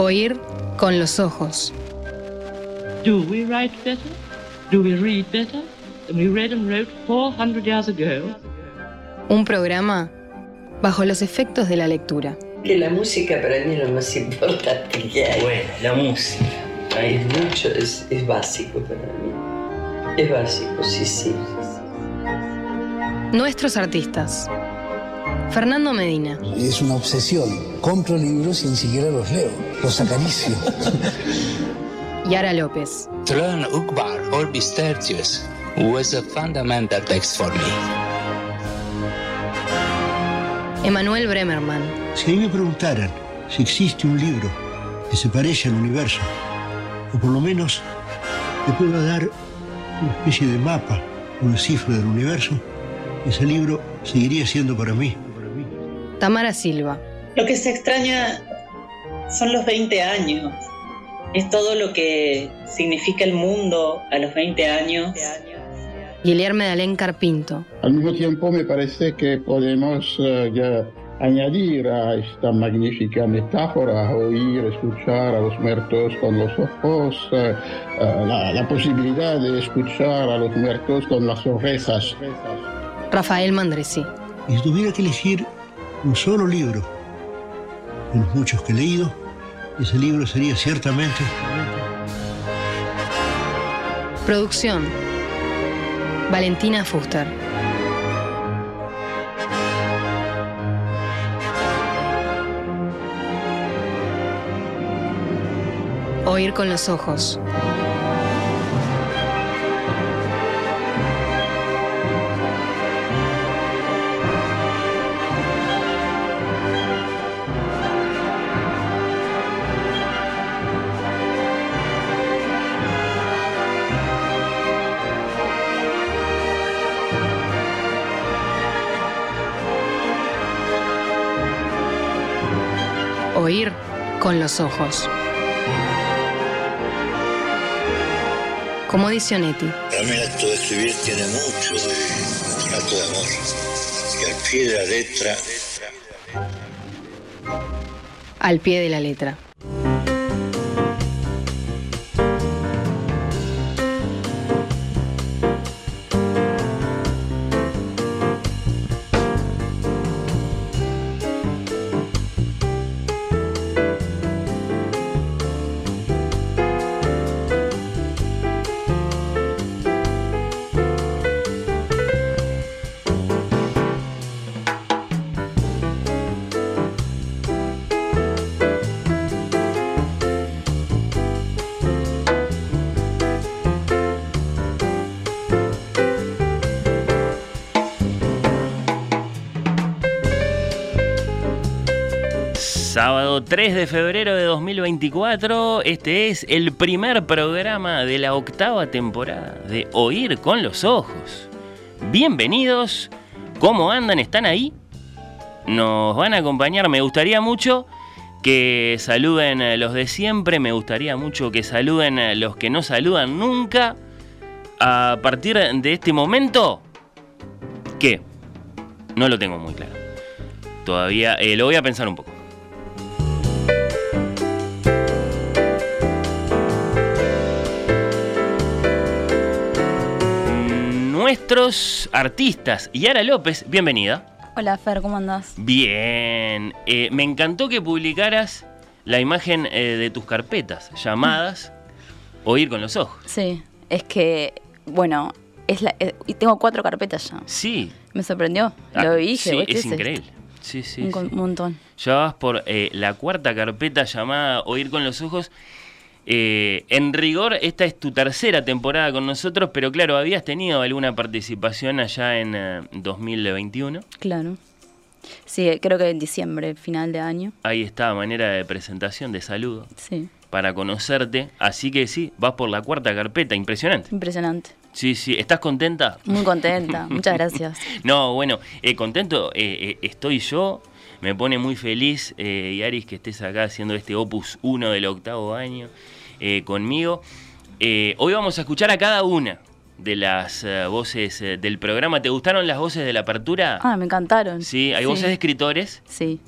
Oír con los ojos. Do we write better? Do we read better than we read and wrote 400 years ago? Un programa bajo los efectos de la lectura. Que la música para mí es lo más importante que hay. Bueno, la música. Ahí Es mucho, es, es básico para mí. Es básico, sí, sí. Nuestros artistas. Fernando Medina, Es una obsesión. Compro libros y ni siquiera los leo. Los acaricio. Yara López, Throne Ukbar Orbis Tertius was a fundamental text for me. Emanuel Bremerman, Si a mí me preguntaran si existe un libro que se parece al universo, o por lo menos que pueda dar una especie de mapa, una cifra del universo, ese libro seguiría siendo para mí. Tamara Silva, Lo que se extraña son los 20 años. Es todo lo que significa el mundo a los 20 años. Guillermo Dalén Carpinto, Al mismo tiempo me parece que podemos eh, ya añadir a esta magnífica metáfora, oír, escuchar a los muertos con los ojos, eh, eh, la, la posibilidad de escuchar a los muertos con las orejas. Rafael Mandresi, si tuviera que elegir un solo libro, de los muchos que he leído, ese libro sería ciertamente Producción. Valentina Fuster. Oír con los ojos. Con los ojos. Como dice Onetti, Para mí el acto de escribir tiene mucho de un acto de amor. Que al pie de la letra al pie de la letra. Sábado 3 de febrero de 2024, este es el primer programa de la octava temporada de Oír con los Ojos. Bienvenidos, ¿cómo andan? ¿Están ahí? Nos van a acompañar, me gustaría mucho que saluden a los de siempre, me gustaría mucho que saluden a los que no saludan nunca. A partir de este momento, ¿qué? No lo tengo muy claro. Todavía eh, lo voy a pensar un poco. Nuestros artistas. Yara López, bienvenida. Hola Fer, ¿cómo andás? Bien. Eh, me encantó que publicaras la imagen eh, de tus carpetas llamadas Oír con los ojos. Sí, es que, bueno, es la, eh, y tengo cuatro carpetas ya. Sí. Me sorprendió. Ah, Lo vi dije, sí, "Uy, ¿qué es esto?". increíble. Sí, sí. Un, sí. montón. Ya vas por eh, la cuarta carpeta llamada Oír con los ojos. Eh, en rigor, esta es tu tercera temporada con nosotros, pero claro, habías tenido alguna participación allá en eh, 2021. Claro. Sí, creo que en diciembre, final de año. Ahí está, manera de presentación, de saludo, Sí, para conocerte. Así que sí, vas por la cuarta carpeta, impresionante. impresionante. Sí, sí, ¿estás contenta? Muy contenta. Muchas gracias. No, bueno, eh, contento eh, eh, estoy yo. Me pone muy feliz, eh, Yaris, que estés acá haciendo este Opus 1 del octavo año eh, conmigo. Eh, hoy vamos a escuchar a cada una de las eh, voces del programa. ¿Te gustaron las voces de la apertura? Ah, me encantaron. sí, hay voces de escritores. Sí.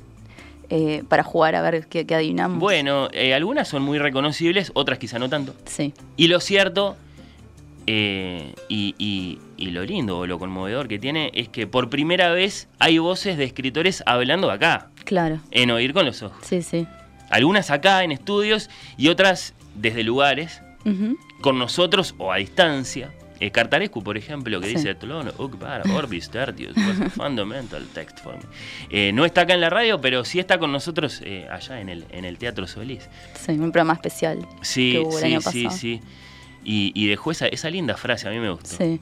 eh, para jugar a ver qué, qué adivinamos. Bueno, eh, algunas son muy reconocibles, otras quizá no tanto. Sí. Y lo cierto, eh, y, y- y lo lindo o lo conmovedor que tiene, es que por primera vez hay voces de escritores hablando acá, Claro. en Oír con los Ojos. Sí, sí. Algunas acá en estudios y otras desde lugares, con nosotros o a distancia. Eh, Cartarescu, por ejemplo, que Sí. dice uk para orbis tertius, was a fundamental text for me". Eh, no está acá en la radio, pero sí está con nosotros eh, allá en el, en el Teatro Solís. Sí, un programa especial. Sí, que hubo el sí, año sí, sí. Y, y dejó esa, esa linda frase, a mí me gustó. Sí,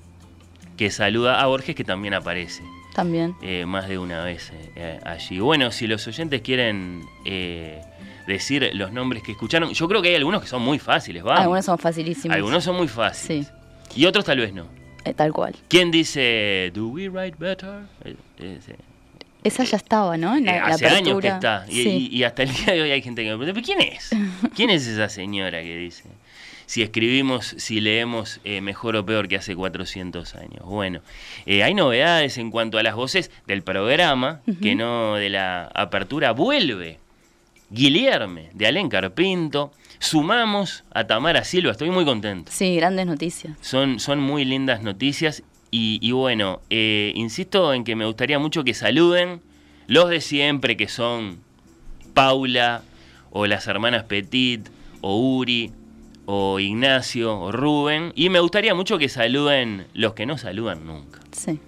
Que saluda a Borges, que también aparece también. eh, más de una vez eh, eh, allí. Bueno, si los oyentes quieren eh, decir los nombres que escucharon, yo creo que hay algunos que son muy fáciles, ¿va? Algunos son facilísimos. Algunos son muy fáciles. Sí, Y otros tal vez no. eh, tal cual. ¿Quién dice, do we write better? Esa ya estaba, ¿no? En la, Eh, la hace años que está. Y, Sí. y- y hasta el día de hoy hay gente que me pregunta, ¿pero quién es? ¿Quién es esa señora que dice? Si escribimos, si leemos eh, mejor o peor que hace 400 años. Bueno, eh, hay novedades en cuanto a las voces del programa, que no de la apertura. Vuelve Guillerme, de Alén Carpinto. Sumamos a Tamara Silva, estoy muy contento. Sí, grandes noticias. Son, son muy lindas noticias y, y bueno, eh, insisto en que me gustaría mucho que saluden los de siempre que son Paula o las hermanas Petit o Uri o Ignacio o Rubén y me gustaría mucho que saluden los que no saludan nunca. Sí.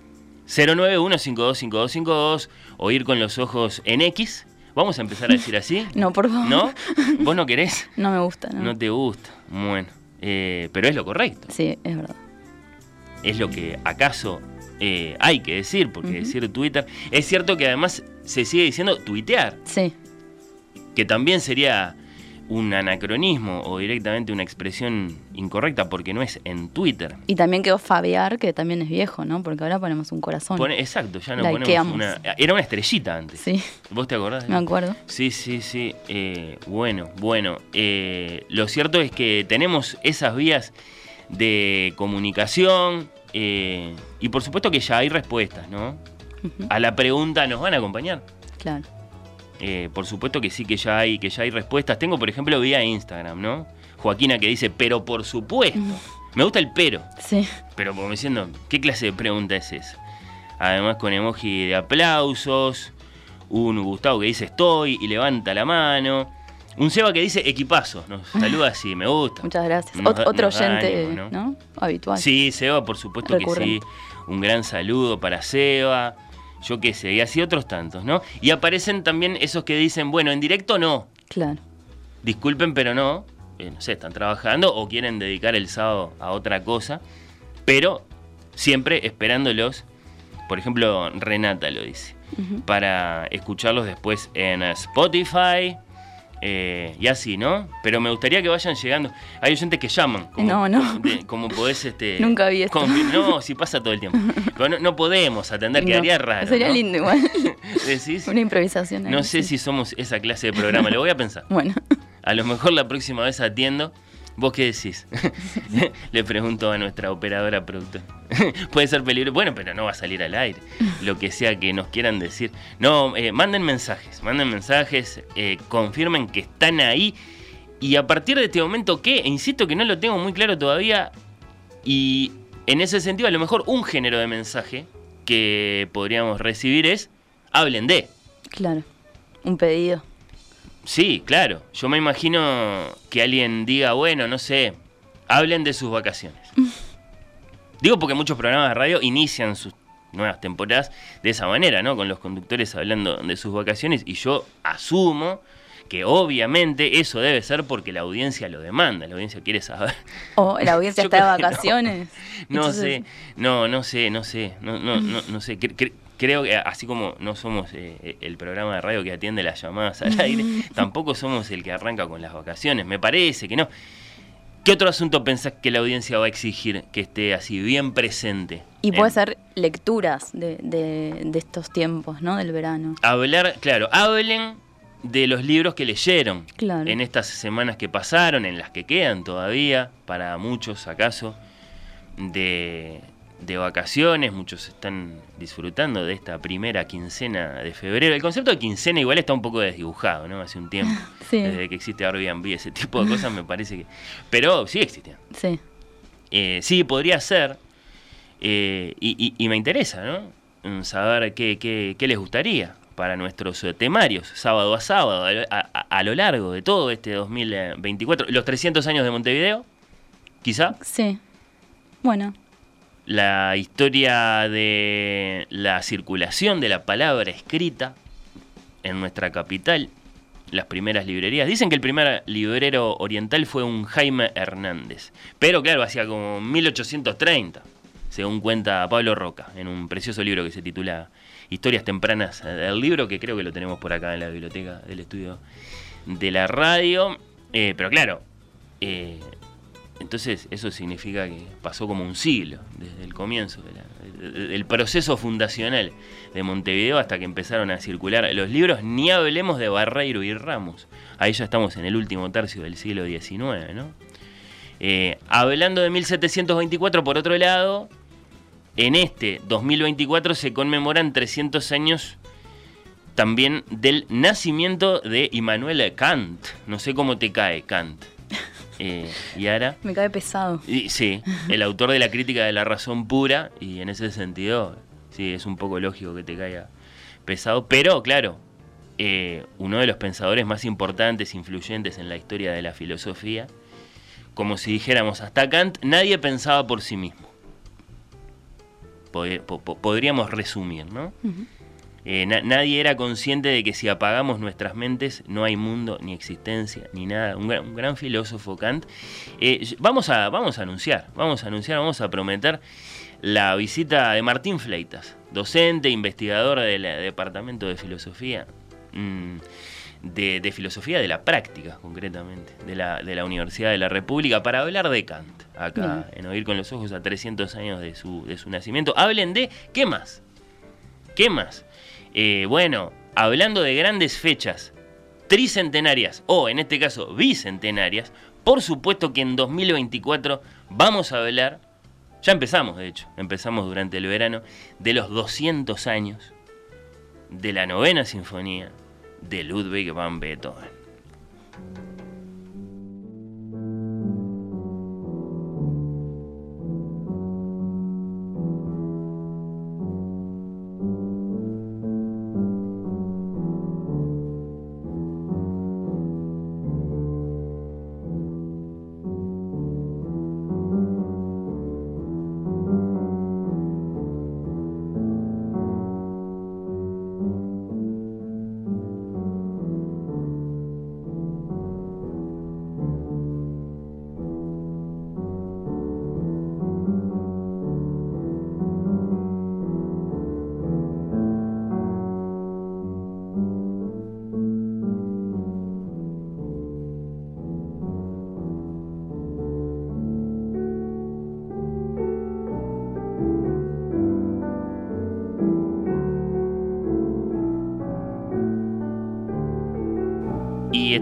091525252 o ir con los ojos en X. Vamos a empezar a decir así. No, por favor. ¿No? ¿Vos no querés? No me gusta, ¿no? No te gusta. Bueno, eh, pero es lo correcto. Sí, es verdad. Es lo que acaso eh, hay que decir, porque decir Twitter. Es cierto que además se sigue diciendo tuitear, Sí, que también sería un anacronismo o directamente una expresión incorrecta porque no es en Twitter. y también quedó Fabiar, que también es viejo, ¿no? Porque ahora ponemos un corazón. Pone- exacto, ya no ponemos una. Era una estrellita antes. Sí, ¿Vos te acordás? me acuerdo. Sí, sí, sí. eh, bueno, bueno. eh, lo cierto es que tenemos esas vías de comunicación eh, y por supuesto que ya hay respuestas, ¿no? A la pregunta, ¿nos van a acompañar? Claro. Eh, por supuesto que sí, que ya hay, que ya hay respuestas. Tengo, por ejemplo, vía Instagram, ¿no? Joaquina que dice, pero por supuesto. Me gusta el pero, Sí, pero como diciendo, ¿qué clase de pregunta es esa? Además con emoji de aplausos, un Gustavo que dice estoy y levanta la mano, un Seba que dice equipazo, nos saluda así, me gusta. muchas gracias. Nos Ot- da- otro oyente, ánimo, ¿no? ¿no? Habitual. Sí, Seba, por supuesto que sí. Un gran saludo para Seba. Yo qué sé, y así otros tantos, ¿no? Y aparecen también esos que dicen, bueno, en directo no. Claro. Disculpen, pero no. Eh, no sé, están trabajando o quieren dedicar el sábado a otra cosa. Pero siempre esperándolos. Por ejemplo, Renata lo dice. Para escucharlos después en Spotify. Eh, y así, ¿no? Pero me gustaría que vayan llegando. Hay oyentes que llaman. Como, No, no. de- como podés, este. Nunca vi esto. No, si pasa todo el tiempo. Pero no, no podemos atender, No, quedaría raro. Sería ¿no? lindo igual. Decís, Una improvisación. no sé sí. si somos esa clase de programa, lo voy a pensar. Bueno, A lo mejor la próxima vez atiendo. ¿Vos qué decís? Le pregunto a nuestra operadora productora. Puede ser peligroso. Bueno, pero no va a salir al aire. Lo que sea que nos quieran decir. No, eh, manden mensajes. Manden mensajes. eh, confirmen que están ahí. Y a partir de este momento, ¿qué? E insisto que no lo tengo muy claro todavía. Y en ese sentido, a lo mejor un género de mensaje que podríamos recibir es. Hablen de. claro. Un pedido. Sí, claro. Yo me imagino que alguien diga, bueno, no sé, hablen de sus vacaciones. Digo porque muchos programas de radio inician sus nuevas temporadas de esa manera, ¿no? Con los conductores hablando de sus vacaciones y yo asumo que obviamente eso debe ser porque la audiencia lo demanda, la audiencia quiere saber. O la audiencia está de no. vacaciones. No Entonces- sé, no, no sé, no sé, no, no, no, no sé. Cre- cre- creo que así como no somos eh, el programa de radio que atiende las llamadas al aire, tampoco somos el que arranca con las vacaciones. Me parece que no. ¿Qué otro asunto pensás que la audiencia va a exigir que esté así bien presente? Y puede ser lecturas de, de- de estos tiempos, ¿no? Del verano. Hablar, claro, hablen de los libros que leyeron Claro. en estas semanas que pasaron, en las que quedan todavía, para muchos acaso, de, de vacaciones, muchos están disfrutando de esta primera quincena de febrero. El concepto de quincena igual está un poco desdibujado, ¿no? Hace un tiempo, Sí. desde que existe Airbnb, ese tipo de cosas me parece que... Pero sí existen. Sí. Eh, sí, podría ser. eh, y, y- y me interesa, ¿no? Mm, Saber qué, qué- qué les gustaría para nuestros eh, temarios, sábado a sábado, a, a- a lo largo de todo este 2024. Los 300 años de Montevideo, quizá. Sí. Bueno, La historia de la circulación de la palabra escrita en nuestra capital, las primeras librerías. Dicen que el primer librero oriental fue un Jaime Hernández, pero claro, hacia como 1830, según cuenta Pablo Roca, en un precioso libro que se titula Historias tempranas del libro, que creo que lo tenemos por acá en la biblioteca del estudio de la radio. Eh, pero claro, eh, entonces eso significa que pasó como un siglo desde el comienzo del proceso fundacional de Montevideo hasta que empezaron a circular los libros, ni hablemos de Barreiro y Ramos. Ahí ya estamos en el último tercio del siglo XIX, ¿no? Eh, hablando de 1724, por otro lado, en este 2024 se conmemoran 300 años también del nacimiento de Immanuel Kant. No sé cómo te cae Kant. Eh, y ahora... me cae pesado. Y, sí, el autor de la crítica de la razón pura, y en ese sentido, sí, es un poco lógico que te caiga pesado, pero claro, eh, uno de los pensadores más importantes, influyentes en la historia de la filosofía, como si dijéramos, hasta Kant nadie pensaba por sí mismo. Pod- po- po- podríamos resumir, ¿no? Eh, na- nadie era consciente de que si apagamos nuestras mentes no hay mundo, ni existencia, ni nada. Un gran, un gran filósofo Kant. Eh, vamos, a, vamos a anunciar, vamos a anunciar, vamos a prometer la visita de Martín Fleitas, docente, investigador del Departamento de Filosofía, mm, de, de Filosofía de la Práctica, concretamente, de la, de la Universidad de la República, para hablar de Kant, acá en Oír con los Ojos a 300 años de su, de su nacimiento. Hablen de, ¿qué más? ¿Qué más? Eh, bueno, hablando de grandes fechas tricentenarias o en este caso bicentenarias, por supuesto que en 2024 vamos a hablar, ya empezamos de hecho, empezamos durante el verano, de los 200 años de la novena sinfonía de Ludwig van Beethoven.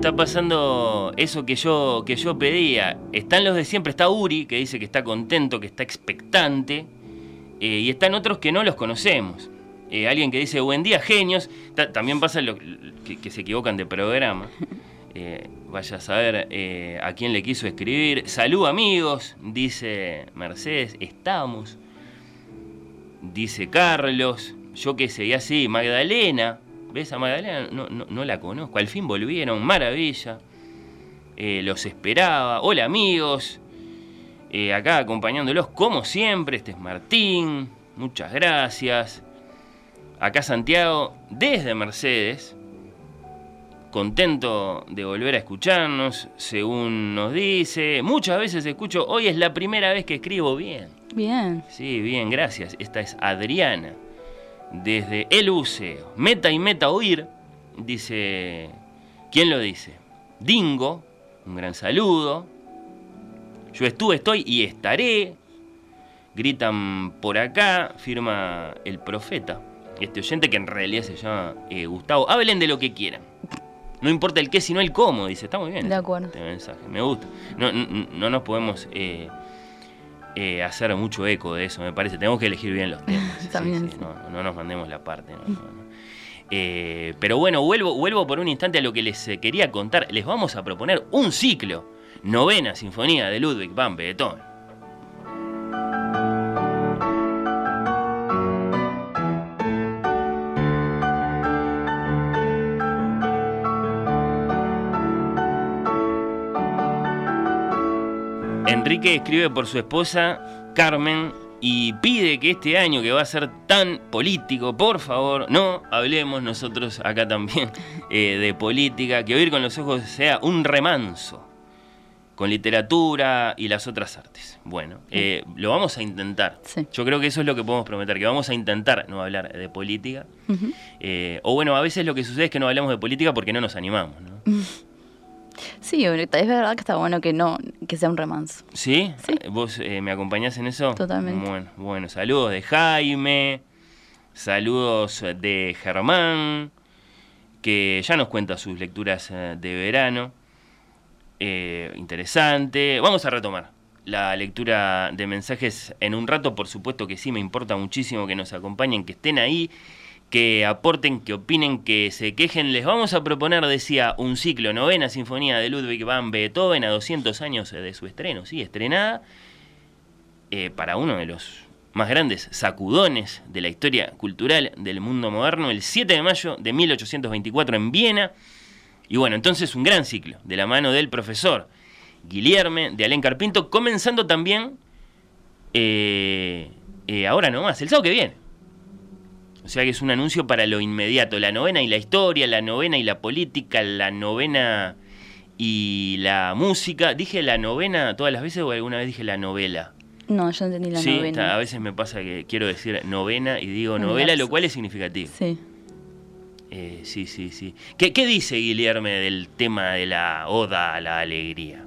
Está pasando eso que yo, que yo pedía. Están los de siempre, está Uri, que dice que está contento, que está expectante. eh, y están otros que no los conocemos. Eh, alguien que dice buen día, genios. Ta- también pasa lo, que, que se equivocan de programa. Eh, vaya a saber a quién le quiso escribir. Salud amigos, dice Mercedes, estamos. Dice Carlos, yo qué sé, y así, Magdalena. ¿Ves a Magdalena? No, no, no la conozco. Al fin volvieron, maravilla. Eh, los esperaba. Hola amigos. Eh, acá acompañándolos como siempre. Este es Martín. Muchas gracias. Acá Santiago, desde Mercedes. Contento de volver a escucharnos, según nos dice. Muchas veces escucho, hoy es la primera vez que escribo bien. Bien. Sí, bien, gracias. Esta es Adriana, desde El Buceo. Meta y meta oír, dice. ¿Quién lo dice? Dingo, un gran saludo. Yo estuve, estoy y estaré. Gritan por acá, firma el profeta. Este oyente que en realidad se llama eh, Gustavo. Hablen de lo que quieran. No importa el qué, sino el cómo, dice. Está muy bien. De este- acuerdo. Este mensaje, me gusta. No, no, no nos podemos eh, eh, hacer mucho eco de eso, me parece. Tenemos que elegir bien los temas. También. sí, no, no nos mandemos la parte. no, no, no. Eh, pero bueno, vuelvo, vuelvo por un instante a lo que les eh, quería contar. Les vamos a proponer un ciclo. Novena Sinfonía de Ludwig van Beethoven. Enrique escribe por su esposa Carmen y pide que este año que va a ser tan político, por favor, no hablemos nosotros acá también eh, de política, que oír con los ojos sea un remanso con literatura y las otras artes. Bueno, eh, lo vamos a intentar. Sí. Yo creo que eso es lo que podemos prometer, que vamos a intentar no hablar de política. Eh, o bueno, a veces lo que sucede es que no hablamos de política porque no nos animamos. ¿no? Sí, es verdad que está bueno que no, que sea un remanso. ¿Sí? ¿Vos eh, me acompañás en eso? Totalmente. Bueno, bueno, saludos de Jaime, saludos de Germán, que ya nos cuenta sus lecturas eh, de verano. Eh, interesante. Vamos a retomar la lectura de mensajes en un rato. Por supuesto que sí, me importa muchísimo que nos acompañen, que estén ahí, que aporten, que opinen, que se quejen. Les vamos a proponer, decía, un ciclo, novena sinfonía de Ludwig van Beethoven a 200 años de su estreno, sí, estrenada eh, para uno de los más grandes sacudones de la historia cultural del mundo moderno, el 7 de mayo de 1824 en Viena. Y bueno, entonces un gran ciclo, de la mano del profesor Guillerme de Alén Carpinto, comenzando también eh, eh, ahora nomás, el sábado que viene. O sea que es un anuncio para lo inmediato, la novena y la historia, la novena y la política, la novena y la música. ¿Dije la novena todas las veces o alguna vez dije la novela? No, yo entendí la sí, novena. está- a veces me pasa que quiero decir novena y digo novela, lo cual es significativo. Sí. Eh, sí, sí, sí. ¿Qué, qué dice Guillerme del tema de la oda a la alegría?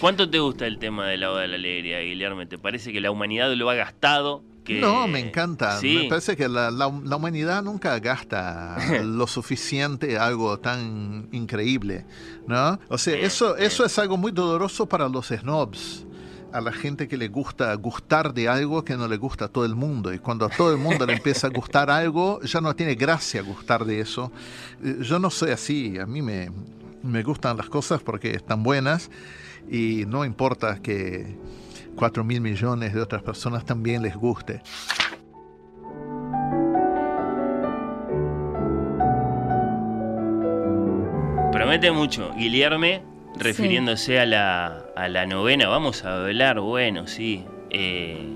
¿Cuánto te gusta el tema de la oda a la alegría, Guillerme? ¿Te parece que la humanidad lo ha gastado? Que... No, me encanta. Sí. Me parece que la, la- la humanidad nunca gasta lo suficiente algo tan increíble, ¿no? O sea, eso, eso es algo muy doloroso para los snobs, a la gente que le gusta gustar de algo que no le gusta a todo el mundo. Y cuando a todo el mundo le empieza a gustar algo, ya no tiene gracia gustar de eso. Eh, Yo no soy así, a mí me, me gustan las cosas porque están buenas y no importa que 4 mil millones de otras personas también les guste. Promete mucho. Guillerme, refiriéndose a, la, a la novena, vamos a hablar, bueno, sí, eh,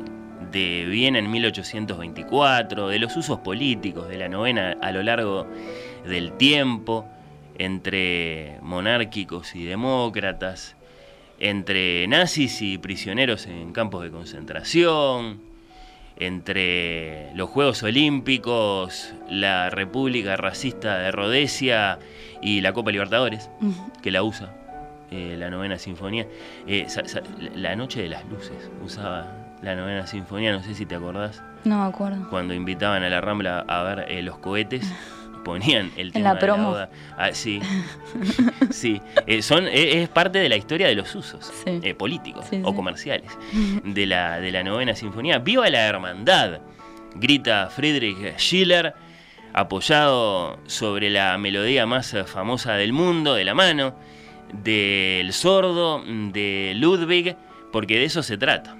de Viena en 1824, de los usos políticos de la novena a lo largo del tiempo, entre monárquicos y demócratas, entre nazis y prisioneros en campos de concentración, entre los Juegos Olímpicos, la República Racista de Rhodesia y la Copa Libertadores, que la usa, eh, la novena sinfonía. Eh, la Noche de las Luces usaba la novena sinfonía, no sé si te acordás, No me acuerdo. cuando invitaban a la Rambla a ver eh, los cohetes. Ponían el En tema la de promo. oda. Ah, sí, sí. Eh, son, eh, es parte de la historia de los usos eh, políticos Sí, o comerciales de la, de la novena sinfonía. ¡Viva la hermandad! Grita Friedrich Schiller, apoyado sobre la melodía más famosa del mundo, de la mano del sordo, de Ludwig, porque de eso se trata.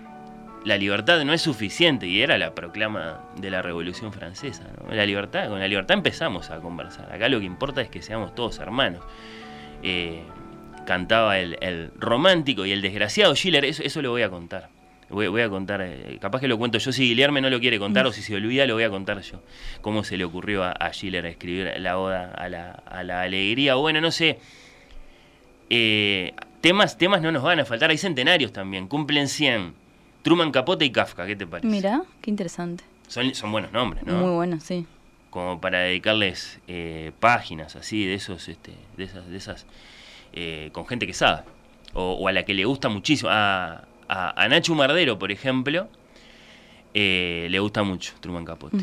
La libertad no es suficiente y era la proclama de la Revolución Francesa. ¿no? La libertad, con la libertad empezamos a conversar. Acá lo que importa es que seamos todos hermanos. Eh, cantaba el, romántico y el desgraciado Schiller, eso, eso lo voy a contar. Voy, a contar, eh, capaz que lo cuento yo si Guillermo no lo quiere contar o si se olvida lo voy a contar yo. Cómo se le ocurrió a, a Schiller escribir la oda a la, a la alegría. Bueno, no sé. Eh, temas, temas no nos van a faltar, hay centenarios también, cumplen 100. Truman Capote y Kafka, ¿qué te parece? Mira, qué interesante. Son, son buenos nombres, ¿no? Muy bueno, sí. Como para dedicarles eh, páginas así, de esos, este, de esas, de esas, eh, con gente que sabe. O, o a la que le gusta muchísimo. A, a, a Nacho Mardero, por ejemplo, eh, le gusta mucho Truman Capote.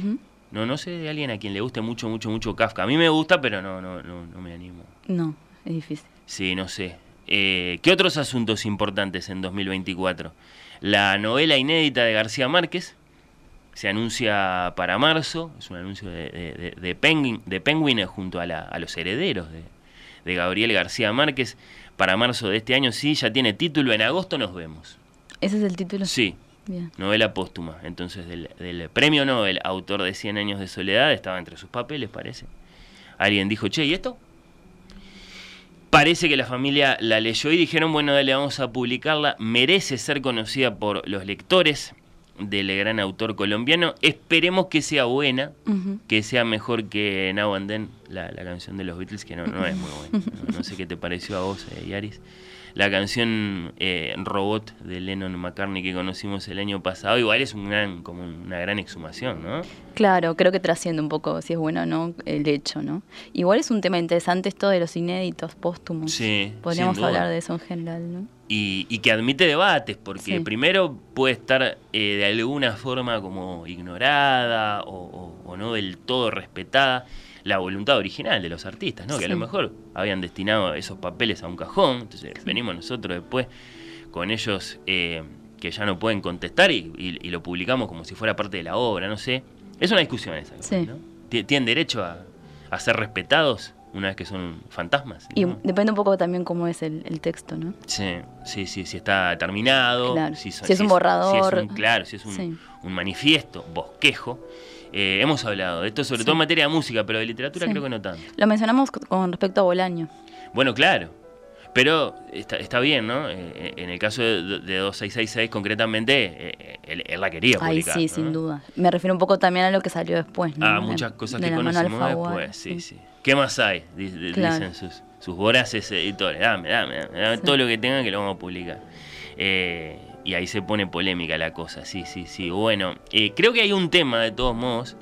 No, no sé de alguien a quien le guste mucho, mucho, mucho Kafka. A mí me gusta, pero no, no, no, no me animo. No, es difícil. Sí, no sé. Eh, ¿Qué otros asuntos importantes en 2024? La novela inédita de García Márquez se anuncia para marzo, es un anuncio de, de, de Penguin, de Penguin junto a, la, a los herederos de, de Gabriel García Márquez para marzo de este año, sí, ya tiene título, en agosto nos vemos. ¿Ese es el título? Sí, Bien. novela póstuma. Entonces, del, del premio Nobel, autor de 100 años de soledad, estaba entre sus papeles, parece. Alguien dijo, che, ¿y esto? Parece que la familia la leyó y dijeron, bueno, dale, vamos a publicarla. Merece ser conocida por los lectores del gran autor colombiano. Esperemos que sea buena, que sea mejor que Now and Then, la, la canción de los Beatles, que no, no es muy buena. No, no sé qué te pareció a vos, eh, Yaris. La canción eh, Robot de Lennon McCartney que conocimos el año pasado, igual es un gran, como una gran exhumación, ¿no? Claro, creo que trasciende un poco si es bueno o no el hecho, ¿no? Igual es un tema interesante esto de los inéditos póstumos. Sí, Podríamos hablar de eso en general, ¿no? y, y que admite debates, porque Sí. primero puede estar eh, de alguna forma como ignorada o, o- o no del todo respetada la voluntad original de los artistas, ¿no? Que a lo mejor habían destinado esos papeles a un cajón, entonces venimos nosotros después con ellos eh, que ya no pueden contestar y, y- y lo publicamos como si fuera parte de la obra, no sé. Es una discusión esa. Sí. ¿no? Ti- Tienen derecho a, a ser respetados una vez que son fantasmas. Y ¿no? depende un poco también cómo es el, el texto, ¿no? Sí, sí, sí, si está terminado, Claro. si, son- Si es un borrador. si es un- claro, si es un, Sí. un manifiesto, bosquejo. Eh, hemos hablado de esto, sobre Sí. todo en materia de música, pero de literatura Sí. creo que no tanto. Lo mencionamos co- con respecto a Bolaño. Bueno, claro, pero está, está bien, ¿no? Eh, en el caso de, de 2666, concretamente, eh, él, él la quería Ay, publicar. sí, ¿no? sin duda. Me refiero un poco también a lo que salió después, ¿no? Ah, muchas cosas de que Alfaguara, después, sí, sí. ¿Qué más hay? Claro. Dicen sus, sus voraces editores. Dame, dame, dame, dame Sí. todo lo que tengan que lo vamos a publicar. Eh, y ahí se pone polémica la cosa, sí, sí, sí. Bueno, eh, creo que hay un tema, de todos modos,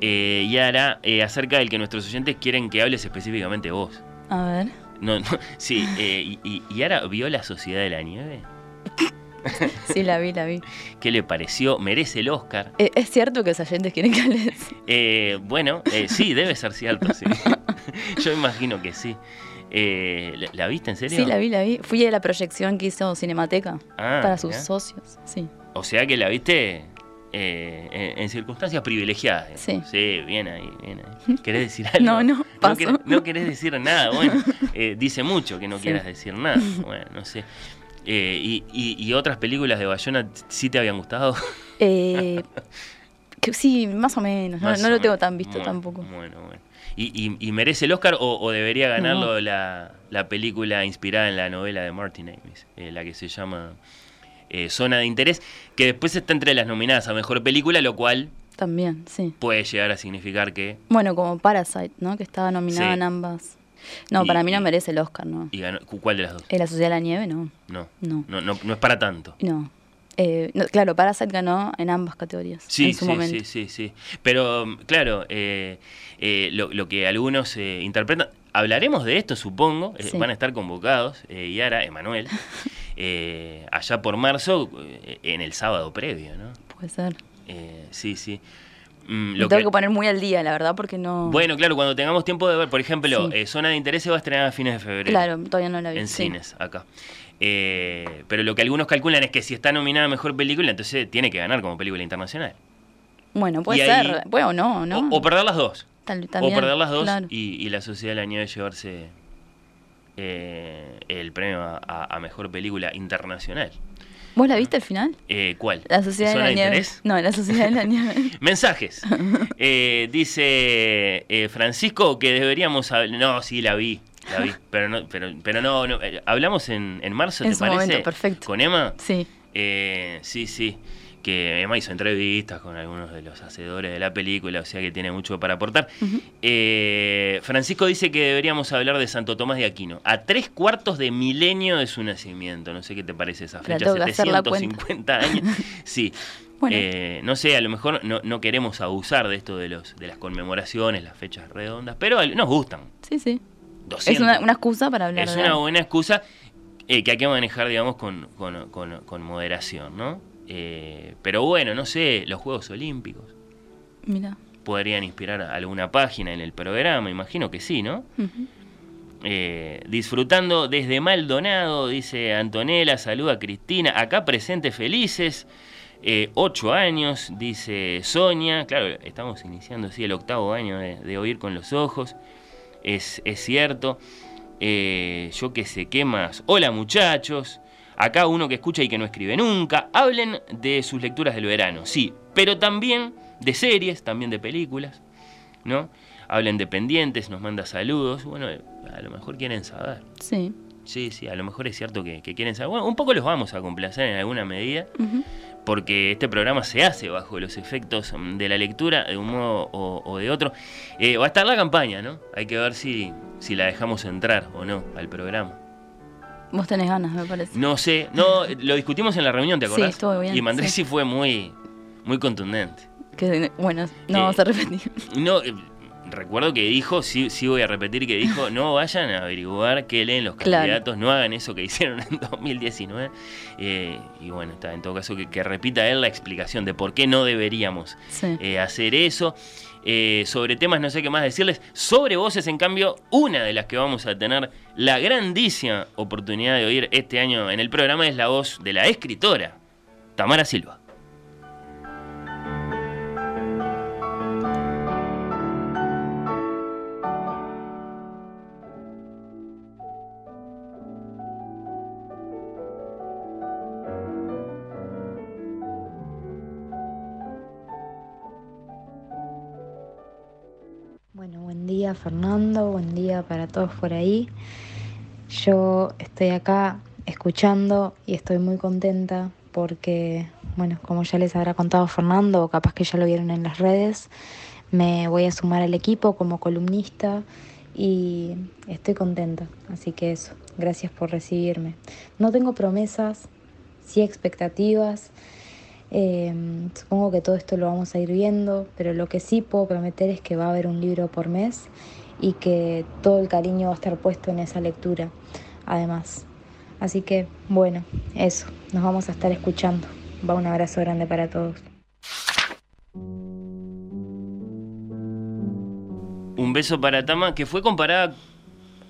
eh, Yara, eh, acerca del que nuestros oyentes quieren que hables específicamente vos. A ver. No, no, sí, eh, y, Yara vio la Sociedad de la Nieve. Sí, la vi, la vi. ¿Qué le pareció? ¿Merece el Oscar? Eh, ¿Es cierto que los oyentes quieren que hables? Eh, bueno, eh, sí, debe ser cierto, sí. Yo imagino que sí. Eh, ¿la, la viste en serio? Sí, la vi, la vi. Fui a la proyección que hizo Cinemateca Ah, para sus socios, sí. O sea que la viste eh, en, en circunstancias privilegiadas. Sí. Sí, bien ahí, bien ahí. ¿Querés decir algo? No, no, paso. querés, no querés decir nada. Bueno, eh, dice mucho que no Sí. quieras decir nada. Bueno, no sé. Eh, y, y- y otras películas de Bayona sí te habían gustado? Eh, que sí, más o menos. No, Más no o lo tengo tan visto Bueno, tampoco. Bueno, bueno. ¿Y, y- y merece el Oscar o, o debería ganarlo No. la, la película inspirada en la novela de Martin Amis, eh, la que se llama eh, Zona de Interés, que después está entre las nominadas a Mejor Película, lo cual También, sí. puede llegar a significar que... Bueno, como Parasite, ¿no? Que estaba nominada Sí. en ambas. No, Y- para mí no merece el Oscar, ¿no? Y ganó- ¿Cuál de las dos? La Sociedad de la Nieve, no. No, No. no, no, no es para tanto. No. Eh, no, Claro, Parasite ganó en ambas categorías. Sí, en su sí, momento. sí, sí, sí. Pero, mm, claro, eh, eh, lo, lo que algunos eh, interpretan... Hablaremos de esto, supongo. eh, Sí. van a estar convocados, eh, Yara, Emanuel, eh, allá por marzo, en el sábado previo, ¿no? Puede ser. Eh, sí, sí. Mm, Me lo tengo que- que... poner muy al día, la verdad, porque no. Bueno, claro, cuando tengamos tiempo de ver, por ejemplo, Sí. eh, Zona de Interés se va a estrenar a fines de febrero. Claro, todavía no la vi. En cines, acá. Eh, pero lo que algunos calculan es que si está nominada a Mejor Película, entonces tiene que ganar como película internacional. Bueno, puede Y ahí- ser. Puede o no, ¿no? O, o perder las dos. Tal- o perder las dos claro. y, y la Sociedad de la Nieve llevarse eh, el premio a, a- a Mejor Película Internacional. ¿Vos la viste al final? Eh, ¿Cuál? La Sociedad de ¿Zona la de Nieve. Interés? No, la Sociedad de la Nieve. Mensajes. Eh, dice eh, Francisco que deberíamos. No, sí, la vi. La vi. Pero no, pero, pero no, no, eh, hablamos en, en marzo, En ¿te su parece? momento, perfecto. ¿Con Emma? Sí. Eh, sí, sí. Que Emma hizo entrevistas con algunos de los hacedores de la película, o sea que tiene mucho para aportar. Eh, Francisco dice que deberíamos hablar de Santo Tomás de Aquino. A tres cuartos de milenio de su nacimiento. No sé qué te parece esa fecha. tengo que hacer la 750 años. Sí. Bueno. Eh, no sé, a lo mejor no, no queremos abusar de esto de los de las conmemoraciones, las fechas redondas, pero nos gustan. Sí, sí. 200. Es una, una excusa para hablar Es de una algo. buena excusa eh, que hay que manejar, digamos, con, con- con- con moderación, ¿no? Eh, pero bueno, no sé, los Juegos Olímpicos Mira. podrían inspirar a alguna página en el programa, imagino que sí, ¿no? Eh, disfrutando desde Maldonado, dice Antonella, saluda a Cristina, acá presentes felices. Eh, ocho años, dice Sonia. Claro, estamos iniciando sí, el octavo año de, Oír con los Ojos. Es, es cierto. Eh, yo que sé, ¿qué más? Hola muchachos. Acá uno que escucha y que no escribe nunca. Hablen de sus lecturas del verano, sí, pero también de series, también de películas, ¿no? Hablen de pendientes, nos manda saludos. Bueno, a lo mejor quieren saber. Sí. Sí, sí, a lo mejor es cierto que, quieren saber. Bueno, un poco los vamos a complacer en alguna medida porque este programa se hace bajo los efectos de la lectura, de un modo o, de otro. Eh, va a estar la campaña, ¿no? Hay que ver si, si la dejamos entrar o no al programa. Vos tenés ganas, me parece. No sé, no, lo discutimos en la reunión, ¿te acordás? Sí, estuvo bien. Y Mandresi fue muy, muy contundente. Que, bueno, no vamos a repetir. No, eh, recuerdo que dijo, sí, sí voy a repetir que dijo, no vayan a averiguar qué leen los candidatos, no hagan eso que hicieron en 2019. Eh, y bueno, está en todo caso que, repita él la explicación de por qué no deberíamos eh, hacer eso. Eh, sobre temas no sé qué más decirles. Sobre voces, en cambio, una de las que vamos a tener la grandísima oportunidad de oír este año en el programa es la voz de la escritora, Tamara Silva. Fernando, buen día para todos por ahí. Yo estoy acá escuchando y estoy muy contenta porque, bueno, como ya les habrá contado Fernando, o capaz que ya lo vieron en las redes, me voy a sumar al equipo como columnista y estoy contenta. Así que eso, gracias por recibirme. No tengo promesas, sí expectativas. Em, supongo que todo esto lo vamos a ir viendo, pero lo que sí puedo prometer es que va a haber un libro por mes y que todo el cariño va a estar puesto en esa lectura, además. Así que, bueno, eso, nos vamos a estar escuchando. Va un abrazo grande para todos. Un beso para Tama, que fue comparada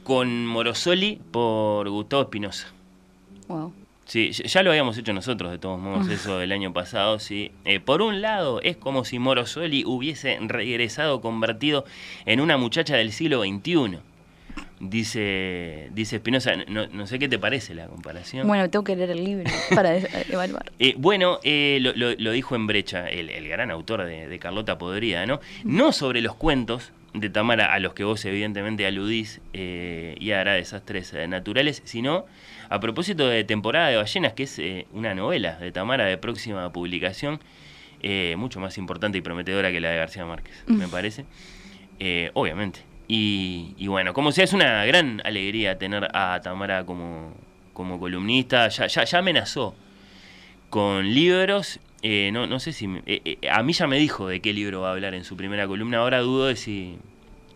con Morosoli por Gustavo Espinosa. Wow. Sí, ya lo habíamos hecho nosotros, de todos modos, eso del año pasado, sí. Eh, por un lado, es como si Morosoli hubiese regresado convertido en una muchacha del siglo XXI. Dice dice Espinosa, no, sé qué te parece la comparación. Bueno, tengo que leer el libro para evaluar. Eh, bueno, eh, lo, dijo en Brecha, el, gran autor de, de, Carlota Podrida, ¿no? No sobre los cuentos de Tamara a los que vos evidentemente aludís y hará desastres naturales, sino a propósito de Temporada de Ballenas, que es eh, una novela de Tamara de próxima publicación, eh, mucho más importante y prometedora que la de García Márquez, me parece. Eh, obviamente. Y, bueno, como sea, es una gran alegría tener a Tamara como, como columnista. Ya, ya, amenazó con libros. No, no sé si. a mí ya me dijo de qué libro va a hablar en su primera columna. Ahora dudo de si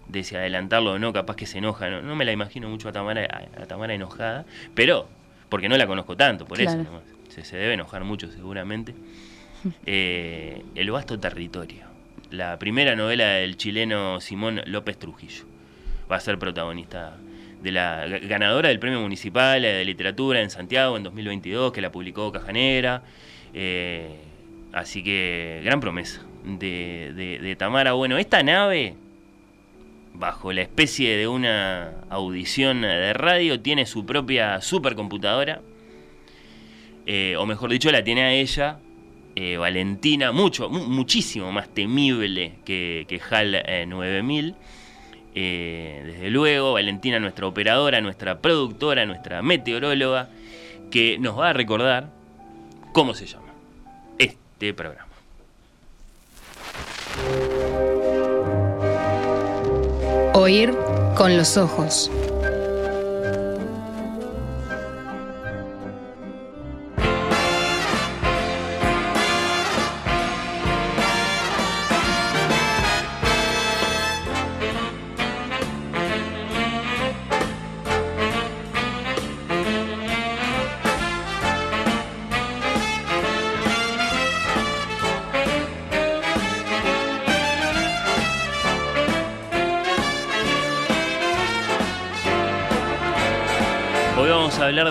de si adelantarlo o no, capaz que se enoja. No, me la imagino mucho a Tamara, a, Tamara enojada, pero porque no la conozco tanto, por eso Se, debe enojar mucho seguramente. Eh, el vasto territorio. La primera novela del chileno Simón López Trujillo. Va a ser protagonista de la ganadora del Premio Municipal de Literatura en Santiago en 2022, que la publicó Cajanera. Eh, así que gran promesa de, Tamara. Bueno, esta nave bajo la especie de una audición de radio, tiene su propia supercomputadora, eh, o mejor dicho, la tiene a ella, eh, Valentina, mucho, muchísimo más temible que, HAL 9000. Eh, desde luego, Valentina, nuestra operadora, nuestra productora, nuestra meteoróloga, que nos va a recordar cómo se llama Oír con los ojos.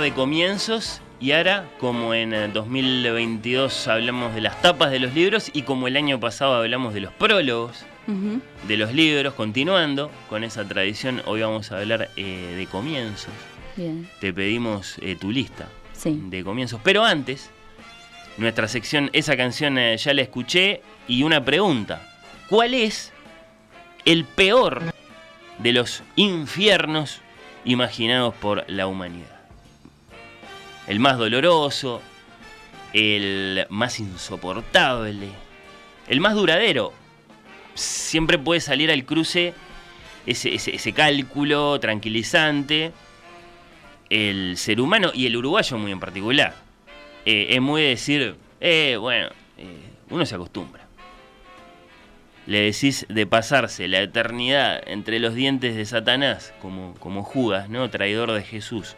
De comienzos y ahora, como en eh, 2022 hablamos de las tapas de los libros y como el año pasado hablamos de los prólogos de los libros, continuando con esa tradición, hoy vamos a hablar eh, de comienzos. Bien. Te pedimos eh, tu lista Sí. de comienzos. Pero antes, nuestra sección, esa canción eh, ya la escuché y una pregunta. ¿Cuál es el peor de los infiernos imaginados por la humanidad? El más doloroso, el más insoportable, el más duradero. Siempre puede salir al cruce ese, cálculo tranquilizante. El ser humano y el uruguayo muy en particular. Eh, es muy decir, eh, bueno, eh, uno se acostumbra. Le decís de pasarse la eternidad entre los dientes de Satanás, como, como Judas, ¿no? Traidor de Jesús,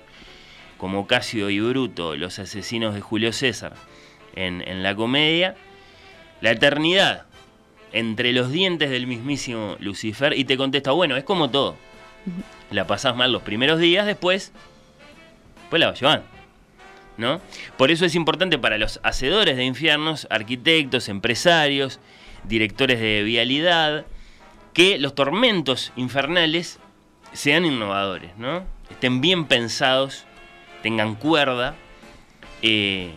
como Casio y Bruto, los asesinos de Julio César, en, en la comedia, la eternidad entre los dientes del mismísimo Lucifer, y te contesta, bueno, es como todo. La pasás mal los primeros días, después, pues la vas llevando. ¿no? Por eso es importante para los hacedores de infiernos, arquitectos, empresarios, directores de vialidad, que los tormentos infernales sean innovadores, ¿no? Estén bien pensados, tengan cuerda. eh,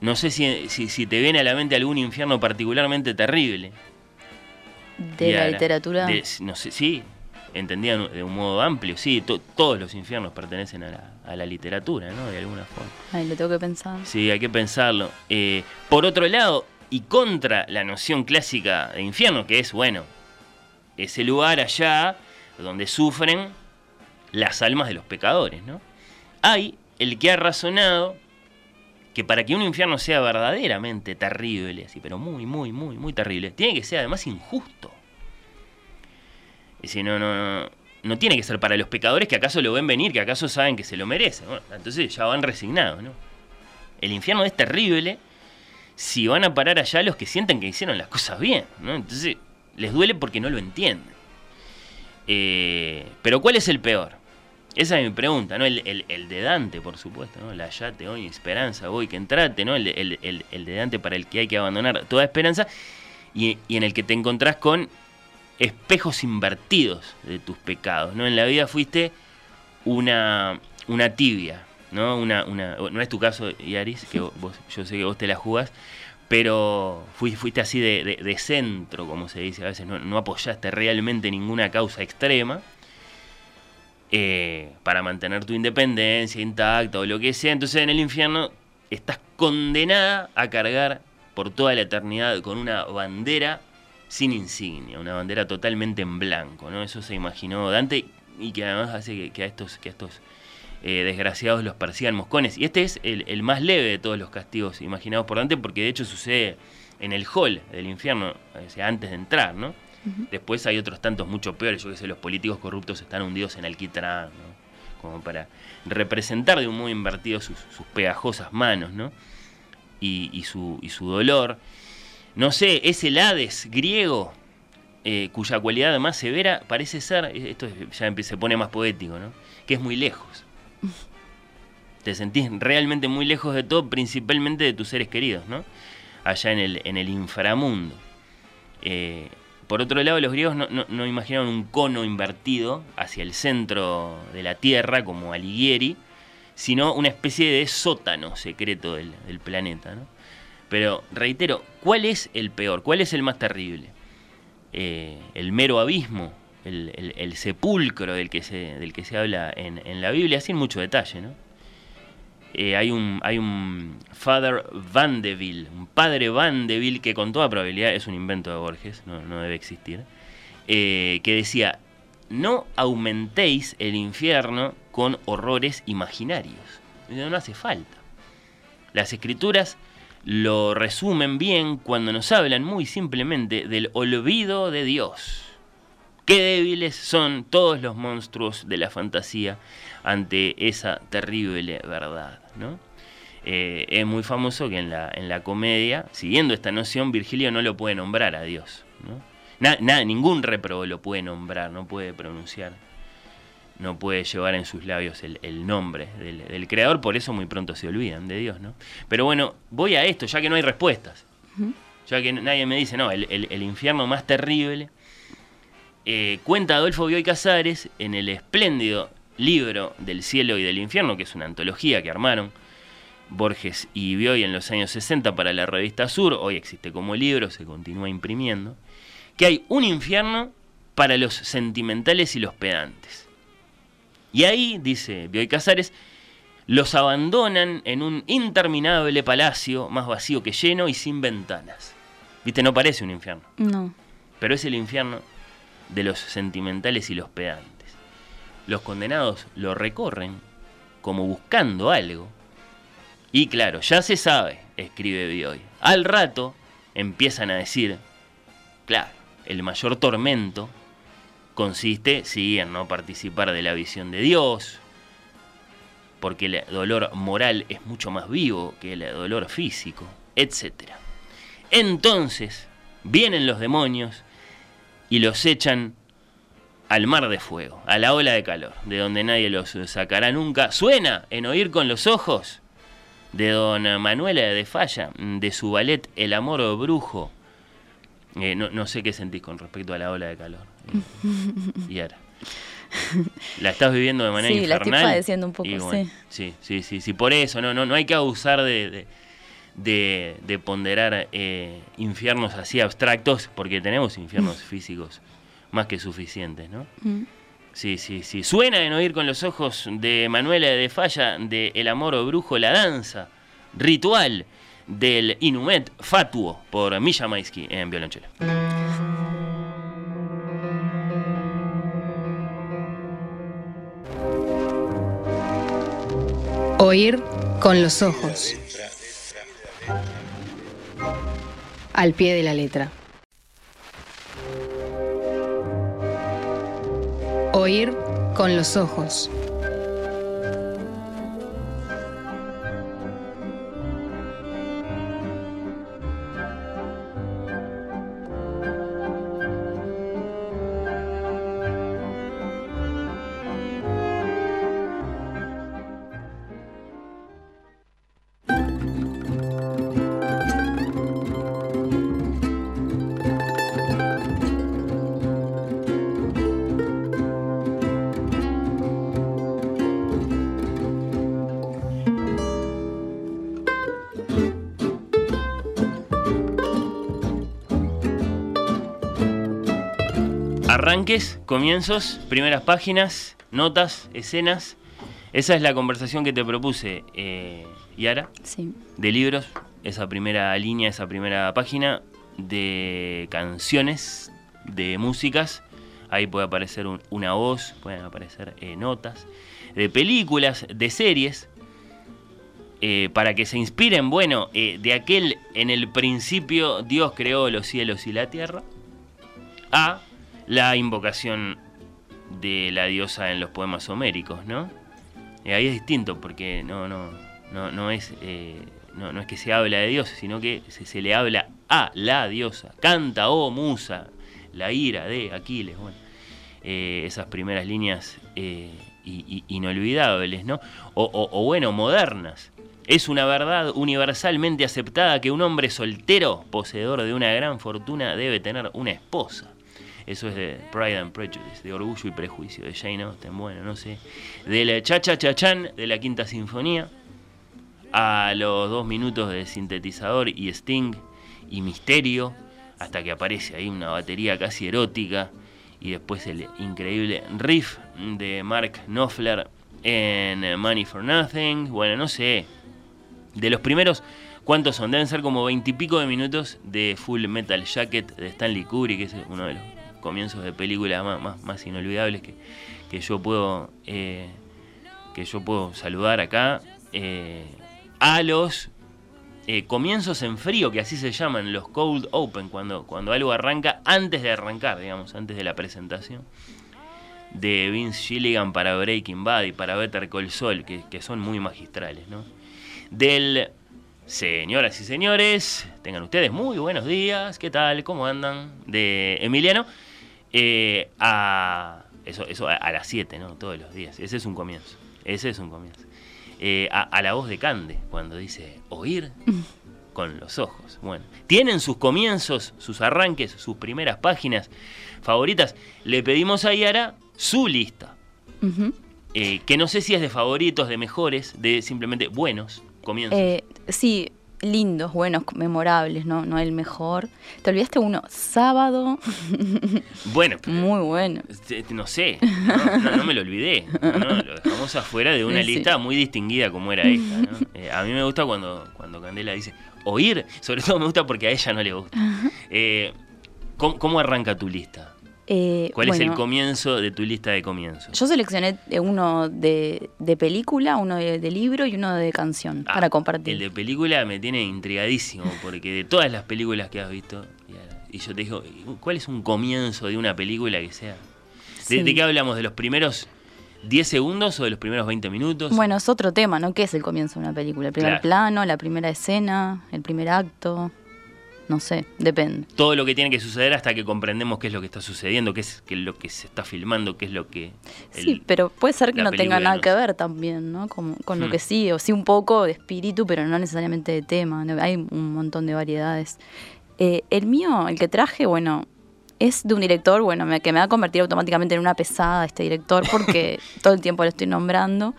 no sé si, si- si te viene a la mente algún infierno particularmente terrible. De la literatura. de- no sé, sí, entendía de un modo amplio, sí, to- todos los infiernos pertenecen a la, a la literatura, ¿no? De alguna forma. Ay, lo tengo que pensar. Sí, hay que pensarlo. Eh, por otro lado, y contra la noción clásica de infierno, que es, bueno, ese lugar allá donde sufren las almas de los pecadores, ¿no? Hay el que ha razonado que para que un infierno sea verdaderamente terrible, así, pero muy, muy, muy, muy terrible, tiene que ser además injusto. Es decir, no, no, no, no tiene que ser para los pecadores que acaso lo ven venir, que acaso saben que se lo merecen. Entonces ya van resignados, ¿no? El infierno es terrible si van a parar allá los que sienten que hicieron las cosas bien, ¿no? Entonces les duele porque no lo entienden. Eh, pero ¿cuál es el peor? Esa es mi pregunta, ¿no? El, el- el de Dante, por supuesto, ¿no? La yate hoy, esperanza, voy que entrate, ¿no? El, el- de Dante para el que hay que abandonar toda esperanza y, y en el que te encontrás con espejos invertidos de tus pecados, ¿no? En la vida fuiste una, una tibia, ¿no? Una, una, no es tu caso, Yaris, que vos, yo sé que vos te la jugás, pero fuiste, fuiste así de, de- de centro, como se dice a veces, no, no apoyaste realmente ninguna causa extrema eh, para mantener tu independencia intacta o lo que sea. Entonces en el infierno estás condenada a cargar por toda la eternidad con una bandera sin insignia, una bandera totalmente en blanco, ¿no? Eso se imaginó Dante y que además hace que, a estos, que eh, desgraciados los persigan moscones. Y este es el, el más leve de todos los castigos imaginados por Dante, porque de hecho sucede en el hall del infierno, o sea, antes de entrar, ¿no? Después hay otros tantos mucho peores, yo que sé, los políticos corruptos están hundidos en alquitrán, ¿no? Como para representar de un modo invertido sus, sus pegajosas manos, ¿no? Y, y su, y su dolor. No sé, es el Hades griego, eh, cuya cualidad más severa parece ser, esto es- ya se pone más poético, ¿no? Que es muy lejos. Te sentís realmente muy lejos de todo, principalmente de tus seres queridos, ¿no? Allá en el, en el inframundo. Eh, por otro lado, los griegos no, no- no imaginaron un cono invertido hacia el centro de la Tierra, como Alighieri, sino una especie de sótano secreto del, planeta. ¿no? Pero reitero, ¿cuál es el peor? ¿Cuál es el más terrible? Eh, ¿El mero abismo? El sepulcro del que se, del que se habla en, en la Biblia, sin mucho detalle, ¿no? Eh, hay un hay un Father Vandeville, un padre Vandeville que con toda probabilidad es un invento de Borges, no, debe existir, eh, que decía, no aumentéis el infierno con horrores imaginarios. No hace falta. Las escrituras lo resumen bien cuando nos hablan muy simplemente del olvido de Dios. Qué débiles son todos los monstruos de la fantasía ante esa terrible verdad, ¿no? Eh, es muy famoso que en la, en la comedia, siguiendo esta noción, Virgilio no lo puede nombrar a Dios, ¿no? Na- na- ningún réprobo lo puede nombrar, no puede pronunciar no puede llevar en sus labios el, el nombre del, del creador, por eso muy pronto se olvidan de Dios, ¿no? Pero bueno, voy a esto, ya que no hay respuestas. Ya que nadie me dice, no, el, el- el infierno más terrible. Eh, cuenta Adolfo Bioy Casares en el espléndido libro del cielo y del infierno, que es una antología que armaron Borges y Bioy en los años 60 para la revista Sur, hoy existe como libro, se continúa imprimiendo, que hay un infierno para los sentimentales y los pedantes. Y ahí, dice Bioy Casares, los abandonan en un interminable palacio más vacío que lleno y sin ventanas. Viste, no parece un infierno, No. pero es el infierno de los sentimentales y los pedantes. Los condenados lo recorren como buscando algo. Y claro, ya se sabe, escribe Bioy. Al rato empiezan a decir, claro, el mayor tormento consiste, sí, en no participar de la visión de Dios, porque el dolor moral es mucho más vivo que el dolor físico, etc. Entonces, vienen los demonios y los echan al mar de fuego, a la ola de calor, de donde nadie los sacará nunca. Suena en oír con los ojos de don Manuela de Falla, de su ballet El amor brujo. Eh, no, no sé qué sentís con respecto a la ola de calor. Y ahora. La estás viviendo de manera Sí, la estoy infernal. padeciendo un poco, bueno, sí. sí. Sí, sí, sí, Por eso, no, no, no hay que abusar de, de, de- de ponderar eh, infiernos así abstractos, porque tenemos infiernos físicos más que suficientes, ¿no? Mm. Sí, sí, sí. Suena en oír con los ojos de Manuela de Falla de El amor o brujo, la danza ritual del Inumet Fatuo por Misha Maisky en violonchelo. Oír con los ojos. Al pie de la letra. Oír con los ojos. Arranques, comienzos, primeras páginas, notas, escenas. Esa es la conversación que te propuse, eh, Yara. Sí. De libros, esa primera línea, esa primera página. De canciones, de músicas. Ahí puede aparecer un- una voz, pueden aparecer eh, notas. De películas, de series. eh, para que se inspiren, bueno, eh, de aquel en el principio Dios creó los cielos y la tierra a la invocación de la diosa en los poemas homéricos, ¿no? Eh, ahí es distinto porque no, no, no, no es, eh, no, no es que se habla de Dios, sino que se, le habla a la diosa. Canta, oh musa, la ira de Aquiles, bueno. Eh, esas primeras líneas eh, inolvidables, ¿no? O, o- o bueno, modernas. Es una verdad universalmente aceptada que un hombre soltero, poseedor de una gran fortuna, debe tener una esposa. Eso es de Pride and Prejudice, de Orgullo y Prejuicio, de Jane Austen, bueno, no sé. Del Cha-Cha Chachán de la Quinta Sinfonía, a los dos minutos de sintetizador y Sting y Misterio, hasta que aparece ahí una batería casi erótica, y después el increíble riff de Mark Knopfler en Money for Nothing, bueno, no sé. De los primeros, ¿cuántos son? Deben ser como veintipico de minutos de Full Metal Jacket de Stanley Kubrick, que es uno de los comienzos de película más, más, más inolvidables que, que yo puedo eh, que yo puedo saludar acá. eh, a los eh, comienzos en frío, que así se llaman, los cold open, cuando, cuando algo arranca antes de arrancar, digamos, antes de la presentación. De Vince Gilligan para Breaking Bad y para Better Call Saul, que, que son muy magistrales, ¿no? Del Señoras y señores, tengan ustedes muy buenos días, ¿qué tal? ¿Cómo andan? De Emiliano, eh, a Eso, eso a, a las 7, ¿no? Todos los días. Ese es un comienzo. Ese es un comienzo. Eh, a, a la voz de Cande, cuando dice oír con los ojos. Bueno, tienen sus comienzos, sus arranques, sus primeras páginas favoritas. Le pedimos a Yara su lista. Eh, que no sé si es de favoritos, de mejores, de simplemente buenos comienzos. Sí, lindos, buenos, memorables, ¿no? No el mejor. Te olvidaste uno, sábado. bueno, Muy bueno. eh, no sé, no, no- no me lo olvidé. ¿no? Lo dejamos afuera de una Sí, sí. lista muy distinguida como era esta. ¿no? Eh, a mí me gusta cuando, cuando Candela dice oír, sobre todo me gusta porque a ella no le gusta. Eh, ¿cómo, cómo arranca tu lista? Eh, ¿Cuál es el comienzo de tu lista de comienzos? Yo seleccioné eh, uno de, de película, uno de, de libro y uno de canción Ah, para compartir. El de película me tiene intrigadísimo, porque de todas las películas que has visto, y- y yo te digo, ¿cuál es un comienzo de una película que sea? ¿De, Sí. de qué hablamos? ¿De los primeros 10 segundos o de los primeros 20 minutos? Bueno, es otro tema, ¿no? ¿Qué es el comienzo de una película? El primer Claro. plano, la primera escena, el primer acto. No sé, depende. Todo lo que tiene que suceder hasta que comprendemos qué es lo que está sucediendo, qué es, qué es lo que se está filmando, qué es lo que... el- sí, pero puede ser que no tenga nada que ver también, ¿no? Como, con lo Hmm. que sí, o sí un poco de espíritu, pero no necesariamente de tema. Hay un montón de variedades. Eh, el mío, el que traje, bueno, es de un director, bueno, me- que me va a convertir automáticamente en una pesada este director porque todo el tiempo lo estoy nombrando,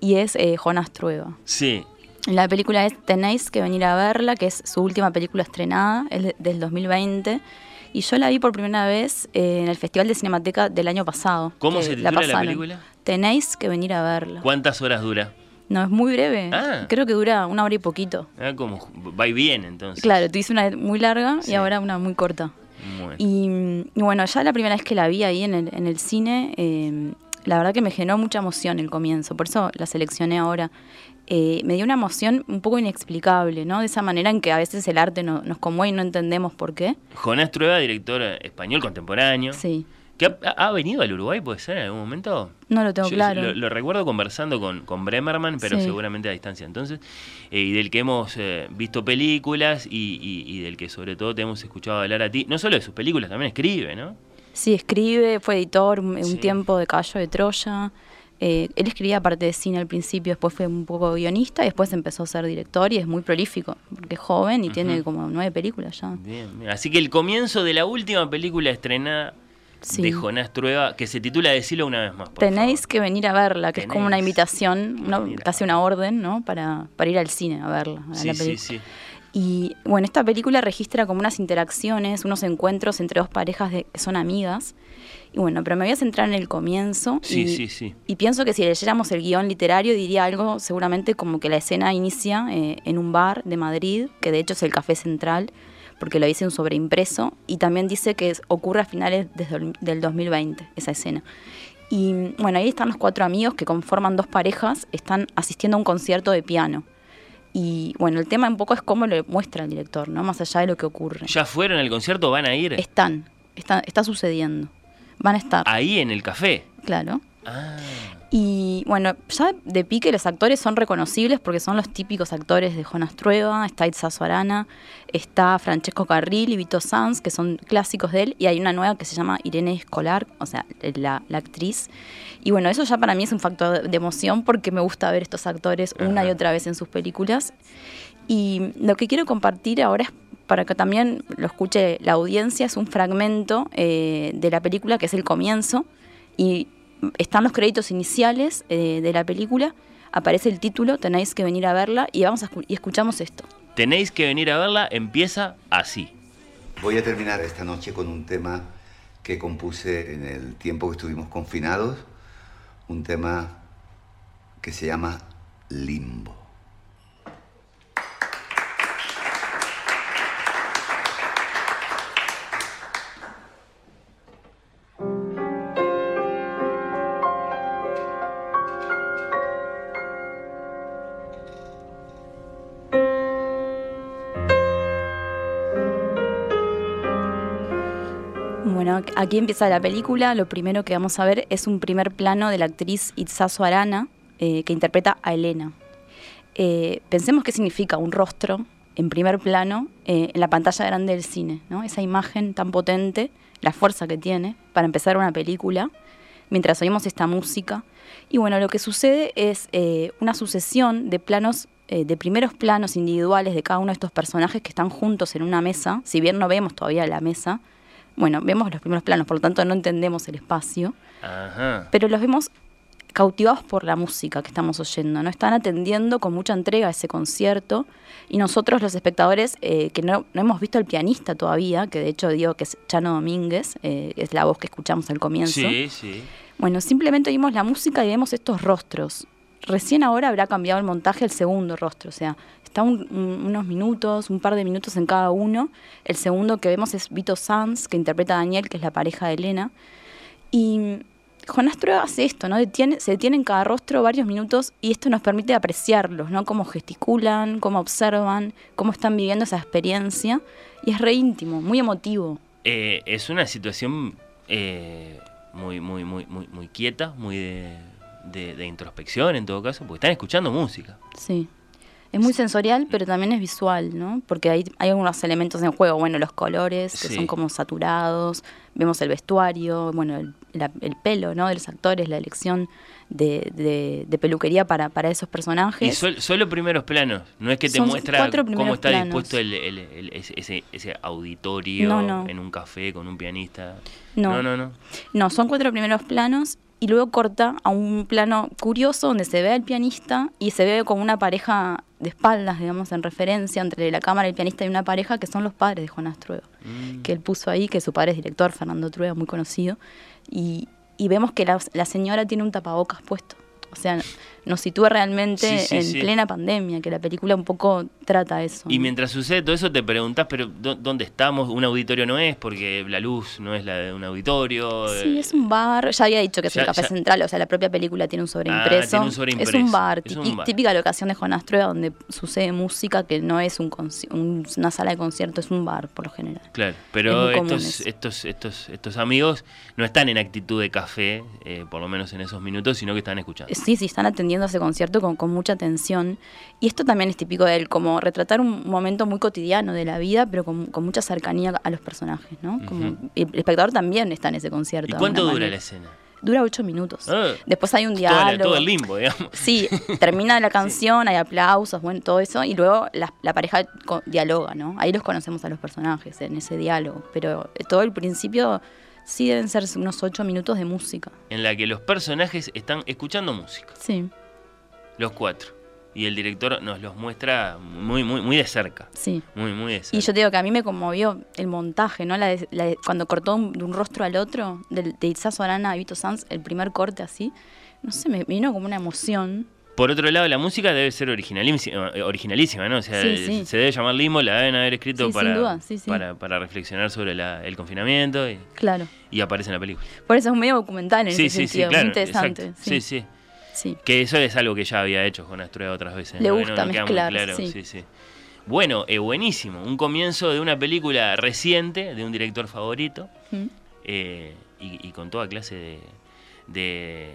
y es eh, Jonas Trueba. Sí, La película es Tenéis que venir a verla, que es su última película estrenada, es de- del 2020. Y yo la vi por primera vez eh, en el Festival de Cinemateca del año pasado. ¿Cómo que se titula la pasaron. película? Tenéis que venir a verla. ¿cuántas horas dura? No, es muy breve. Ah. Creo que dura una hora y poquito. Ah, como va y viene entonces. Claro, tú hice una muy larga Sí. y ahora una muy corta. Bueno. Y, y bueno, ya la primera vez que la vi ahí en el, en el cine, eh, la verdad que me generó mucha emoción el comienzo, por eso la seleccioné ahora. Eh, me dio una emoción un poco inexplicable, ¿no? De esa manera en que a veces el arte no- nos conmueve y no entendemos por qué. Jonás Trueba, director eh, español contemporáneo. Sí. ¿Que ha, ha venido al Uruguay, puede ser, en algún momento? No lo tengo Yo claro. Lo, lo recuerdo conversando con, con Bremerman, pero Sí. seguramente a distancia. Entonces, eh, y del que hemos eh, visto películas y, y- y del que sobre todo te hemos escuchado hablar a ti. No solo de sus películas, también escribe, ¿no? Sí, escribe, fue editor un, tiempo de Caballo de Troya. Eh, él escribía parte de cine al principio, después fue un poco guionista y después empezó a ser director y es muy prolífico, porque es joven y tiene como nueve películas ya. Bien, bien. Así que el comienzo de la última película estrenada Sí. de Jonás Trueba, que se titula Decilo una vez más. por Tenéis que venir a verla, que es como una invitación, casi una orden, ¿no? Para, para ir al cine a verla, a favor. la Sí, sí, sí. Y bueno, esta película registra como unas interacciones, unos encuentros entre dos parejas de, que son amigas. Y bueno, pero me voy a centrar en el comienzo. Sí, y, sí, sí. y pienso que si leyéramos el guion literario diría algo seguramente como que la escena inicia eh, en un bar de Madrid, que de hecho es el Café Central, porque lo dice un sobreimpreso, y también dice que ocurre a finales desde el- del 2020, esa escena. Y bueno, ahí están los cuatro amigos que conforman dos parejas, están asistiendo a un concierto de piano. Y bueno, el tema un poco es cómo lo muestra el director, ¿no? Más allá de lo que ocurre. ¿Ya fueron al concierto? ¿Van a ir? Están, está, está sucediendo. Van a estar, Ahí en el café. claro. Ah, Y bueno, ya de pique los actores son reconocibles porque son los típicos actores de Jonas Trueba, está Itzazo Arana, está Francesco Carril y Vito Sanz, que son clásicos de él, y hay una nueva que se llama Irene Escolar, o sea, la, la actriz. Y bueno, eso ya para mí es un factor de emoción porque me gusta ver estos actores una y otra vez en sus películas. Y lo que quiero compartir ahora es para que también lo escuche la audiencia, es un fragmento eh, de la película que es el comienzo y están los créditos iniciales eh, de la película, aparece el título, tenéis que venir a verla y vamos a escu- y escuchamos esto. tenéis que venir a verla, empieza así. Voy a terminar esta noche con un tema que compuse en el tiempo que estuvimos confinados, un tema que se llama Limbo. Aquí empieza la película. Lo primero que vamos a ver es un primer plano de la actriz Itzazo Arana, eh, que interpreta a Elena. Eh, pensemos qué significa un rostro en primer plano eh, en la pantalla grande del cine, ¿no? Esa imagen tan potente, la fuerza que tiene para empezar una película mientras oímos esta música. Y bueno, lo que sucede es una sucesión de planos, de primeros planos individuales de cada uno de estos personajes que están juntos en una mesa, si bien no vemos todavía la mesa, bueno, vemos los primeros planos, por lo tanto no entendemos el espacio, Ajá. pero los vemos cautivados por la música que estamos oyendo, ¿no? Están atendiendo con mucha entrega ese concierto y nosotros los espectadores eh, que no, no hemos visto al pianista todavía, que de hecho digo que es Chano Domínguez, eh, es la voz que escuchamos al comienzo. Sí, sí. Bueno, simplemente oímos la música y vemos estos rostros. Recién ahora habrá cambiado el montaje el segundo rostro, o sea, está un- un- unos minutos, un par de minutos en cada uno. El segundo que vemos es Vito Sanz, que interpreta a Daniel, que es la pareja de Elena. Y Jonás Trueba hace esto, ¿no? Detiene, se detiene en cada rostro varios minutos y esto nos permite apreciarlos, ¿no? Cómo gesticulan, cómo observan, cómo están viviendo esa experiencia. Y es re íntimo, muy emotivo. Eh, es una situación eh, muy, muy, muy, muy, muy quieta, muy de, de- de introspección en todo caso, porque están escuchando música. Sí. Es muy sensorial, pero también es visual, ¿no? Porque hay, hay algunos elementos en juego. Bueno, los colores, que Sí. son como saturados. Vemos el vestuario, bueno, el, la- el pelo, ¿no? De los actores, la elección de, de- de peluquería para, para esos personajes. Y sol- solo primeros planos, no es que te Son muestra cómo está planos. dispuesto el, el- ese- ese auditorio No, no. en un café con un pianista. No. no, no. no. No, son cuatro primeros planos y luego corta a un plano curioso donde se ve al pianista y se ve como una pareja de espaldas, digamos, en referencia entre la cámara el pianista y una pareja que son los padres de Jonás Trueba, Mm. que él puso ahí, que su padre es director, Fernando Trueba, muy conocido, y, y vemos que la, la señora tiene un tapabocas puesto. O sea, nos sitúa realmente Sí, sí, en sí. plena pandemia, que la película un poco trata eso. Y ¿no? mientras sucede todo eso te preguntás, pero ¿dó- ¿dónde estamos? Un auditorio no es, porque la luz no es la de un auditorio. Sí, eh, es un bar. Ya había dicho que es Ya- el café ya- central, o sea, la propia película tiene un sobreimpreso. Ah, tiene un Es un bar, Es un típi- bar. típica locación de Jonás Trueba donde sucede música que no es un conci- un- una sala de concierto, es un bar por lo general. Claro, pero Es estos, estos, estos, estos amigos no están en actitud de café, eh, por lo menos en esos minutos, sino que están escuchando. Sí, sí, están atendiendo ese concierto con, con mucha atención. Y esto también es típico de él, como retratar un momento muy cotidiano de la vida, pero con, con mucha cercanía a los personajes, ¿no? Como, el espectador también está en ese concierto. ¿Y cuánto dura la escena? Dura ocho minutos. Ah, Después hay un diálogo. todo el limbo, digamos. Sí, termina la canción, hay aplausos, bueno, todo eso, y luego la, la pareja dialoga, ¿no? Ahí los conocemos a los personajes en ese diálogo, pero eh, todo el principio sí deben ser unos ocho minutos de música. En la que los personajes están escuchando música, Sí, los cuatro. Y el director nos los muestra muy, muy, muy de cerca. sí. Muy, muy de cerca. Y yo te digo que a mí me conmovió el montaje, ¿no? La de- la de- cuando cortó un- de un rostro al otro, del, de Itzazo Arana a Vito Sanz, el primer corte así, no sé, me vino como una emoción. Por otro lado, la música debe ser originalísima, eh, originalísima ¿no? O sea, Sí, sí. se debe llamar Limbo, la deben haber escrito Sí, para, duda, sí, sí. para, para reflexionar sobre la- el confinamiento y, Claro. y aparece en la película. Por eso es un medio documental en Sí, ese sí, sí, sentido, claro. muy interesante. exacto. Sí, sí. Sí. Que eso es algo que ya había hecho con Astrueda otras veces. Le ¿no? Gusta no- no mezclar, claro. sí. sí, sí. Bueno, eh, buenísimo. Un comienzo de una película reciente de un director favorito Mm. eh, y, y con toda clase de, de,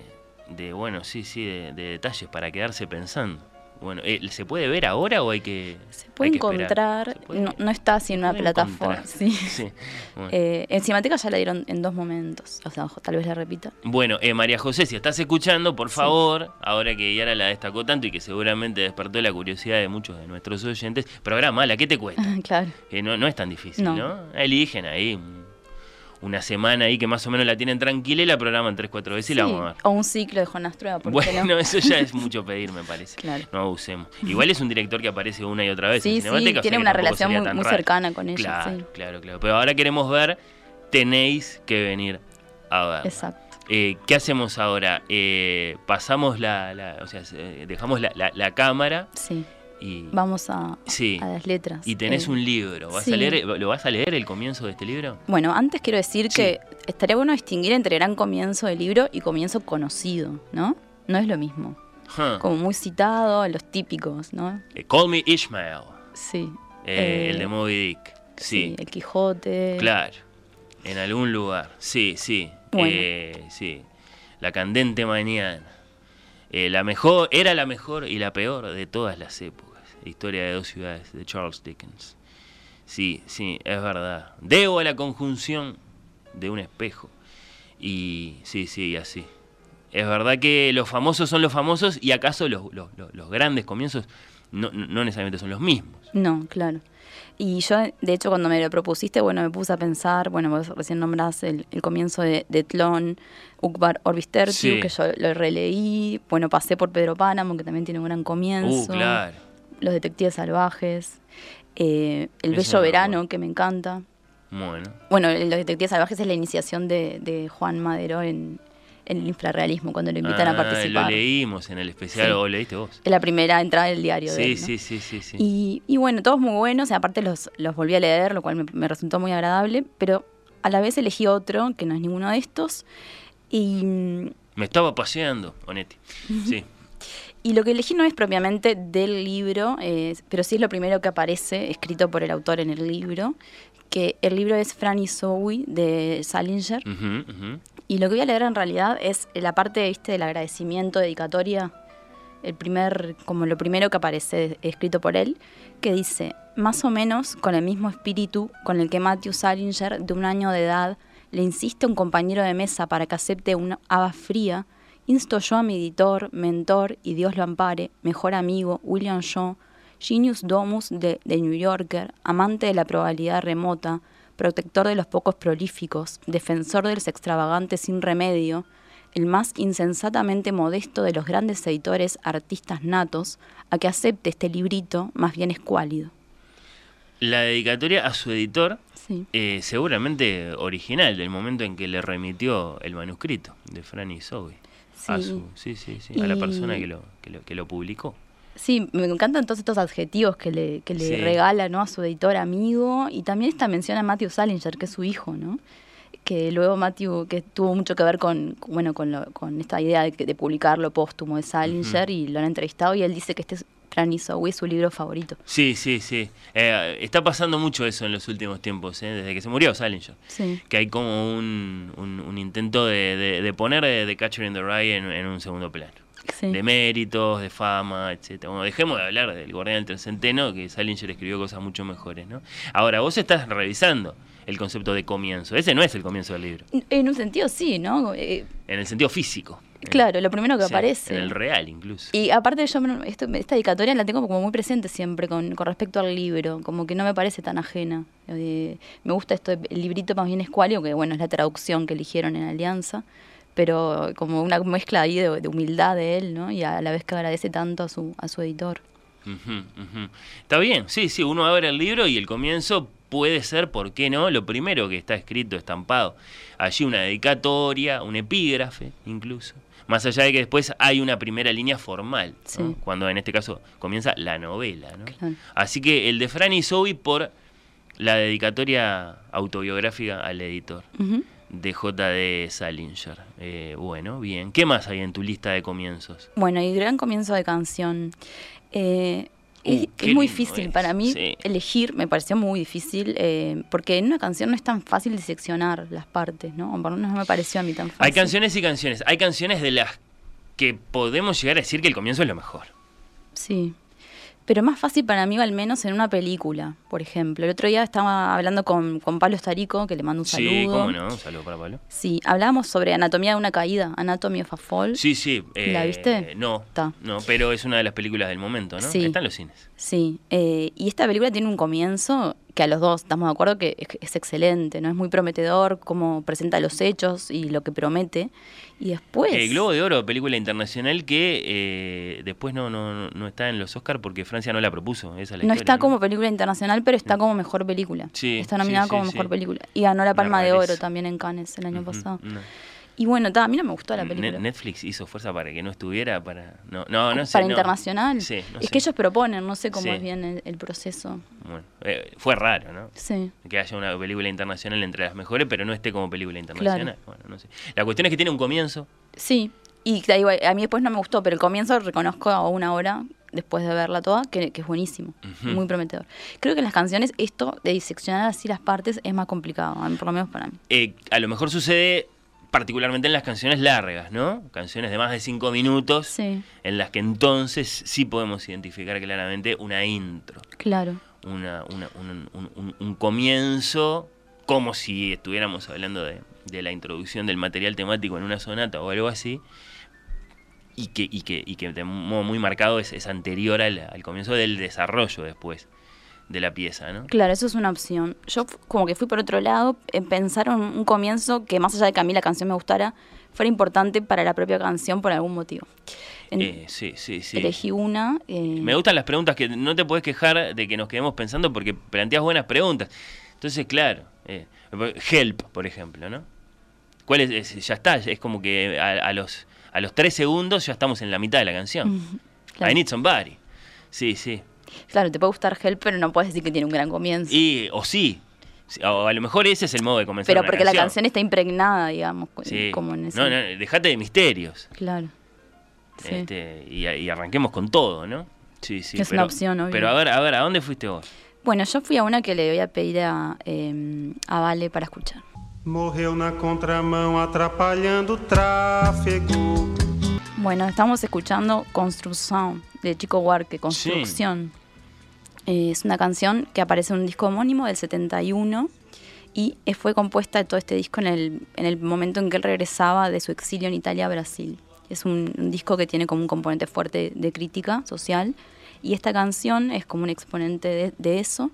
de, bueno, sí, sí, de, de detalles para quedarse pensando. Bueno, eh, ¿se puede ver ahora o hay que Se puede encontrar, no, no está así en una plataforma. Sí. Sí, bueno. Eh, en ya la dieron en dos momentos. O sea, tal vez la repita. Bueno, eh, María José, si estás escuchando, por favor, ahora que Yara la destacó tanto y que seguramente despertó la curiosidad de muchos de nuestros oyentes, programala, ¿qué te cuesta? claro. Eh, no, no es tan difícil, ¿no? No. Eligen ahí una semana ahí que más o menos la tienen tranquila y la programan tres, cuatro veces y la Sí, vamos a ver. O un ciclo de Jonás Trueba, ¿por qué Bueno, no? eso ya es mucho pedir, me parece. Claro. No abusemos. Igual es un director que aparece una y otra vez. en Sí, sí, o sea tiene una relación muy, cercana con ella. Claro, sí. claro, claro. Pero ahora queremos ver, tenéis que venir a ver. Exacto. Eh, ¿Qué hacemos ahora? Eh, pasamos la, la- o sea, eh, dejamos la, la- la cámara Sí. Y, Vamos a, sí, a las letras. y tenés Eh, un libro. ¿Vas sí. a leer, ¿Lo vas a leer el comienzo de este libro? Bueno, antes quiero decir que estaría bueno distinguir entre gran comienzo del libro y comienzo conocido, ¿no? No es lo mismo. Huh. Como muy citado, los típicos, ¿no? Eh, Call Me Ishmael, Sí. eh, el de Moby Dick. Sí, El Quijote. claro. En algún lugar. Sí, sí. Bueno. Sí. La candente mañana. La mejor, era la mejor y la peor de todas las épocas. Historia de dos ciudades, de Charles Dickens. Sí, sí, es verdad. Debo a la conjunción de un espejo Y sí, sí, así. Es verdad que los famosos son los famosos y acaso los, los, grandes comienzos no, no necesariamente son los mismos. No, claro. Y yo, de hecho, cuando me lo propusiste, bueno, me puse a pensar, bueno, vos recién nombrás el, el comienzo de, de Tlón, Ukbar Orbis Tertiu, Sí. que yo lo releí, bueno, pasé por Pedro Páramo, que también tiene un gran comienzo. Uh, claro. Los Detectives Salvajes, eh, El Bello Verano, que me encanta. Bueno. Bueno, Los Detectives Salvajes es la iniciación de, de Juan Madero en, en el infrarrealismo, cuando lo invitan Ah, a participar. Lo leímos en el especial, Sí. o leíste vos. Es la primera entrada del diario de Sí, él, ¿no? sí, sí, sí, sí. Y, y bueno, todos muy buenos, y aparte los, los volví a leer, lo cual me, me resultó muy agradable, pero a la vez elegí otro, que no es ninguno de estos, y, Me estaba paseando, Onetti. Sí. y lo que elegí no es propiamente del libro, eh, pero sí es lo primero que aparece escrito por el autor en el libro, que el libro es Franny Zoe de Salinger, Ujú, ujú. y lo que voy a leer en realidad es la parte, viste, del agradecimiento, dedicatoria, el primer, como lo primero que aparece escrito por él, que dice, más o menos con el mismo espíritu con el que Matthew Salinger, de un año de edad, le insiste a un compañero de mesa para que acepte una haba fría, insto yo a mi editor, mentor y Dios lo ampare, mejor amigo, William Shaw, genius domus de, de New Yorker, amante de la probabilidad remota, protector de los pocos prolíficos, defensor de los extravagantes sin remedio, el más insensatamente modesto de los grandes editores artistas natos, a que acepte este librito más bien escuálido. La dedicatoria a su editor, Sí. eh, seguramente original, del momento en que le remitió el manuscrito de Franny Zoe. A, su, sí, sí, sí, a la persona que lo, que lo, que lo publicó. Sí, me encantan todos estos adjetivos que le, que le Sí. regala ¿no? a su editor amigo y también esta mención a Matthew Salinger, que es su hijo, ¿no? Que luego Matthew, que tuvo mucho que ver con, bueno, con, lo- con esta idea de, de publicarlo póstumo de Salinger y lo han entrevistado y él dice que este es Es su libro favorito. Sí, sí, sí. Eh, está pasando mucho eso en los últimos tiempos, eh, desde que se murió Salinger. Sí. Que hay como un, un- un intento de, de- de poner The Catcher in the Rye en, en un segundo plano. Sí. De méritos, de fama, etcétera. Bueno, dejemos de hablar del Guardián del Tercenteno, que Salinger escribió cosas mucho mejores, ¿no? Ahora, vos estás revisando el concepto de comienzo. Ese no es el comienzo del libro, En un sentido sí, ¿no? Eh, en el sentido físico. Claro, lo primero que Sí, aparece. En el real, incluso. Y aparte yo me- esto- esta dedicatoria la tengo como muy presente siempre con, con respecto al libro, como que no me parece tan ajena. Eh, me gusta esto, de- el librito más bien escuálio, que bueno, es la traducción que eligieron en Alianza, pero como una mezcla ahí de, de humildad de él, ¿no? Y a la vez que agradece tanto a su, a su editor. Ujú. Está bien, sí, sí, uno abre el libro y el comienzo puede ser, ¿por qué no? Lo primero que está escrito, estampado. Allí una dedicatoria, un epígrafe incluso. Más allá de que después hay una primera línea formal, cuando en este caso comienza la novela. ¿no? Claro. Así que el de Franny Zoe por la dedicatoria autobiográfica al editor Ujú. de J.D. Salinger. Eh, bueno, bien. ¿Qué más hay en tu lista de comienzos? Bueno, y gran comienzo de canción. Eh, es, Uh, es muy difícil es, para mí sí. elegir, me pareció muy difícil, eh, porque en una canción no es tan fácil diseccionar las partes, ¿no? Por lo menos no me pareció a mí tan fácil. Hay canciones y canciones. Hay canciones de las que podemos llegar a decir que el comienzo es lo mejor. Sí. Pero más fácil para mí, al menos en una película, por ejemplo. El otro día estaba hablando con, con Pablo Starico, que le mando un saludo. Sí, cómo no. Un saludo para Pablo. Sí, hablábamos sobre Anatomía de una caída, Anatomy of a Fall. Sí, sí. ¿La eh, viste? No, Ta. no, pero es una de las películas del momento, ¿no? Sí. Está en los cines. Sí, eh, y esta película tiene un comienzo que a los dos estamos de acuerdo que es, es excelente, ¿no? Es muy prometedor cómo presenta los hechos y lo que promete. Y después... El Globo de Oro, película internacional que eh, después no, no, no está en los Oscars porque Francia no la propuso. Esa es la no historia, está como película internacional, pero está como mejor película. Sí, está nominada sí, como mejor película. Y ganó la Palma de. Oro también en Cannes el año pasado. no. Y bueno, ta, a mí no me gustó la película. Netflix hizo fuerza para que no estuviera para no no no sé, Para no. internacional. Sí, no es sé. que ellos proponen, no sé cómo Sí. es bien el, el proceso. Bueno, eh, fue raro, ¿no? Sí. Que haya una película internacional entre las mejores, pero no esté como película internacional. Bueno, no sé. La cuestión es que tiene un comienzo. Sí, y te digo, a mí después no me gustó, pero el comienzo reconozco a una hora después de verla toda, que, que es buenísimo, muy prometedor. Creo que en las canciones esto de diseccionar así las partes es más complicado, por lo menos para mí. Eh, a lo mejor sucede particularmente en las canciones largas, ¿no? Canciones de más de cinco minutos, Sí, en las que entonces sí podemos identificar claramente una intro, claro. una, una- un, un- un- un comienzo como si estuviéramos hablando de, de la introducción del material temático en una sonata o algo así, y que, y que, y que de modo muy marcado es, es anterior al, al comienzo del desarrollo después de la pieza, ¿no? Claro, eso es una opción. Yo como que fui por otro lado, en pensar un, un comienzo que más allá de que a mí la canción me gustara, fuera importante para la propia canción por algún motivo. En- Eh, sí, sí, sí. Elegí una. eh, Me gustan las preguntas que no te puedes quejar de que nos quedemos pensando porque planteas buenas preguntas. Entonces, claro, eh, help, por ejemplo, ¿no? ¿Cuál es, es- Ya está, es como que a, a los, a los tres segundos ya estamos en la mitad de la canción. Claro. I need somebody. Sí, sí. Claro, te puede gustar Help, pero no puedes decir que tiene un gran comienzo. Y, o sí. O a lo mejor ese es el modo de comenzar pero una porque la canción está impregnada, digamos, Sí. como en ese... No, no, dejate de misterios. Claro. Sí. Este, y, y arranquemos con todo, ¿no? Sí, sí. Es una opción, obvio. Pero a ver, a ver, ¿a dónde fuiste vos? Bueno, yo fui a una que le voy a pedir a, eh, a Vale para escuchar. Morreu na contramão atrapalhando o tráfego. Bueno, estamos escuchando Construction de Chico Huarque, Construcción. Eh, es una canción que aparece en un disco homónimo del 71 y fue compuesta todo este disco en el, en el momento en que él regresaba de su exilio en Italia a Brasil. Es un, un disco que tiene como un componente fuerte de crítica social y esta canción es como un exponente de, de eso.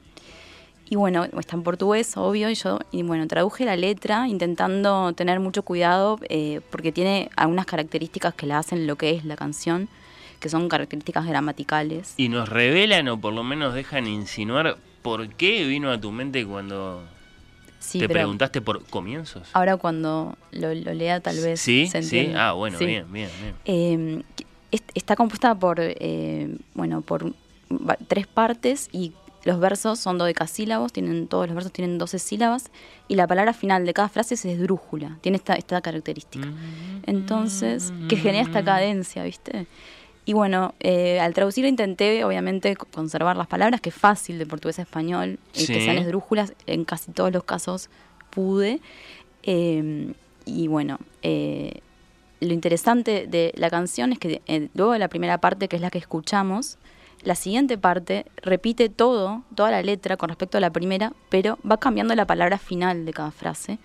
Y bueno, está en portugués, obvio, y yo, y bueno, traduje la letra intentando tener mucho cuidado eh, porque tiene algunas características que la hacen lo que es la canción, que son características gramaticales. Y nos revelan o por lo menos dejan insinuar por qué vino a tu mente cuando Sí, te preguntaste por comienzos. ahora cuando lo, lo lea tal vez Sí, se sí. Ah, bueno, Sí. bien, bien, bien. Eh, est- está compuesta por, eh, bueno, por tres partes y los versos son dodecasílabos, tienen, todos los versos tienen 12 sílabas y la palabra final de cada frase es esdrújula, tiene esta, esta característica. Entonces, que genera esta cadencia, ¿viste? Y bueno, eh, al traducirlo intenté obviamente co- conservar las palabras, que es fácil de portugués a español, que sean esdrújulas, en casi todos los casos pude. Eh, y bueno, eh, lo interesante de la canción es que eh, luego de la primera parte, que es la que escuchamos, la siguiente parte repite todo, toda la letra con respecto a la primera, pero va cambiando la palabra final de cada frase.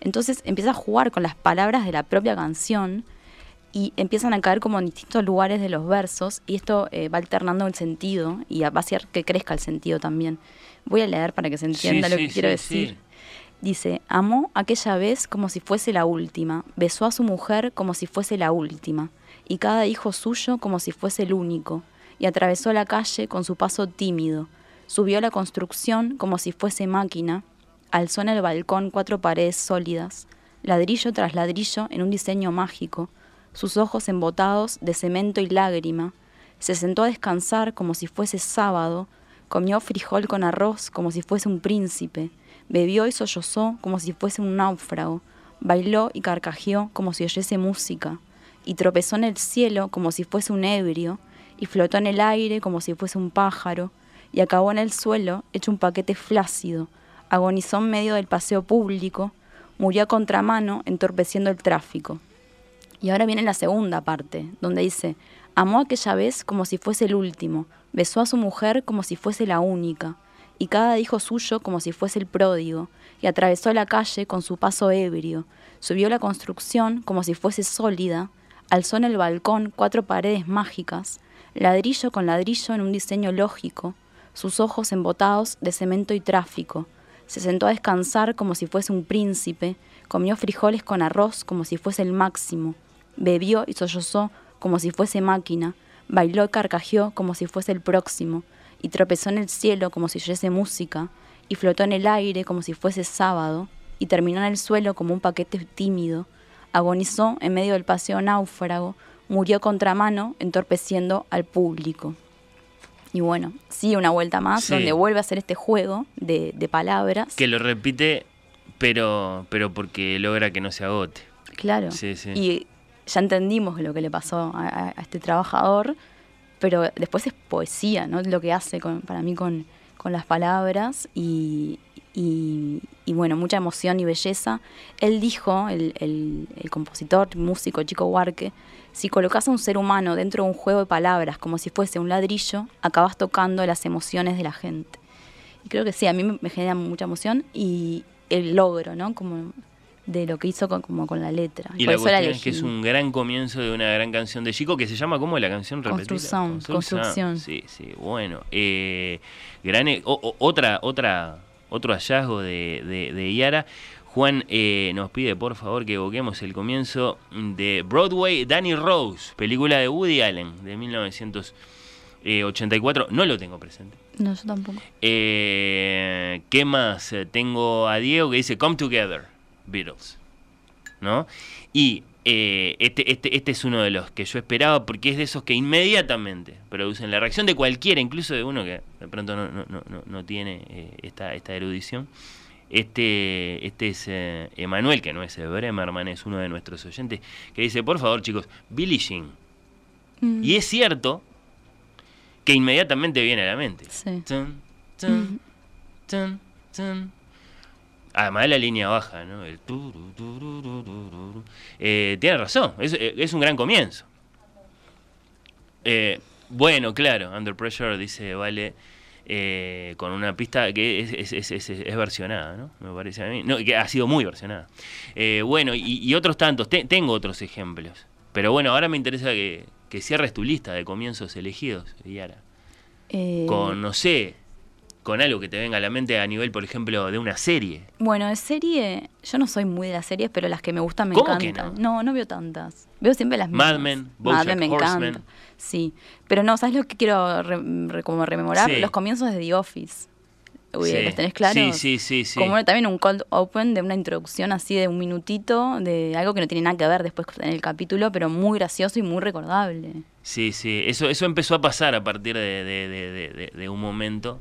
Entonces empieza a jugar con las palabras de la propia canción y empiezan a caer como en distintos lugares de los versos y esto eh, va alternando el sentido y va a hacer que crezca el sentido también. Voy a leer para que se entienda Sí, lo sí, que quiero sí, decir. Dice, amó aquella vez como si fuese la última, besó a su mujer como si fuese la última, y cada hijo suyo como si fuese el único, y atravesó la calle con su paso tímido, subió la construcción como si fuese máquina, alzó en el balcón cuatro paredes sólidas, ladrillo tras ladrillo en un diseño mágico, sus ojos embotados de cemento y lágrima, se sentó a descansar como si fuese sábado, comió frijol con arroz como si fuese un príncipe, bebió y sollozó como si fuese un náufrago, bailó y carcajeó como si oyese música, y tropezó en el cielo como si fuese un ebrio, y flotó en el aire como si fuese un pájaro, y acabó en el suelo hecho un paquete flácido, agonizó en medio del paseo público, murió a contramano entorpeciendo el tráfico. Y ahora viene la segunda parte, donde dice, amó aquella vez como si fuese el último, besó a su mujer como si fuese la única, y cada hijo suyo como si fuese el pródigo, y atravesó la calle con su paso ebrio, subió la construcción como si fuese sólida, alzó en el balcón cuatro paredes mágicas, ladrillo con ladrillo en un diseño lógico, sus ojos embotados de cemento y tráfico, se sentó a descansar como si fuese un príncipe, comió frijoles con arroz como si fuese el máximo, bebió y sollozó como si fuese máquina, bailó y carcajeó como si fuese el próximo, y tropezó en el cielo como si oyese música, y flotó en el aire como si fuese sábado, y terminó en el suelo como un paquete tímido, agonizó en medio del paseo náufrago, murió contramano entorpeciendo al público. Y bueno, sigue una vuelta más Sí. donde vuelve a hacer este juego de, de palabras. Que lo repite, pero, pero porque logra que no se agote. Claro. Sí, sí. Y ya entendimos lo que le pasó a, este trabajador, pero después es poesía, ¿no? Lo que hace con- para mí con, con las palabras y, y- y, bueno, mucha emoción y belleza. Él dijo, el, el- el compositor, músico Chico Huarque, si colocas a un ser humano dentro de un juego de palabras como si fuese un ladrillo, acabas tocando las emociones de la gente. Y creo que sí, a mí me, genera mucha emoción y, el logro, ¿no? Como de lo que hizo con, como con la letra. Y Por la cuestión es que es un gran comienzo de una gran canción de Chico que se llama ¿cómo la canción repetida? Construcción, construcción. Sí, sí, bueno. Eh, gran, e- o- o- otra, otra, otro hallazgo de, de, de Yara. Juan eh, nos pide por favor que evoquemos el comienzo de Broadway Danny Rose, película de Woody Allen de 1984. No lo tengo presente. No, yo tampoco. Eh, ¿Qué más? Tengo a Diego que dice Come Together, Beatles. ¿No? Y eh, este, este, este es uno de los que yo esperaba porque es de esos que inmediatamente producen la reacción de cualquiera, incluso de uno que de pronto no, no, no, no- no tiene eh, esta, esta erudición. Este, este es eh, Emanuel, que no es Bremerman, es uno de nuestros oyentes, que dice, por favor chicos, Billie Jean. Mm. Y es cierto que inmediatamente viene a la mente. Sí. Tun, tun, tun, tun. Además de la línea baja, ¿no? El turu, turu, turu, turu. Eh, tiene razón, es, es un gran comienzo. Eh, bueno, claro, Under Pressure dice, vale, eh, con una pista que es, es, es, es- es versionada, ¿no? Me parece a mí. No, que ha sido muy versionada. Eh, bueno, y, y otros tantos, Te- tengo otros ejemplos. Pero bueno, ahora me interesa que, que cierres tu lista de comienzos elegidos, Yara con, no sé, con algo que te venga a la mente a nivel, por ejemplo, de una serie. Bueno, de serie, yo no soy muy de las series, pero las que me gustan me ¿Cómo que encantan. no? no, veo tantas. Veo siempre las Mad mismas. Mad BoJack Men me Horseman. encanta. Sí, pero no, ¿sabes lo que quiero re- re- como rememorar? Sí. Los comienzos de The Office. Uy, Sí. ¿Los tenés claros? Sí, sí, sí, sí. Como también un cold open de una introducción así de un minutito, de algo que no tiene nada que ver después en el capítulo, pero muy gracioso y muy recordable. Sí, sí, eso, eso empezó a pasar a partir de, de- de- de- de- de un momento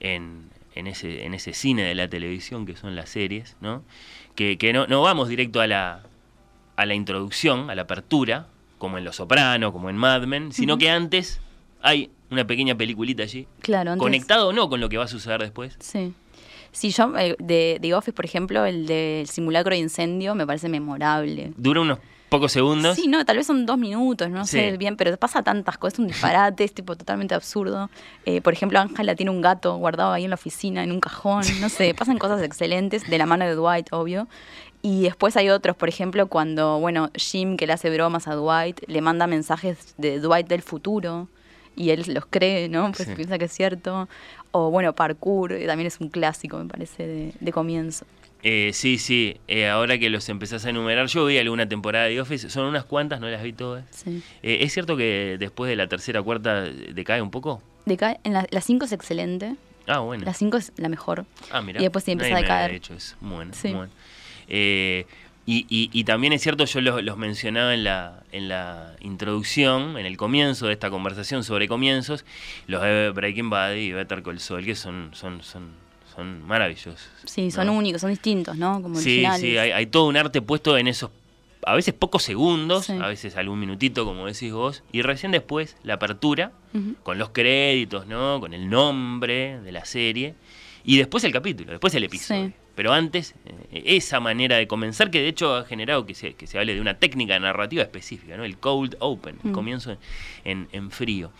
en, en ese, en ese cine de la televisión que son las series, ¿no? Que, que no, no vamos directo a la, a la introducción, a la apertura, como en Los Soprano, como en Mad Men, sino que antes hay una pequeña peliculita allí, Claro, antes- conectado o no con lo que va a suceder después. Sí. Sí, yo eh, de The Office, por ejemplo, el del simulacro de incendio me parece memorable. Dura unos pocos segundos. Sí, no, tal vez son dos minutos, no Sí. sé bien, pero pasa tantas cosas, es un disparate, es tipo totalmente absurdo. Eh, por ejemplo, Ángela tiene un gato guardado ahí en la oficina, en un cajón, no sé, pasan cosas excelentes, de la mano de Dwight, obvio. Y después hay otros, por ejemplo, cuando, bueno, Jim, que le hace bromas a Dwight, le manda mensajes de Dwight del futuro y él los cree, ¿no? Pues Sí. piensa que es cierto. O bueno, Parkour, eh, también es un clásico, me parece, de, de comienzo. Eh, sí, sí, eh, ahora que los empezás a enumerar, yo vi alguna temporada de Office, son unas cuantas, no las vi todas. Sí. Eh, ¿Es cierto que después de la tercera o cuarta decae un poco? Decae- en la, la 5 es excelente. Ah, bueno. La 5 es la mejor. Ah, mira. Y después sí empieza a decaer. dicho eso. Muy bueno, Sí. bueno. Eh, y, y- y también es cierto, yo los, los mencionaba en la, en la introducción, en el comienzo de esta conversación sobre comienzos, los de Breaking Bad y Better Call Saul, que son, son, son, son maravillosos. Sí, son ¿no? únicos, son distintos, ¿no? Como Sí, originales. sí, hay, hay todo un arte puesto en esos, a veces pocos segundos, Sí. a veces algún minutito, como decís vos, y recién después la apertura, con los créditos, ¿no? Con el nombre de la serie, y después el capítulo, después el episodio. Sí. Pero antes, eh, esa manera de comenzar, que de hecho ha generado que se, que se hable de una técnica narrativa específica, ¿no? El cold open, el comienzo en, en frío.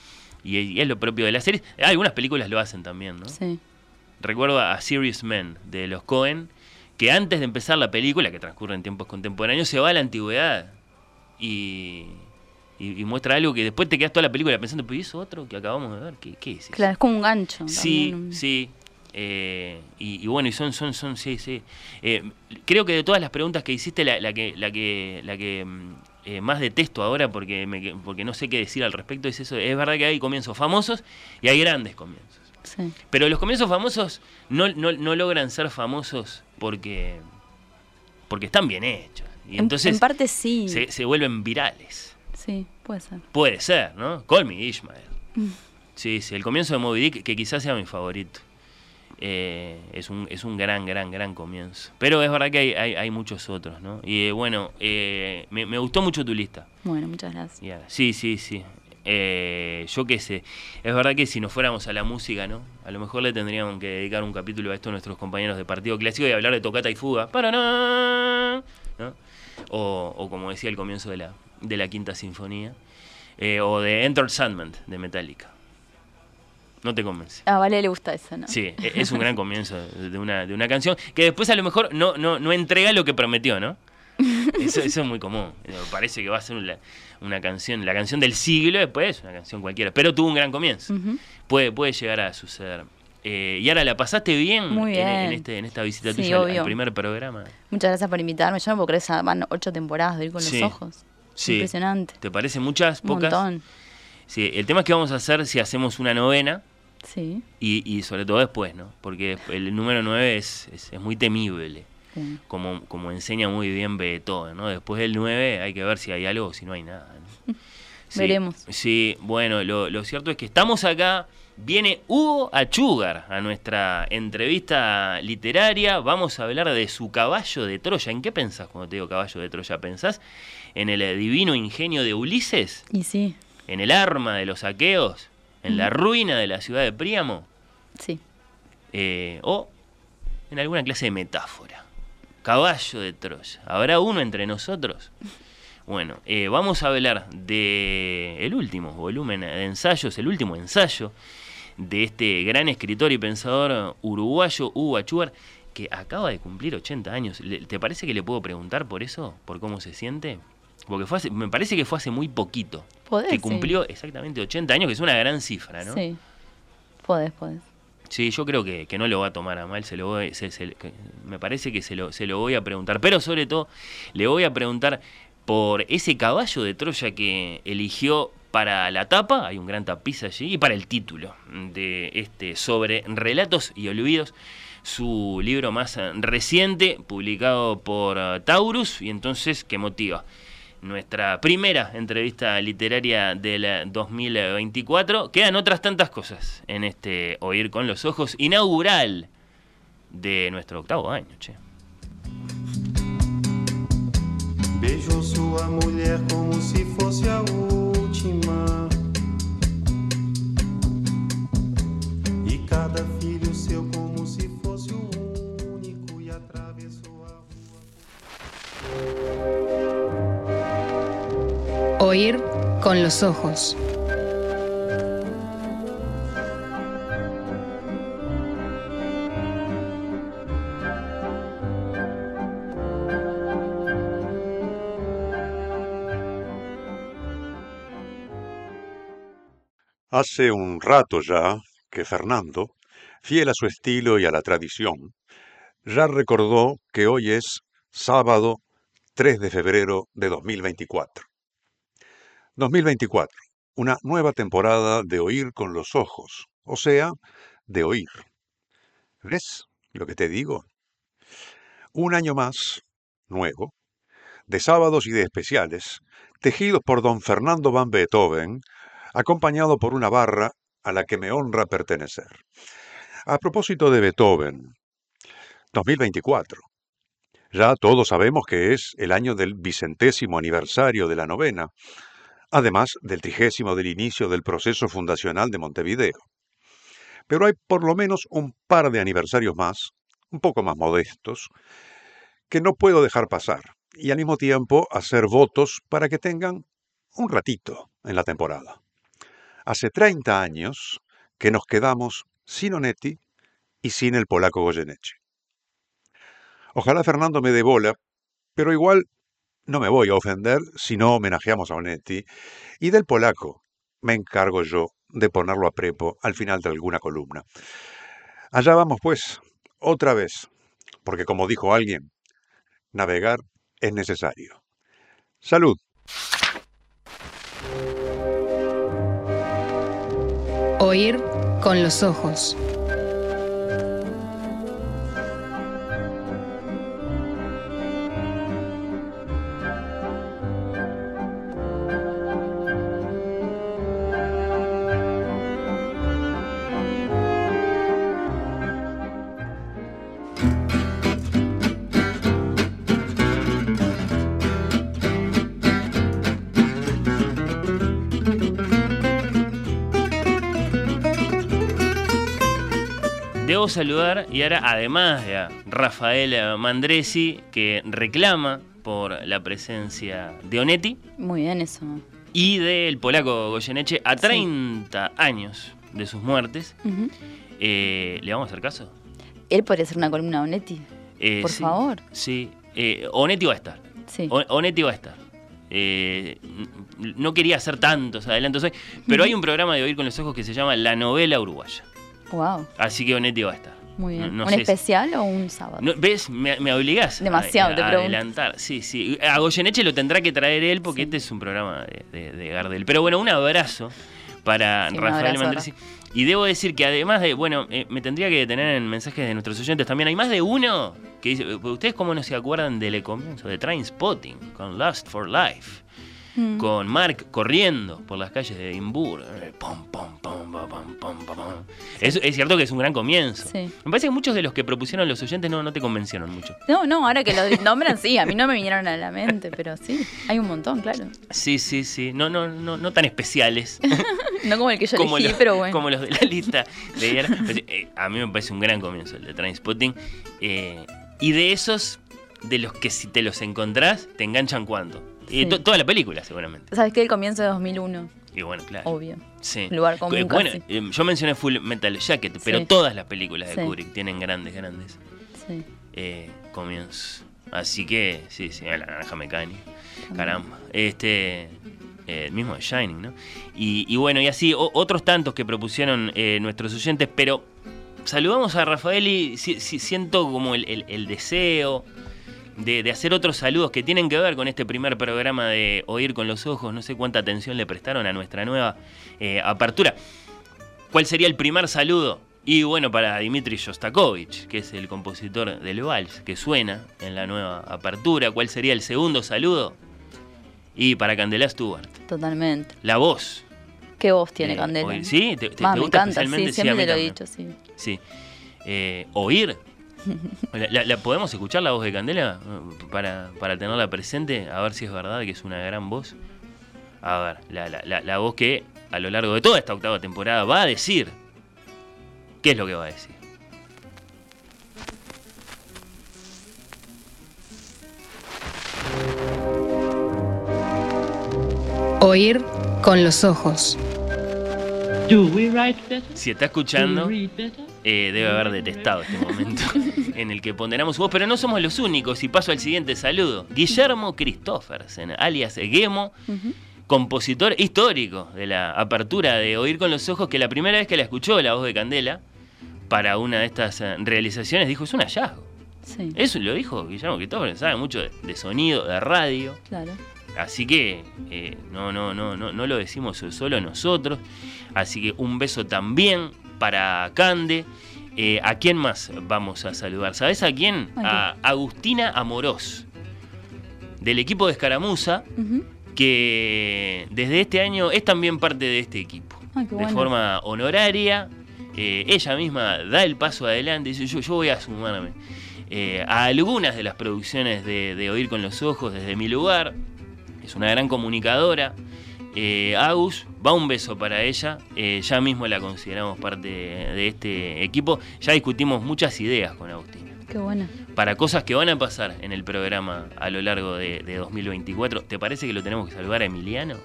Y, y es lo propio de la serie. Algunas películas lo hacen también, ¿no? Sí. Recuerdo a Serious Men de los Cohen, que antes de empezar la película, que transcurre en tiempos contemporáneos, se va a la antigüedad y, y- y muestra algo que después te quedas toda la película pensando, pero ¿y eso otro que acabamos de ver? ¿Qué, qué es eso? Claro, es como un gancho. Sí, también. sí. Eh, y, y bueno, y son, son, son, sí, sí. Eh, creo que de todas las preguntas que hiciste, la, la que, la que, la que mm, eh, más detesto ahora, porque, me, porque no sé qué decir al respecto, es eso. Es verdad que hay comienzos famosos y hay grandes comienzos. Sí. Pero los comienzos famosos no, no, no logran ser famosos porque, porque están bien hechos. Y En- entonces en parte sí. se, se vuelven virales. Sí, puede ser. Puede ser, ¿no? Call me Ishmael. Mm. Sí, sí, el comienzo de Moby Dick, que quizás sea mi favorito. Eh, es, un, es un gran, gran, gran comienzo. Pero es verdad que hay, hay, hay muchos otros, ¿no? Y eh, bueno, eh, me, me gustó mucho tu lista. Bueno, muchas gracias. Sí, sí, sí. Eh, yo qué sé. Es verdad que si nos fuéramos a la música, ¿no? A lo mejor le tendríamos que dedicar un capítulo a esto a nuestros compañeros de Partido Clásico y hablar de tocata y fuga. Para ¿no? O, o como decía el comienzo de la, de la Quinta Sinfonía. Eh, o de Enter Sandman de Metallica. No te convence. A Vale le gusta eso, ¿no? Sí, e- es un gran comienzo de una, de una canción que después a lo mejor no, no, no entrega lo que prometió, ¿no? Eso, eso es muy común. Eh, Parece que va a ser una, una canción, la canción del siglo, después una canción cualquiera. Pero tuvo un gran comienzo. Puede, puede llegar a suceder. Eh, y ahora, ¿la pasaste bien, En, este, en esta visita Sí, tuya al- primer programa? Muchas gracias por invitarme. Yo no puedo creer, van ocho temporadas de ir con Sí. los ojos. Sí. Impresionante. ¿Te parece muchas, Un pocas? montón. Sí, el tema es que vamos a hacer si hacemos una novena Sí. y, y sobre todo después, ¿no? Porque el número 9 es, es, es muy temible. Sí. como, como enseña muy bien Beethoven, ¿no? Después del 9 hay que ver si hay algo o si no hay nada. ¿no? Sí, Veremos. Sí, bueno, lo, lo cierto es que estamos acá. Viene Hugo Achugar a nuestra entrevista literaria. Vamos a hablar de su caballo de Troya. ¿En qué pensás cuando te digo caballo de Troya? ¿Pensás en el divino ingenio de Ulises? Y sí, ¿En el arma de los aqueos? ¿En la ruina de la ciudad de Príamo? sí. Eh, o en alguna clase de metáfora. Caballo de Troya. ¿Habrá uno entre nosotros? Bueno, eh, vamos a hablar de el último volumen de ensayos, el último ensayo de este gran escritor y pensador uruguayo Hugo Achugar, que acaba de cumplir 80 años. ¿Te parece que le puedo preguntar por eso? ¿Por cómo se siente? Porque fue hace- me parece que fue hace muy poquito. Podés, que sí. cumplió exactamente 80 años, que es una gran cifra, ¿no? Sí. Podés, podés. Sí, yo creo que, que no lo va a tomar a mal, se lo voy- se- se- me parece que se lo, se lo voy a preguntar, pero sobre todo le voy a preguntar por ese caballo de Troya que eligió para la tapa, hay un gran tapiz allí, y para el título de este sobre relatos y olvidos, su libro más reciente, publicado por eh, Taurus, y entonces, ¿qué motiva? Nuestra primera entrevista literaria del eh, 2024. Quedan otras tantas cosas en este Oír con los Ojos inaugural de nuestro octavo año, che. Beijou sua mulher como se fosse a última. E cada filho seu como Oír con los ojos. Hace un rato ya que Fernando, fiel a su estilo y a la tradición, ya recordó que hoy es sábado 3 de febrero de 2024. 2024, una nueva temporada de oír con los ojos, o sea, de oír. ¿Ves lo que te digo? Un año más, nuevo, de sábados y de especiales, tejidos por don Fernando van Beethoven, acompañado por una barra a la que me honra pertenecer. A propósito de Beethoven, 2024. Ya todos sabemos que es el año del vicentésimo aniversario de la novena, además del trigésimo del inicio del proceso fundacional de Montevideo. Pero hay por lo menos un par de aniversarios más, un poco más modestos, que no puedo dejar pasar y al mismo tiempo hacer votos para que tengan un ratito en la temporada. Hace 30 años que nos quedamos sin Onetti y sin el polaco Goyeneche. Ojalá Fernando me dé bola, pero igual no me voy a ofender si no homenajeamos a Onetti, y del polaco me encargo yo de ponerlo a prepo al final de alguna columna. Allá vamos pues, otra vez, porque como dijo alguien, navegar es necesario. Salud. Oír con los ojos. Saludar, y ahora además de a Rafael Mandresi, que reclama por la presencia de Onetti Muy bien eso. y del polaco Goyeneche a 30 años de sus muertes. Eh, ¿Le vamos a hacer caso? Él podría ser una columna Onetti. Eh, Por sí, favor. Sí. Eh, Onetti va a estar. Sí. Onetti va a estar. Eh, no quería hacer tantos adelantos hoy, pero hay un programa de Oír con los Ojos que se llama La Novela Uruguaya. Wow. Así que Onetti va a estar. Muy bien. No- no ¿Un si- especial o un sábado? No, ¿Ves? Me, me obligás a- Demasiado, a, te pregunto. adelantar. Sí, sí. A Goyeneche lo tendrá que traer él porque este es un programa de, de- de Gardel. Pero bueno, un abrazo para Sí, Rafael Mandresi. Y debo decir que además de, bueno, eh, me tendría que detener en mensajes de nuestros oyentes también. Hay más de uno que dice, "Eh, ¿ustedes cómo no se acuerdan del comienzo de Train Spotting con Lust for Life? Mm. con Mark corriendo por las calles de Edimburgo. Es, es, cierto que es un gran comienzo. Me parece que muchos de los que propusieron los oyentes no, te convencieron mucho. No, no, ahora que los nombran, sí, a mí no me vinieron a la mente, pero sí, hay un montón, claro. Sí, sí, sí. No, no, no, no tan especiales. no como el que yo como elegí, pero bueno. Como los de la lista de ayer. Eh, a mí me parece un gran comienzo el de Trainspotting. Eh, y de esos, de los que si te los encontrás, te enganchan cuánto. Y Sí. toda la película, seguramente. ¿Sabes qué? El comienzo de 2001, Y bueno, claro. obvio. Sí. Lugar común Eh, Bueno, casi. eh, yo mencioné Full Metal Jacket, pero todas las películas de Sí. Kubrick tienen grandes, grandes Sí. eh, comienzos. Así que, sí, sí, la naranja mecánica. Caramba. Este. eh, el mismo de Shining, ¿no? Y, y bueno, y así, o- otros tantos que propusieron eh, nuestros oyentes, pero saludamos a Rafael y si- si- siento como el, el- el deseo de, de hacer otros saludos que tienen que ver con este primer programa de Oír con los Ojos. No sé cuánta atención le prestaron a nuestra nueva eh, apertura. ¿Cuál sería el primer saludo? Y bueno, para Dimitri Shostakovich, que es el compositor del vals que suena en la nueva apertura. ¿Cuál sería el segundo saludo? Y para Candela Stewart, Totalmente. la voz. ¿Qué voz tiene Eh, Candela? oír- ¿sí? ¿Te- te- Más, te me gusta encanta, especialmente? sí, Sí, siempre mí te lo he dicho, sí. Sí. Eh, ¿Oír? La, la- la- podemos escuchar la voz de Candela para, para tenerla presente? A ver si es verdad que es una gran voz. A ver, la, la- la- la voz que a lo largo de toda esta octava temporada va a decir. ¿Qué es lo que va a decir? Oír con los ojos. Do we write better? Si está Do escuchando, we read better? Eh, debe haber detestado este momento en el que ponderamos su voz, pero no somos los únicos. Y paso al siguiente saludo. Guillermo Christoffersen, alias Gemo, compositor histórico de la apertura de Oír con los Ojos, que la primera vez que la escuchó la voz de Candela para una de estas eh, realizaciones dijo, es un hallazgo. Sí, Eso lo dijo Guillermo Christoffersen, sabe mucho de, de sonido, de radio. claro. Así que eh, no, no, no, no, no lo decimos solo nosotros. Así que un beso también para Cande. Eh, ¿A quién más vamos a saludar? ¿Sabes a quién? A Agustina Amorós, del equipo de Escaramuza, que desde este año es también parte de este equipo. Ay, de bueno. forma honoraria. Eh, ella misma da el paso adelante y dice, yo, yo voy a sumarme eh, a algunas de las producciones de, de Oír con los Ojos desde mi lugar. Es una gran comunicadora. Eh, Agus, va un beso para ella. Eh, ya mismo la consideramos parte de, este equipo. Ya discutimos muchas ideas con Agustina. Qué buena. Para cosas que van a pasar en el programa a lo largo de, de 2024. ¿Te parece que lo tenemos que saludar a Emiliano?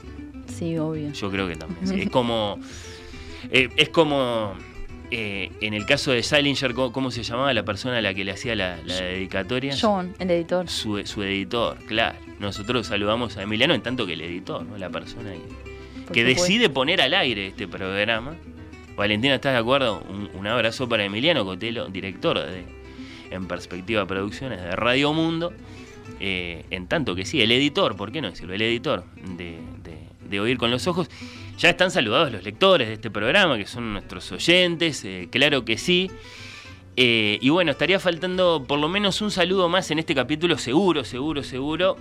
Sí, obvio. Yo creo que también. sí. Es como. eh, es como. Eh, en el caso de Salinger, ¿cómo, cómo se llamaba la persona a la que le hacía la, la dedicatoria? John, el editor. Su, su editor, claro. Nosotros saludamos a Emiliano en tanto que el editor, ¿no? La persona que, decide poner al aire este programa. Valentina, ¿estás de acuerdo? Un, un abrazo para Emiliano Cotelo, director de En Perspectiva Producciones de Radio Mundo. Eh, en tanto que sí, el editor, ¿por qué no decirlo? El editor de, de- de Oír con los Ojos. Ya están saludados los lectores de este programa, que son nuestros oyentes, eh, claro que sí. Eh, y bueno, estaría faltando por lo menos un saludo más en este capítulo, seguro, seguro, seguro.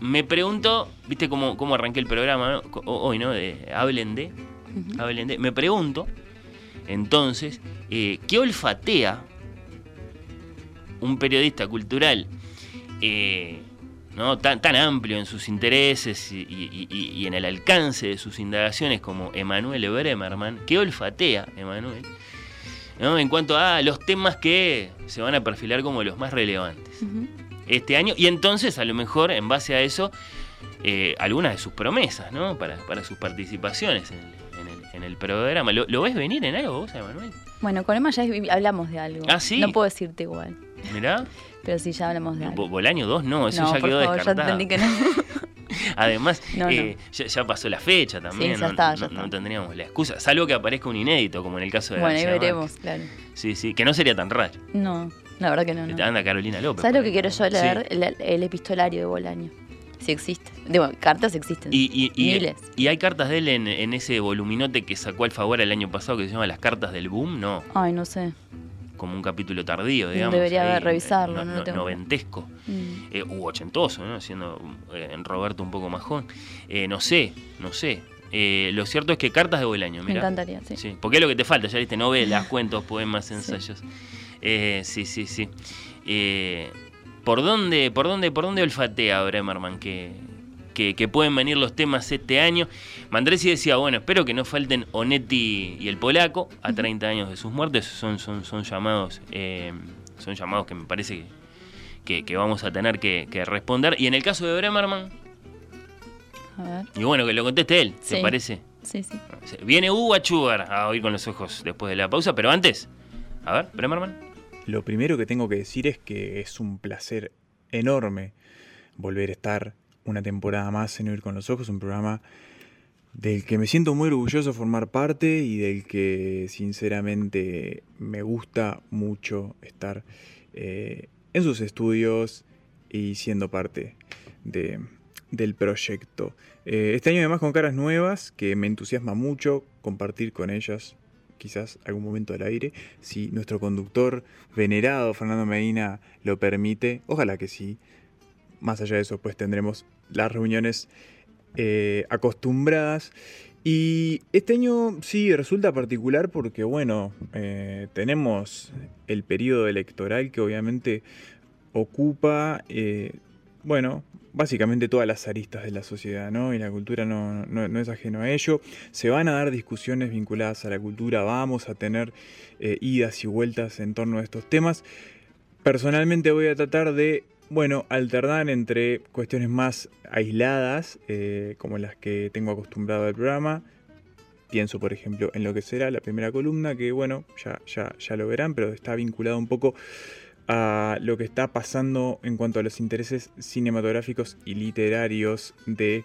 Me pregunto, viste cómo, cómo arranqué el programa hoy, ¿no? De, hablen de. Hablen de. Me pregunto, entonces, eh, ¿qué olfatea un periodista cultural eh, ¿no? tan, tan amplio en sus intereses y, y- y- y en el alcance de sus indagaciones como Emanuel Bremerman? ¿Qué olfatea, Emanuel? ¿no? En cuanto a los temas que se van a perfilar como los más relevantes este año. Y entonces, a lo mejor, en base a eso, eh, algunas de sus promesas, ¿no? Para, para sus participaciones en el, en el- en el programa. ¿Lo, lo ves venir en algo vos, Emanuel? Bueno, con Emma ya hablamos de algo. ¿Ah, sí? No puedo decirte igual. Mirá. Pero sí, ya hablamos de algo. Bolaño 2 no, eso no, ya por quedó favor, descartado. ya entendí que no. Además, No, no. eh, Ya, ya pasó la fecha también. Sí, no, ya está, ya no- no tendríamos la excusa. Salvo que aparezca un inédito, como en el caso de Bueno, ahí veremos, claro. Sí, sí, que no sería tan raro. No, la verdad que no. no. Anda Carolina López. ¿Sabes lo que quiero yo Sí. leer? El, el epistolario de Bolaño. Si existe. Digo, cartas existen. Y, y- y- Miles. y hay cartas de él en, en ese voluminote que sacó Alfaguara el año pasado que se llama Las cartas del boom, no, Ay, no sé. Como un capítulo tardío, digamos. Debería ahí, revisarlo, eh, no lo tengo. Noventesco. Mm. Eh, u ochentoso, ¿no? Siendo eh, en Roberto un poco más joven. Eh, no sé, no sé. Lo cierto es que cartas de Bolaño, Me mira. encantaría, sí. porque es lo que te falta, ya viste, novelas, cuentos, poemas, ensayos. Eh, sí, sí, sí. Eh, ¿por, dónde, por, dónde, ¿Por dónde olfatea Bremerman que, que, que pueden venir los temas este año? Mandresi decía, bueno, espero que no falten Onetti y el polaco a 30 años de sus muertes. Son, son, son llamados eh, son llamados que me parece que, que, que vamos a tener que, que responder. Y en el caso de Bremerman, A ver. y bueno, que lo conteste él, ¿te Sí. parece? Sí, sí. Viene Hugo Achugar a oír con los ojos después de la pausa, pero antes, a ver, Bremerman. Lo primero que tengo que decir es que es un placer enorme volver a estar una temporada más en Oír con los Ojos, un programa del que me siento muy orgulloso formar parte y del que sinceramente me gusta mucho estar eh, en sus estudios y siendo parte de, del proyecto. Eh, este año además con caras nuevas que me entusiasma mucho compartir con ellas quizás algún momento al aire, si nuestro conductor venerado Fernando Medina lo permite, ojalá que sí. Más allá de eso, pues tendremos las reuniones eh, acostumbradas. Y este año sí resulta particular porque, bueno, eh, tenemos el periodo electoral que obviamente ocupa, eh, bueno, básicamente todas las aristas de la sociedad, ¿no? Y la cultura no, no- es ajeno a ello. Se van a dar discusiones vinculadas a la cultura, vamos a tener idas y vueltas en torno a estos temas. Personalmente voy a tratar de, bueno, alternar entre cuestiones más aisladas, eh, como las que tengo acostumbrado al programa. Pienso, por ejemplo, en lo que será la primera columna, que bueno, ya, ya, ya lo verán, pero está vinculado un poco a lo que está pasando en cuanto a los intereses cinematográficos y literarios de,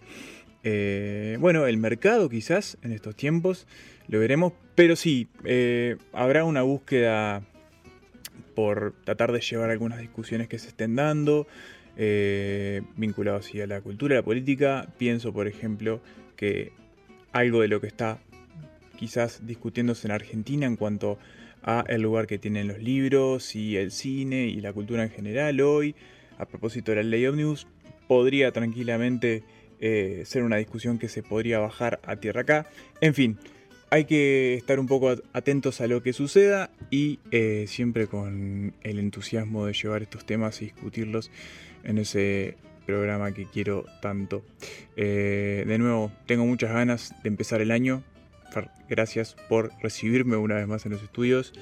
eh, bueno, el mercado quizás en estos tiempos, lo veremos, pero sí, eh, habrá una búsqueda por tratar de llevar algunas discusiones que se estén dando, eh, vinculados a la cultura, a la política. Pienso, por ejemplo, que algo de lo que está quizás discutiéndose en Argentina en cuanto a el lugar que tienen los libros y el cine y la cultura en general hoy, a propósito de la ley Omnibus, podría tranquilamente eh, ser una discusión que se podría bajar a tierra acá. En fin, hay que estar un poco at- atentos a lo que suceda y eh, siempre con el entusiasmo de llevar estos temas y discutirlos en ese programa que quiero tanto. Eh, de nuevo, tengo muchas ganas de empezar el año. Gracias por recibirme una vez más en los estudios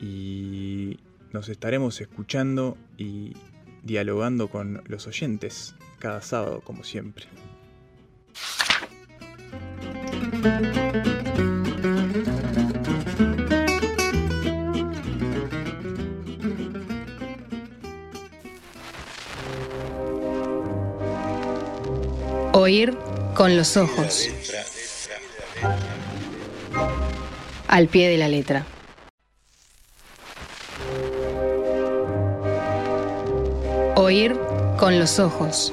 y nos estaremos escuchando y dialogando con los oyentes cada sábado, como siempre. Oír con los ojos. Al pie de la letra. Oír con los ojos.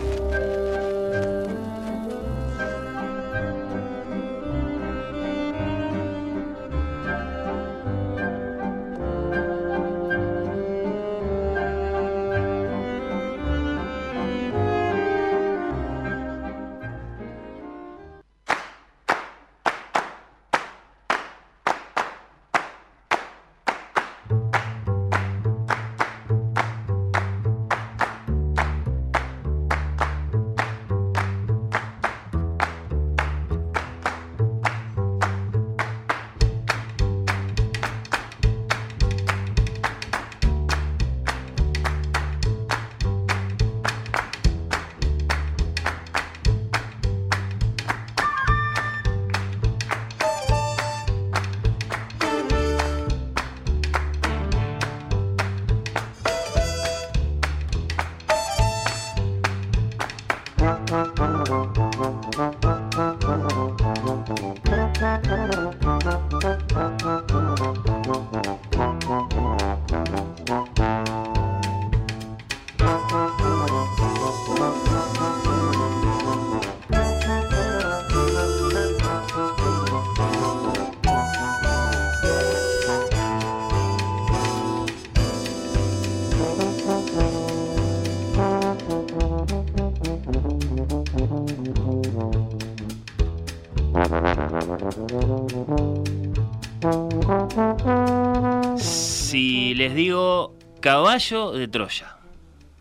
Les digo caballo de Troya,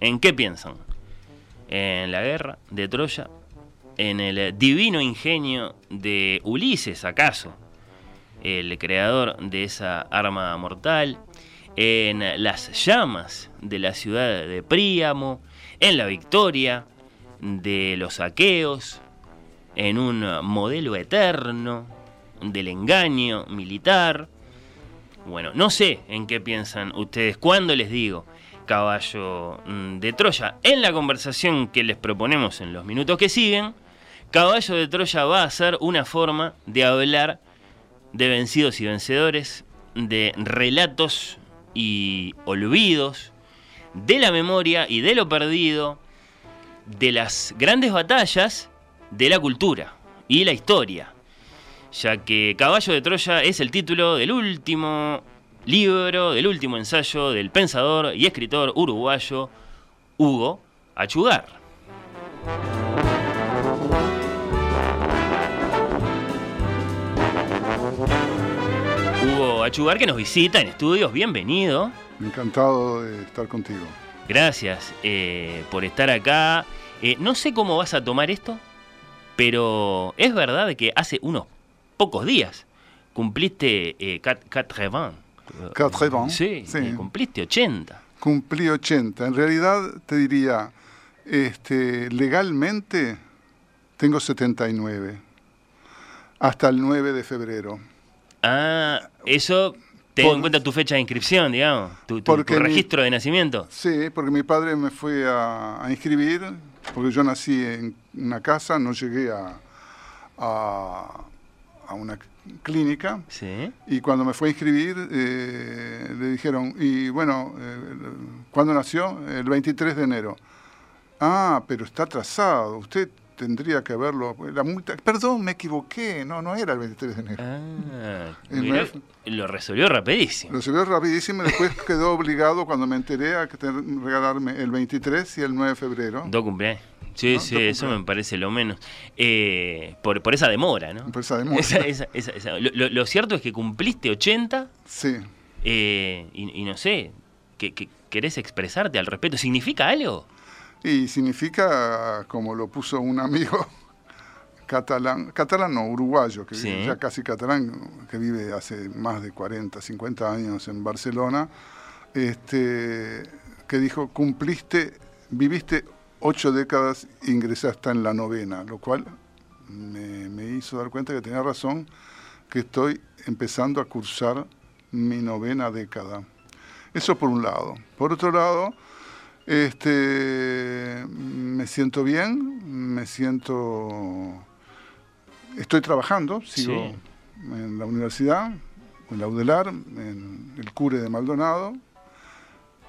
¿en qué piensan? ¿En la guerra de Troya? ¿En el divino ingenio de Ulises, acaso? El creador de esa arma mortal. ¿En las llamas de la ciudad de Príamo? ¿En la victoria de los aqueos? ¿En un modelo eterno del engaño militar? Bueno, no sé en qué piensan ustedes cuando les digo caballo mm, de Troya. En la conversación que les proponemos en los minutos que siguen, caballo de Troya va a ser una forma de hablar de vencidos y vencedores, de relatos y olvidos, de la memoria y de lo perdido, de las grandes batallas de la cultura y la historia ya que Caballo de Troya es el título del último libro, del último ensayo del pensador y escritor uruguayo Hugo Achugar. Hugo Achugar que nos visita en estudios, bienvenido. Encantado de estar contigo. Gracias eh, por estar acá. Eh, no sé cómo vas a tomar esto, pero es verdad que hace unos pocos días cumpliste eh, 80. 80. Sí, Sí. eh, cumpliste 80. Cumplí 80. En realidad te diría, este, legalmente tengo 79. Hasta el 9 de febrero. Ah, eso tengo en cuenta tu fecha de inscripción, digamos, tu, tu- tu Porque mi- registro de nacimiento. Sí, porque mi padre me fue a, a inscribir, porque yo nací en una casa, no llegué a, a, a una clínica. Sí. Y cuando me fue a inscribir, eh, le dijeron, y bueno, eh, ¿cuándo nació? El 23 de enero. Ah, pero está atrasado, usted tendría que haberlo. La multa, perdón, me equivoqué, no, no era el 23 de enero. Ah, lo resolvió rapidísimo. Lo subió rapidísimo y después quedó obligado cuando me enteré a que regalarme el 23 y el 9 de febrero. Dos cumpleaños. Sí, No, sí, eso me parece lo menos. Eh, por, por esa demora, ¿no? Por esa demora. Esa- esa- esa- esa- Lo, lo- lo cierto es que cumpliste 80. Sí. eh, y, y no sé, que, que querés expresarte al respecto. ¿Significa algo? Y significa, como lo puso un amigo catalán, catalán no, uruguayo, que Sí. vive ya casi catalán, que vive hace más de 40, 50 años en Barcelona, este, que dijo, cumpliste, viviste ocho décadas, ingresaste en la novena, lo cual me, me hizo dar cuenta que tenía razón, que estoy empezando a cursar mi novena década. Eso por un lado. Por otro lado, este, me siento bien, me siento... Estoy trabajando, sigo Sí. en la universidad, en la UDELAR, en el CURE de Maldonado,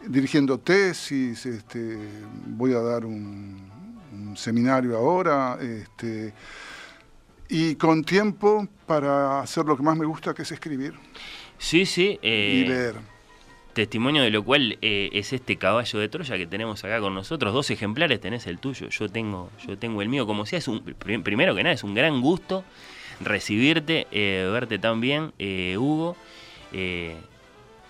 dirigiendo tesis, este, voy a dar un, un seminario ahora, este, y con tiempo para hacer lo que más me gusta, que es escribir Sí, sí. eh, y leer. Testimonio de lo cual eh, es este caballo de Troya que tenemos acá con nosotros. Dos ejemplares tenés el tuyo, yo tengo, yo tengo el mío. Como sea, es un, prim- primero que nada, es un gran gusto recibirte, eh, verte tan bien, eh, Hugo. Eh,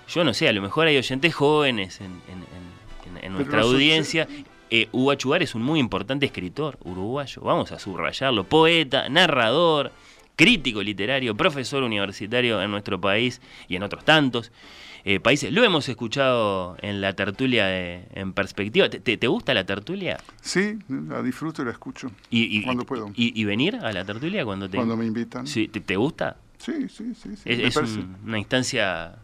yo no sé, a lo mejor hay oyentes jóvenes en, en- en- en- en nuestra audiencia. Eh, Hugo Achugar es un muy importante escritor uruguayo, vamos a subrayarlo, poeta, narrador, crítico literario, profesor universitario en nuestro país y en otros tantos eh, países. Lo hemos escuchado en la tertulia de- en perspectiva. ¿Te, te- te gusta la tertulia? Sí, la disfruto y la escucho. Y, y- Cuando puedo. Y, y venir a la tertulia cuando te, Cuando me invitan. Sí, ¿te, te gusta? Sí, sí, sí. sí, Es, un- una instancia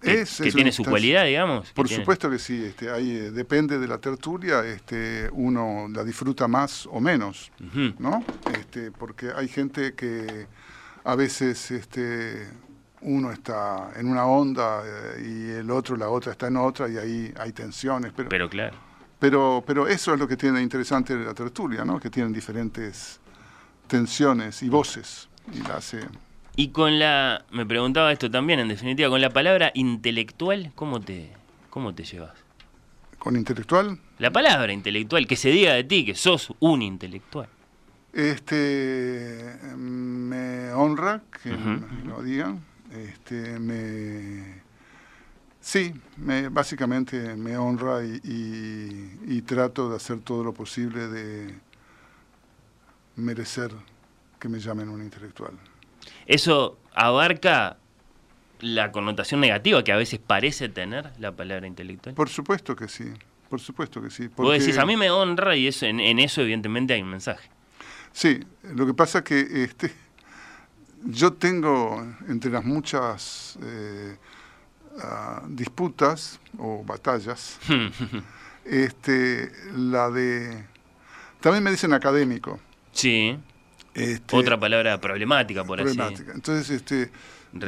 que, Es- que es tiene su cualidad, digamos. que Por tiene- supuesto que sí, este, ahí, eh, depende de la tertulia, este, uno la disfruta más o menos. ¿no? Este, porque hay gente que a veces este, uno está en una onda eh, y el otro, la otra está en otra y ahí hay tensiones, pero, Pero claro. pero, pero eso es lo que tiene interesante la tertulia, ¿no? Que tienen diferentes tensiones y voces y la hace... Y con la, me preguntaba esto también, en definitiva, con la palabra intelectual, ¿cómo te, cómo te llevas? ¿Con intelectual? La palabra intelectual, que se diga de ti que sos un intelectual. Este me honra que me lo digan. Este me sí, me, básicamente me honra y, y- y trato de hacer todo lo posible de merecer que me llamen un intelectual. Eso abarca la connotación negativa que a veces parece tener la palabra intelectual. Por supuesto que sí, por supuesto que sí. Vos porque- decís, a mí me honra y eso, en, en eso evidentemente hay un mensaje. Sí, lo que pasa que este, yo tengo entre las muchas eh, ah, disputas o batallas, este, la de... También me dicen académico. sí. Este, Otra palabra problemática, por así problemática. Entonces, este,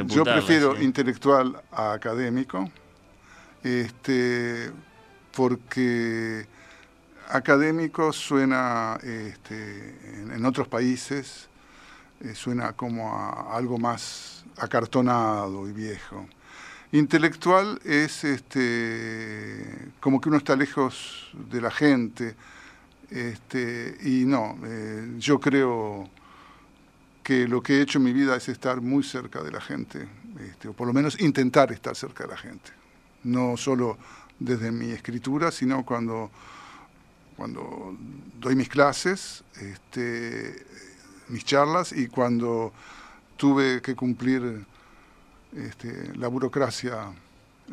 yo prefiero sí. intelectual a académico, este, porque académico suena este, en, en otros países, eh, suena como a algo más acartonado y viejo. Intelectual es este, como que uno está lejos de la gente, este, y no, eh, yo creo que lo que he hecho en mi vida es estar muy cerca de la gente, este, o por lo menos intentar estar cerca de la gente. No solo desde mi escritura, sino cuando, cuando doy mis clases, este, mis charlas y cuando tuve que cumplir este, la burocracia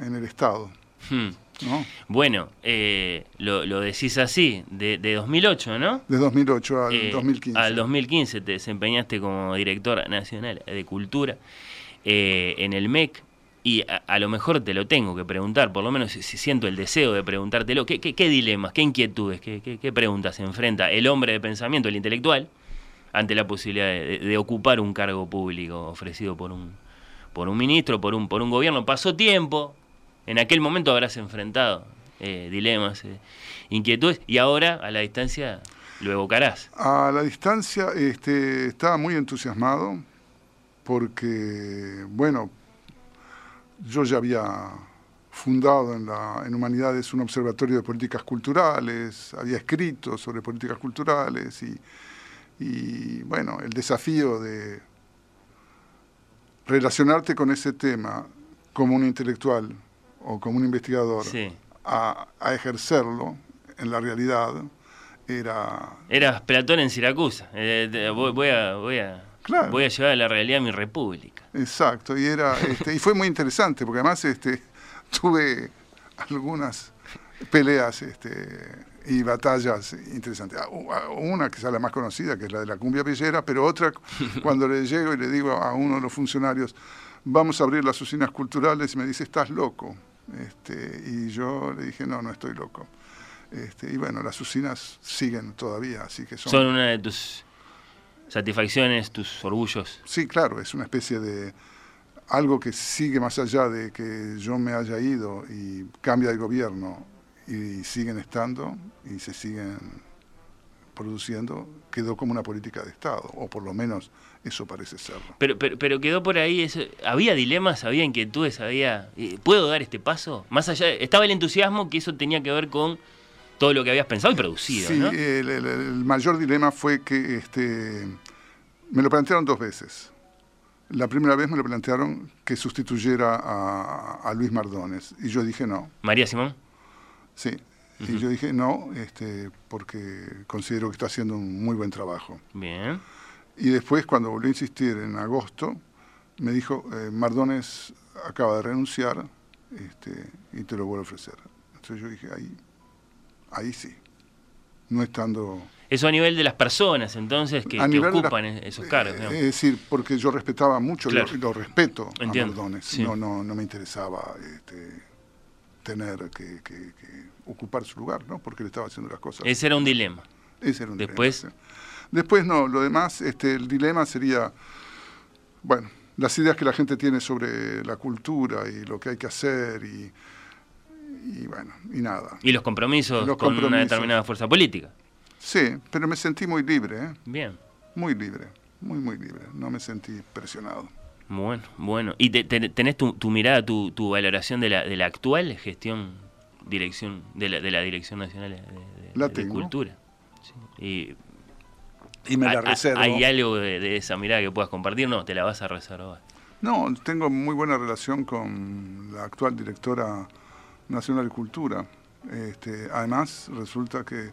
en el Estado. Hmm. ¿no? Bueno, eh, lo, lo decís así, de, de 2008, ¿no? De 2008 al Eh, 2015. Al 2015 te desempeñaste como directora nacional de cultura eh, en el MEC. Y a, a lo mejor te lo tengo que preguntar, por lo menos si, si siento el deseo de preguntártelo. ¿Qué, qué, qué dilemas, qué inquietudes, qué, qué, qué preguntas enfrenta el hombre de pensamiento, el intelectual, ante la posibilidad de, ocupar un cargo público ofrecido por un, por un ministro, por un, por un gobierno? Pasó tiempo, en aquel momento habrás enfrentado eh, dilemas, eh, inquietudes, y ahora a la distancia lo evocarás. A la distancia este, estaba muy entusiasmado porque, bueno, yo ya había fundado en, la, en Humanidades un observatorio de políticas culturales, había escrito sobre políticas culturales y, y, bueno, el desafío de relacionarte con ese tema como un intelectual o como un investigador Sí. a, a ejercerlo en la realidad era Eras Platón en Siracusa. Eh, voy, voy a, voy, a, Claro. voy a llevar a la realidad mi república. Exacto, y era este, y fue muy interesante porque además este, tuve algunas peleas este, y batallas interesantes. Ah, ah, Una que es la más conocida, que es la de la cumbia villera, pero otra cuando le llego y le digo a uno de los funcionarios, vamos a abrir las usinas culturales, y me dice, estás loco. Este, y yo le dije, no, no estoy loco. Este, y bueno, las usinas siguen todavía, así que son... Son una de tus satisfacciones, tus orgullos. Sí, claro, es una especie de algo que sigue más allá de que yo me haya ido y cambia el gobierno y siguen estando y se siguen produciendo, quedó como una política de Estado, o por lo menos eso parece serlo. Pero, pero, pero quedó por ahí, eso, había dilemas, había inquietudes, había... eh, ¿Puedo dar este paso? Más allá, estaba el entusiasmo que eso tenía que ver con todo lo que habías pensado y producido, Sí, ¿no? el, el- el mayor dilema fue que este, me lo plantearon dos veces. La primera vez me lo plantearon que sustituyera a, a Luis Mardones y yo dije no. María Simón. Sí. Y yo dije no, este, porque considero que está haciendo un muy buen trabajo. Bien. Y después, cuando volvió a insistir en agosto, me dijo, eh, Mardones acaba de renunciar este, y te lo vuelvo a ofrecer. Entonces yo dije, ahí, ahí sí. no estando... Eso a nivel de las personas, entonces, que, que ocupan las- esos cargos. Eh, digamos. Es decir, porque yo respetaba mucho, Claro. lo, lo respeto Entiendo, a Mardones. sí. No, no, no me interesaba este, tener que, que- que ocupar su lugar, ¿no? Porque él estaba haciendo las cosas. Ese era un dilema. Ese era un Después, dilema. Después no, lo demás, este, el dilema sería, bueno, las ideas que la gente tiene sobre la cultura y lo que hay que hacer y, y bueno, y nada. y los compromisos Los con una determinada fuerza política. Sí, pero me sentí muy libre, ¿eh? Bien. Muy libre, muy, muy libre. No me sentí presionado. Bueno, bueno. ¿Y te- te- tenés tu, tu mirada, tu, tu valoración de la, de la actual gestión, dirección de la, de la Dirección Nacional de, de- La de. Cultura? Sí. Y, Y me la ¿hay- hay- reservo. ¿Hay algo de, de esa mirada que puedas compartir? No, te la vas a reservar. No, tengo muy buena relación con la actual directora nacional de cultura. Este, además, resulta que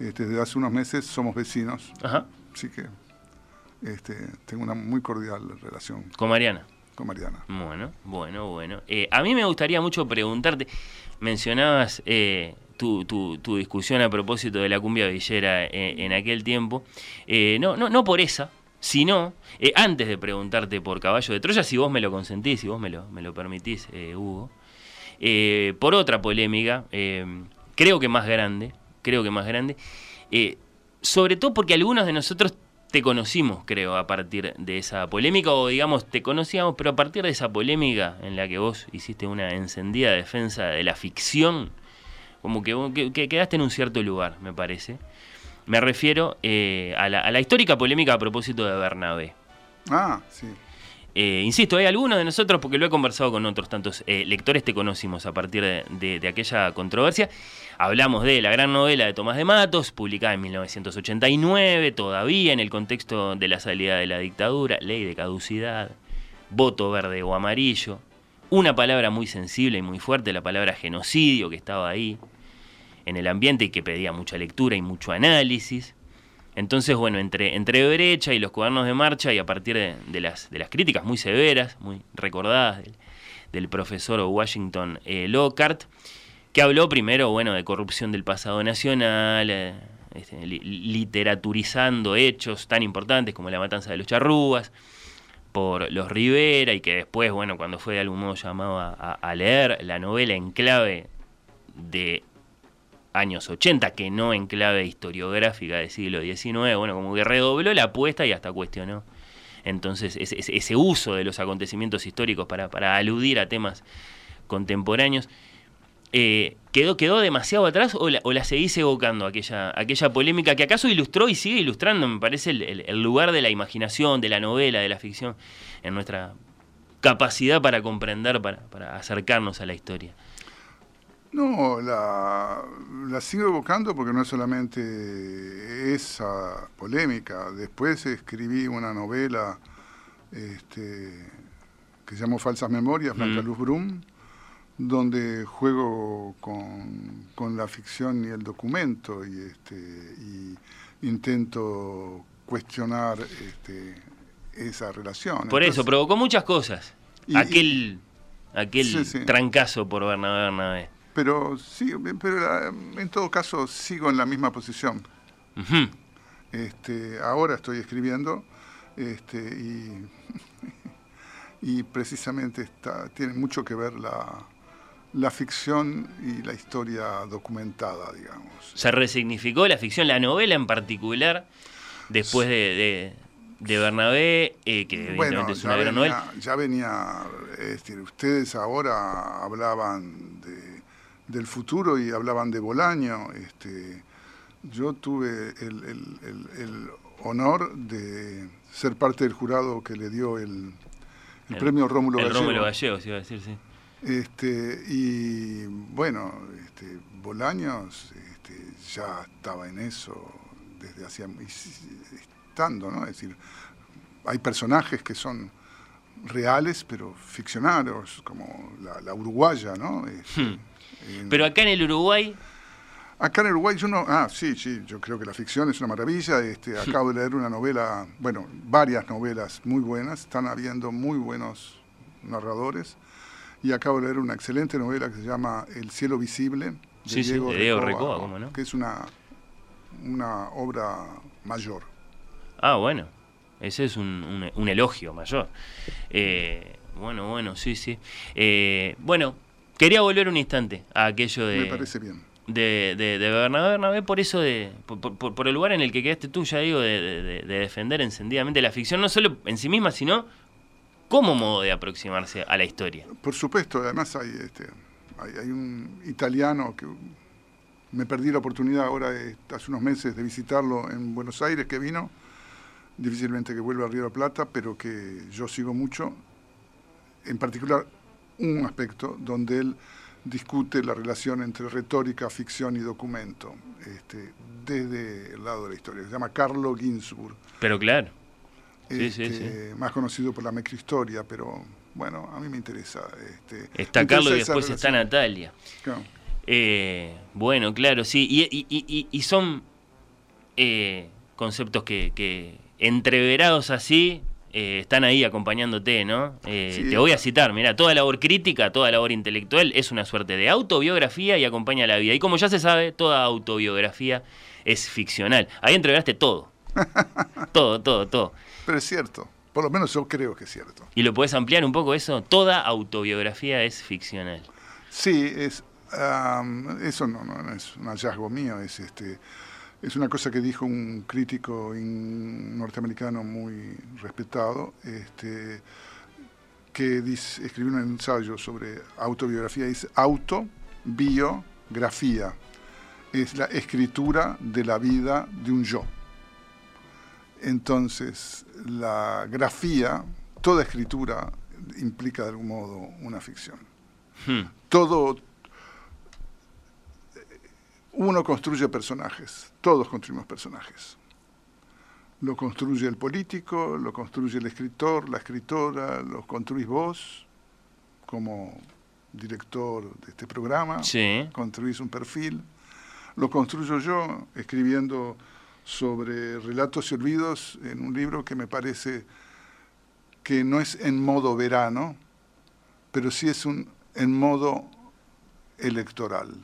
este, desde hace unos meses somos vecinos. Ajá. Así que este, tengo una muy cordial relación Con Mariana. con Mariana. Bueno, bueno, bueno. Eh, a mí me gustaría mucho preguntarte, mencionabas eh, tu, tu- tu discusión a propósito de la cumbia villera eh, en aquel tiempo. Eh, no, no, no por esa, sino antes de preguntarte por Caballo de Troya, si vos me lo consentís, si vos me lo, me lo permitís, eh, Hugo, eh, por otra polémica, creo que más grande, creo que más grande, sobre todo porque algunos de nosotros te conocimos, creo, a partir de esa polémica, o digamos, te conocíamos, pero a partir de esa polémica en la que vos hiciste una encendida defensa de la ficción, como que, que quedaste en un cierto lugar, me parece. Me refiero eh, a, la, a la histórica polémica a propósito de Bernabé. Ah, sí. Eh, insisto, hay algunos de nosotros, porque lo he conversado con otros tantos eh, lectores, te conocimos a partir de, de- de aquella controversia. Hablamos de la gran novela de Tomás de Matos, publicada en 1989, todavía en el contexto de la salida de la dictadura, ley de caducidad, voto verde o amarillo, una palabra muy sensible y muy fuerte, la palabra genocidio que estaba ahí en el ambiente y que pedía mucha lectura y mucho análisis. Entonces, bueno, entre, entre Brecha y los cuadernos de marcha y a partir de, las, de las críticas muy severas, muy recordadas del, profesor Washington eh, Lockhart, que habló primero, bueno, de corrupción del pasado nacional, eh, este, li- literaturizando hechos tan importantes como la matanza de los charrúas, por los Rivera y que después, bueno, cuando fue de algún modo llamado a leer la novela en clave de años 80, que no en clave historiográfica del siglo XIX, bueno, como que redobló la apuesta y hasta cuestionó entonces ese, uso de los acontecimientos históricos para, para aludir a temas contemporáneos. Eh, ¿quedó, ¿Quedó demasiado atrás o la, o la seguís evocando aquella, aquella polémica que acaso ilustró y sigue ilustrando, me parece, el, lugar de la imaginación, de la novela, de la ficción, en nuestra capacidad para comprender, para acercarnos a la historia? No, la, la sigo evocando porque no es solamente esa polémica. Después escribí una novela este, que se llamó Falsas Memorias, Blanca Mm. Luz Brum, donde juego con, con la ficción y el documento y, este, y intento cuestionar este, esa relación. Por eso, provocó muchas cosas. Y- aquel aquel Sí, sí. trancazo por Bernabé Bernabé. Pero sí, pero eh, en todo caso sigo en la misma posición. Este, ahora estoy escribiendo este, y, y precisamente está, tiene mucho que ver la, la ficción y la historia documentada, digamos. Se resignificó la ficción, la novela en particular, después de, de, de Bernabé, eh, que Bueno, es ya una gran venía, novela. ya venía, es decir, ustedes ahora hablaban de, del futuro y hablaban de Bolaño. Este, yo tuve el, el- el- el honor de ser parte del jurado que le dio el, el premio Rómulo el Gallego. Rómulo Gallegos, iba a decir, sí. Este, y bueno, este, Bolaños este, ya estaba en eso desde hacía estando, ¿no? Es decir, hay personajes que son reales pero ficcionarios, como la, la uruguaya, ¿no? Este, Hmm. Pero acá en el Uruguay, Acá en el Uruguay yo no, ah, sí, sí, yo creo que la ficción es una maravilla. Este, acabo de leer una novela, bueno, varias novelas muy buenas, están habiendo muy buenos narradores. Y acabo de leer una excelente novela que se llama El cielo visible, de Sí, sí, de Diego Recoba, ¿cómo no? que es una una obra mayor. Ah, bueno. Ese es un, un- un elogio mayor. Eh, bueno, bueno, sí, sí. Eh, bueno, quería volver un instante a aquello de... Me parece bien. de, de, de Bernabé Bernabé por eso de por, por- por el lugar en el que quedaste tú ya digo de, de- de- de defender encendidamente la ficción no solo en sí misma sino como modo de aproximarse a la historia Por supuesto, además hay, este, hay, hay un italiano que me perdí la oportunidad ahora, eh, hace unos meses, de visitarlo en Buenos Aires, que vino, difícilmente que vuelva a Río de la Plata, pero que yo sigo mucho, en particular un aspecto donde él discute la relación entre retórica, ficción y documento, este, desde el lado de la historia. Se llama Carlo Ginzburg. pero claro sí, sí, este, sí. más conocido por la macrohistoria, pero bueno, a mí me interesa. Este, está me Carlos y después está. Natalia Claro. Eh, bueno claro sí y, y- y- y- y son eh, conceptos que, que entreverados así eh, están ahí acompañándote, ¿no? Eh, Sí. te voy a citar, mira, toda labor crítica, toda labor intelectual es una suerte de autobiografía y acompaña la vida. Y como ya se sabe, toda autobiografía es ficcional. Ahí entreveraste todo. todo, todo, todo. Pero es cierto, por lo menos yo creo que es cierto. ¿Y lo puedes ampliar un poco eso? Toda autobiografía es ficcional. Sí, es, eso no, no, no es un hallazgo mío, es, este, es una cosa que dijo un crítico in- norteamericano muy respetado, este, que dice, escribió un ensayo sobre autobiografía, dice autobiografía, es la escritura de la vida de un yo. Entonces, la grafía, toda escritura implica de algún modo una ficción. Hmm. Todo, uno construye personajes, todos construimos personajes. Lo construye el político, lo construye el escritor, la escritora, lo construís vos como director de este programa, Sí. construís un perfil, lo construyo yo escribiendo sobre relatos y olvidos en un libro que me parece que no es en modo verano, pero sí es un en modo electoral.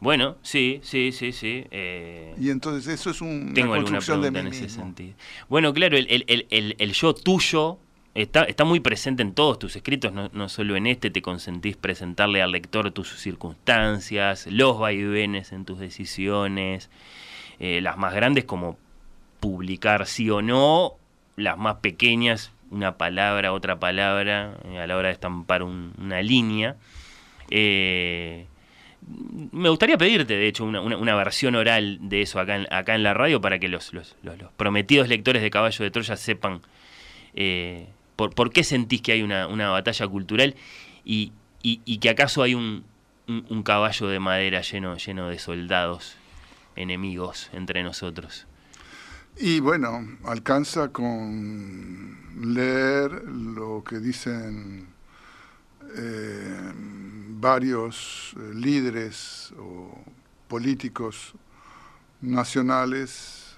Bueno, sí, sí, sí, sí. eh, Y entonces eso es un- Tengo una alguna construcción de mí en ese sentido. Bueno, claro, el, el- el- el- el yo tuyo está, está muy presente en todos tus escritos, no, no solo en este, te consentís presentarle al lector tus circunstancias, los vaivenes en tus decisiones, eh, las más grandes como publicar sí o no, las más pequeñas, una palabra, otra palabra, eh, a la hora de estampar un- una línea. Eh, me gustaría pedirte, de hecho, una, versión oral de eso acá en, la radio para que los, prometidos lectores de Caballo de Troya sepan eh, por, qué sentís que hay una, batalla cultural y, que acaso hay un, un- un caballo de madera lleno, lleno de soldados enemigos entre nosotros. Y bueno, alcanza con leer lo que dicen eh, varios eh, líderes o políticos nacionales,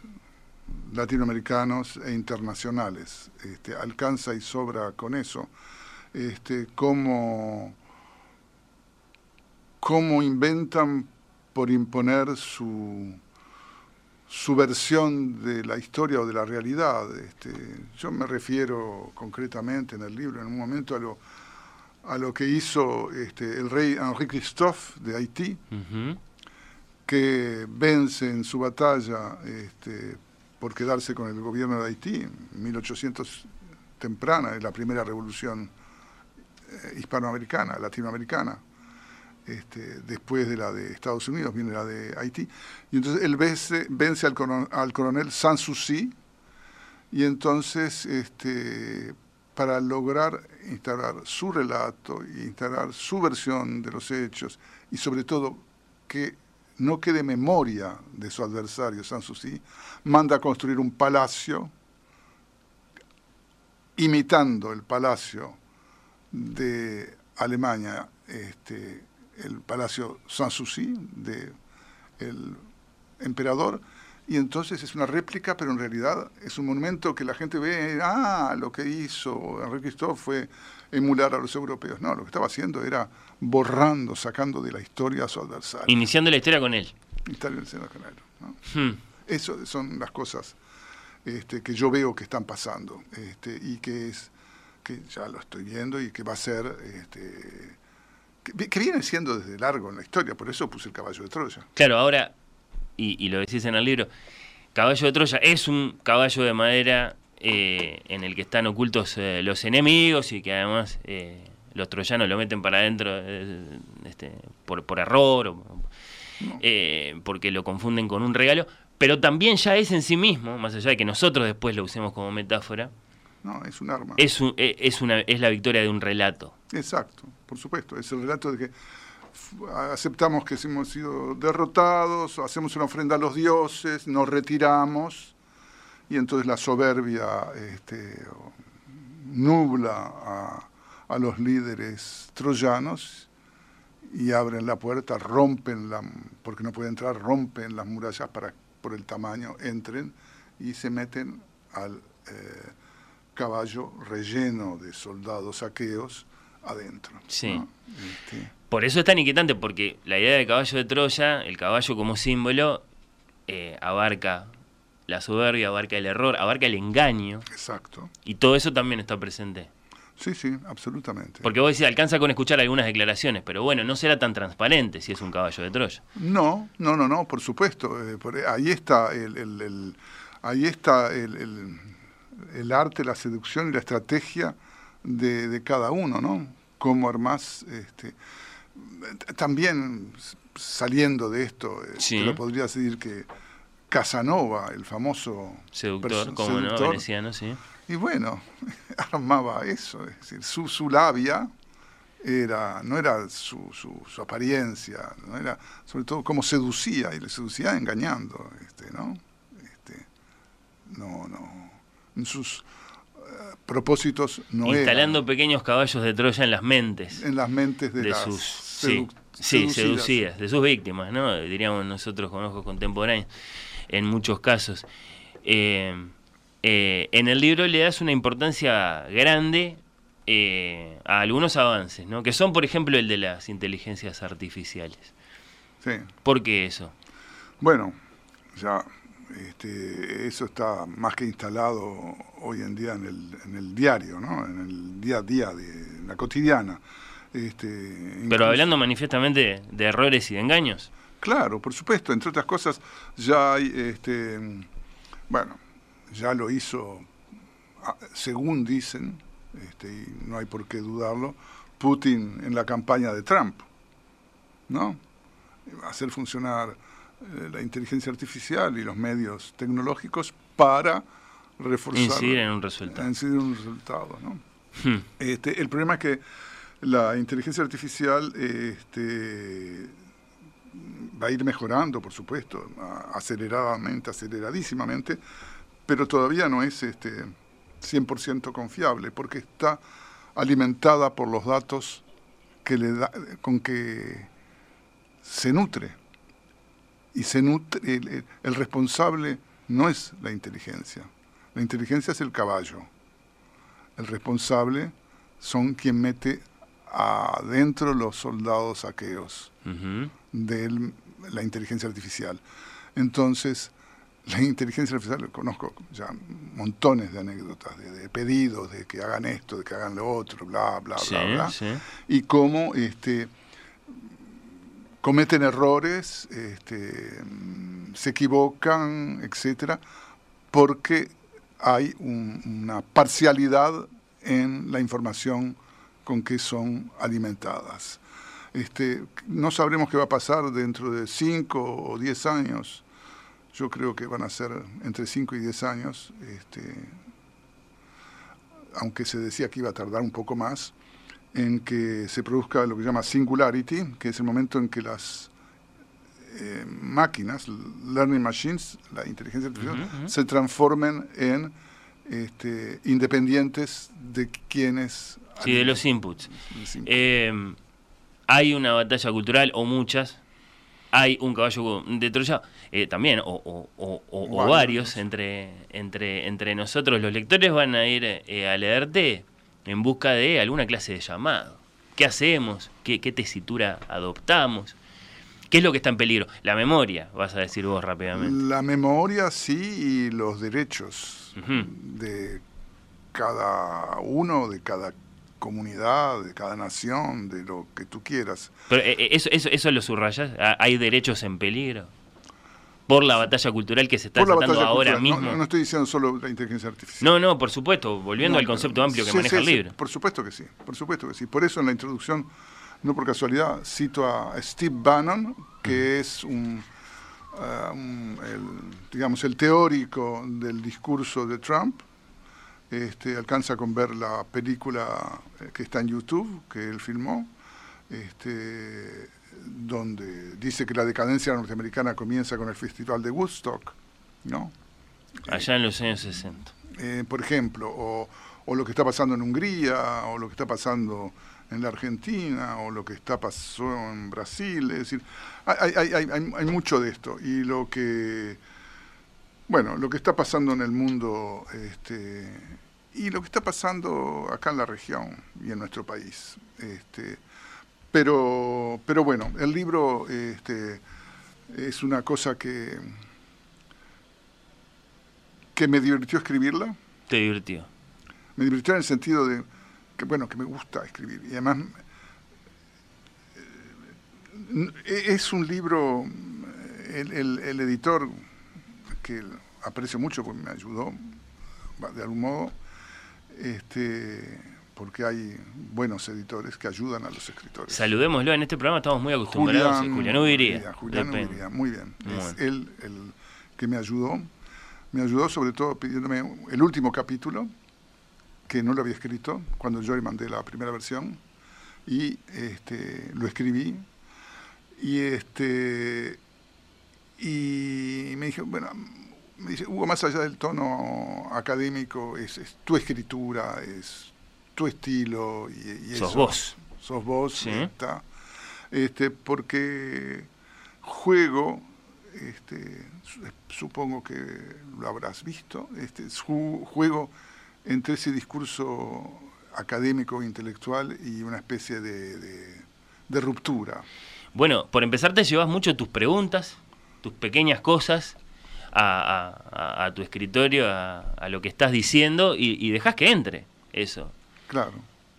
latinoamericanos e internacionales. Este, alcanza y sobra con eso. Este, cómo, cómo inventan por imponer su, su versión de la historia o de la realidad. Este, yo me refiero concretamente en el libro, en un momento, a lo, a lo que hizo este, el rey Henri Christophe de Haití, que vence en su batalla este, por quedarse con el gobierno de Haití, en 1800 temprana, es la primera revolución eh, hispanoamericana, latinoamericana. Este, después de la de Estados Unidos, viene la de Haití. Y entonces él vence, vence al, coron- al coronel Sanssouci y entonces este, para lograr instalar su relato instalar su versión de los hechos y sobre todo que no quede memoria de su adversario Sanssouci, manda a construir un palacio imitando el palacio de Alemania, este, el palacio Sanssouci de el emperador, y entonces es una réplica, pero en realidad es un monumento que la gente ve, ah, lo que hizo Henri Christophe fue emular a los europeos. No, lo que estaba haciendo era borrando, sacando de la historia a su adversario. Iniciando la historia con él. Era con él, ¿no? Hmm. Eso son las cosas este, que yo veo que están pasando este, y que es que ya lo estoy viendo y que va a ser este, que, que viene siendo desde largo en la historia, por eso puse el caballo de Troya. Claro, ahora, y, y lo decís en el libro, Caballo de Troya es un caballo de madera eh, en el que están ocultos eh, los enemigos y que además eh, los troyanos lo meten para adentro eh, este, por, por error o eh, porque lo confunden con un regalo, pero también ya es en sí mismo, más allá de que nosotros después lo usemos como metáfora, No, es un arma. es, un- es, una, es la victoria de un relato. Exacto, por supuesto. Es el relato de que aceptamos que hemos sido derrotados, hacemos una ofrenda a los dioses, nos retiramos y entonces la soberbia este, nubla a, a los líderes troyanos y abren la puerta, rompen la, porque no pueden entrar, rompen las murallas para por el tamaño, entren y se meten al eh, caballo relleno de soldados aqueos adentro. Sí. ¿no? Este, Por eso es tan inquietante, porque la idea del caballo de Troya, el caballo como símbolo, eh, abarca la soberbia, abarca el error, abarca el engaño. Exacto. Y todo eso también está presente. Sí, sí, absolutamente. Porque vos decís, alcanza con escuchar algunas declaraciones, pero bueno, no será tan transparente si es un caballo de Troya. No, no, no, no, por supuesto. eh, por- ahí está el, el- el- ahí está el, el- el arte, la seducción y la estrategia de, de cada uno, ¿no? Cómo armás, este, también saliendo de esto, eh, Sí. te lo podría decir que Casanova, el famoso Seductor, como no, veneciano, sí. y bueno, armaba eso, es decir, su, su labia era, no era su, su, su apariencia, no era sobre todo cómo seducía, y le seducía engañando, este, ¿no? Este, no, no, en sus propósitos no eran Instalando pequeños caballos de Troya en las mentes. en las mentes de, de las sus sedu- sí, seducidas, de sus víctimas, ¿no? Diríamos nosotros con ojos contemporáneos, en muchos casos. Eh, eh, en el libro le das una importancia grande eh, a algunos avances, ¿no? Que son, por ejemplo, el de las inteligencias artificiales. Sí. ¿Por qué eso? Bueno, ya este, eso está más que instalado hoy en día en el, en el diario, ¿no? en el día a día de la cotidiana. Este, Pero hablando manifiestamente de errores y de engaños. Claro, por supuesto, entre otras cosas, ya hay, este, bueno, ya lo hizo, ah, según dicen, este, y no hay por qué dudarlo, Putin en la campaña de Trump, ¿no? Hacer funcionar la inteligencia artificial y los medios tecnológicos para reforzar... Incidir en un resultado. incidir en un resultado, ¿no? Hmm. Este, el problema es que la inteligencia artificial este, va a ir mejorando, por supuesto, aceleradamente, aceleradísimamente, pero todavía no es este, 100% confiable, porque está alimentada por los datos que le da, con que se nutre. Y se nutre, el, el- el responsable no es la inteligencia, la inteligencia es el caballo. El responsable son quien mete adentro los soldados aqueos Ujú. de la inteligencia artificial. Entonces, la inteligencia artificial, conozco ya montones de anécdotas, de, de pedidos, de que hagan esto, de que hagan lo otro, bla, bla, Sí, bla, bla. sí. Y cómo este, cometen errores, este, se equivocan, etcétera, porque hay un- una parcialidad en la información con que son alimentadas. Este, no sabremos qué va a pasar dentro de 5 o 10 años. Yo creo que van a ser entre 5 y 10 años, este, aunque se decía que iba a tardar un poco más, en que se produzca lo que se llama singularity, que es el momento en que las eh, máquinas, learning machines, la inteligencia artificial, se transformen en este, independientes de quienes... Sí, de los inputs. Eh, hay una batalla cultural, o muchas. Hay un caballo de Troya, eh, también, o, o- o- o- o Varios. varios entre, entre, entre nosotros. Los lectores van a ir eh, a leerte en busca de alguna clase de llamado. ¿Qué hacemos? ¿Qué, qué tesitura adoptamos? ¿Qué es lo que está en peligro? La memoria, vas a decir vos rápidamente. La memoria sí y los derechos de cada uno, de cada comunidad, de cada nación, de lo que tú quieras. Pero eh, eh, eso, eso, eso lo subrayas. ¿Hay derechos en peligro? Por la batalla cultural que se está tratando ahora cultural. Mismo. No, no estoy diciendo solo la inteligencia artificial. No, no, por supuesto, volviendo No, al concepto amplio que sí, maneja sí, el sí, libro. por supuesto que sí, por supuesto que sí. Por eso en la introducción, no por casualidad, cito a Steve Bannon, que es un, ah, un- el, digamos, el teórico del discurso de Trump. Este, alcanza con ver la película eh, que está en YouTube, que él filmó, este, donde dice que la decadencia norteamericana comienza con el Festival de Woodstock, ¿no? Allá en los años 60. eh, por ejemplo, o, o lo que está pasando en Hungría, o lo que está pasando en la Argentina, o lo que está pasó en Brasil, es decir, hay, hay, hay, hay- hay mucho de esto. Y lo que, bueno, lo que está pasando en el mundo, este, y lo que está pasando acá en la región y en nuestro país. Este, pero, pero bueno, el libro este, es una cosa que, que me divirtió escribirla. Te divirtió. Me divirtió en el sentido de que, bueno, que me gusta escribir. Y además eh, es un libro, el, el- el editor, que aprecio mucho porque me ayudó de algún modo, este, porque hay buenos editores que ayudan a los escritores. Saludémoslo, en este programa estamos muy acostumbrados. Julián, Julián Ubiría. Julián. Ubiría, muy bien. Es él el que me ayudó. Me ayudó sobre todo pidiéndome el último capítulo, que no lo había escrito, cuando yo le mandé la primera versión, y este, lo escribí. Y este y me dije, bueno, me dice, Hugo, más allá del tono académico, es, es tu escritura, es tu estilo y, y Sos eso. vos. Sos vos, Sí. está. Este, porque juego, este, su- supongo que lo habrás visto, este, ju- juego entre ese discurso académico, intelectual y una especie de, de- de ruptura. Bueno, por empezar te llevas mucho tus preguntas, tus pequeñas cosas a, a- a- a tu escritorio, a, a lo que estás diciendo y, y dejas que entre eso. Claro.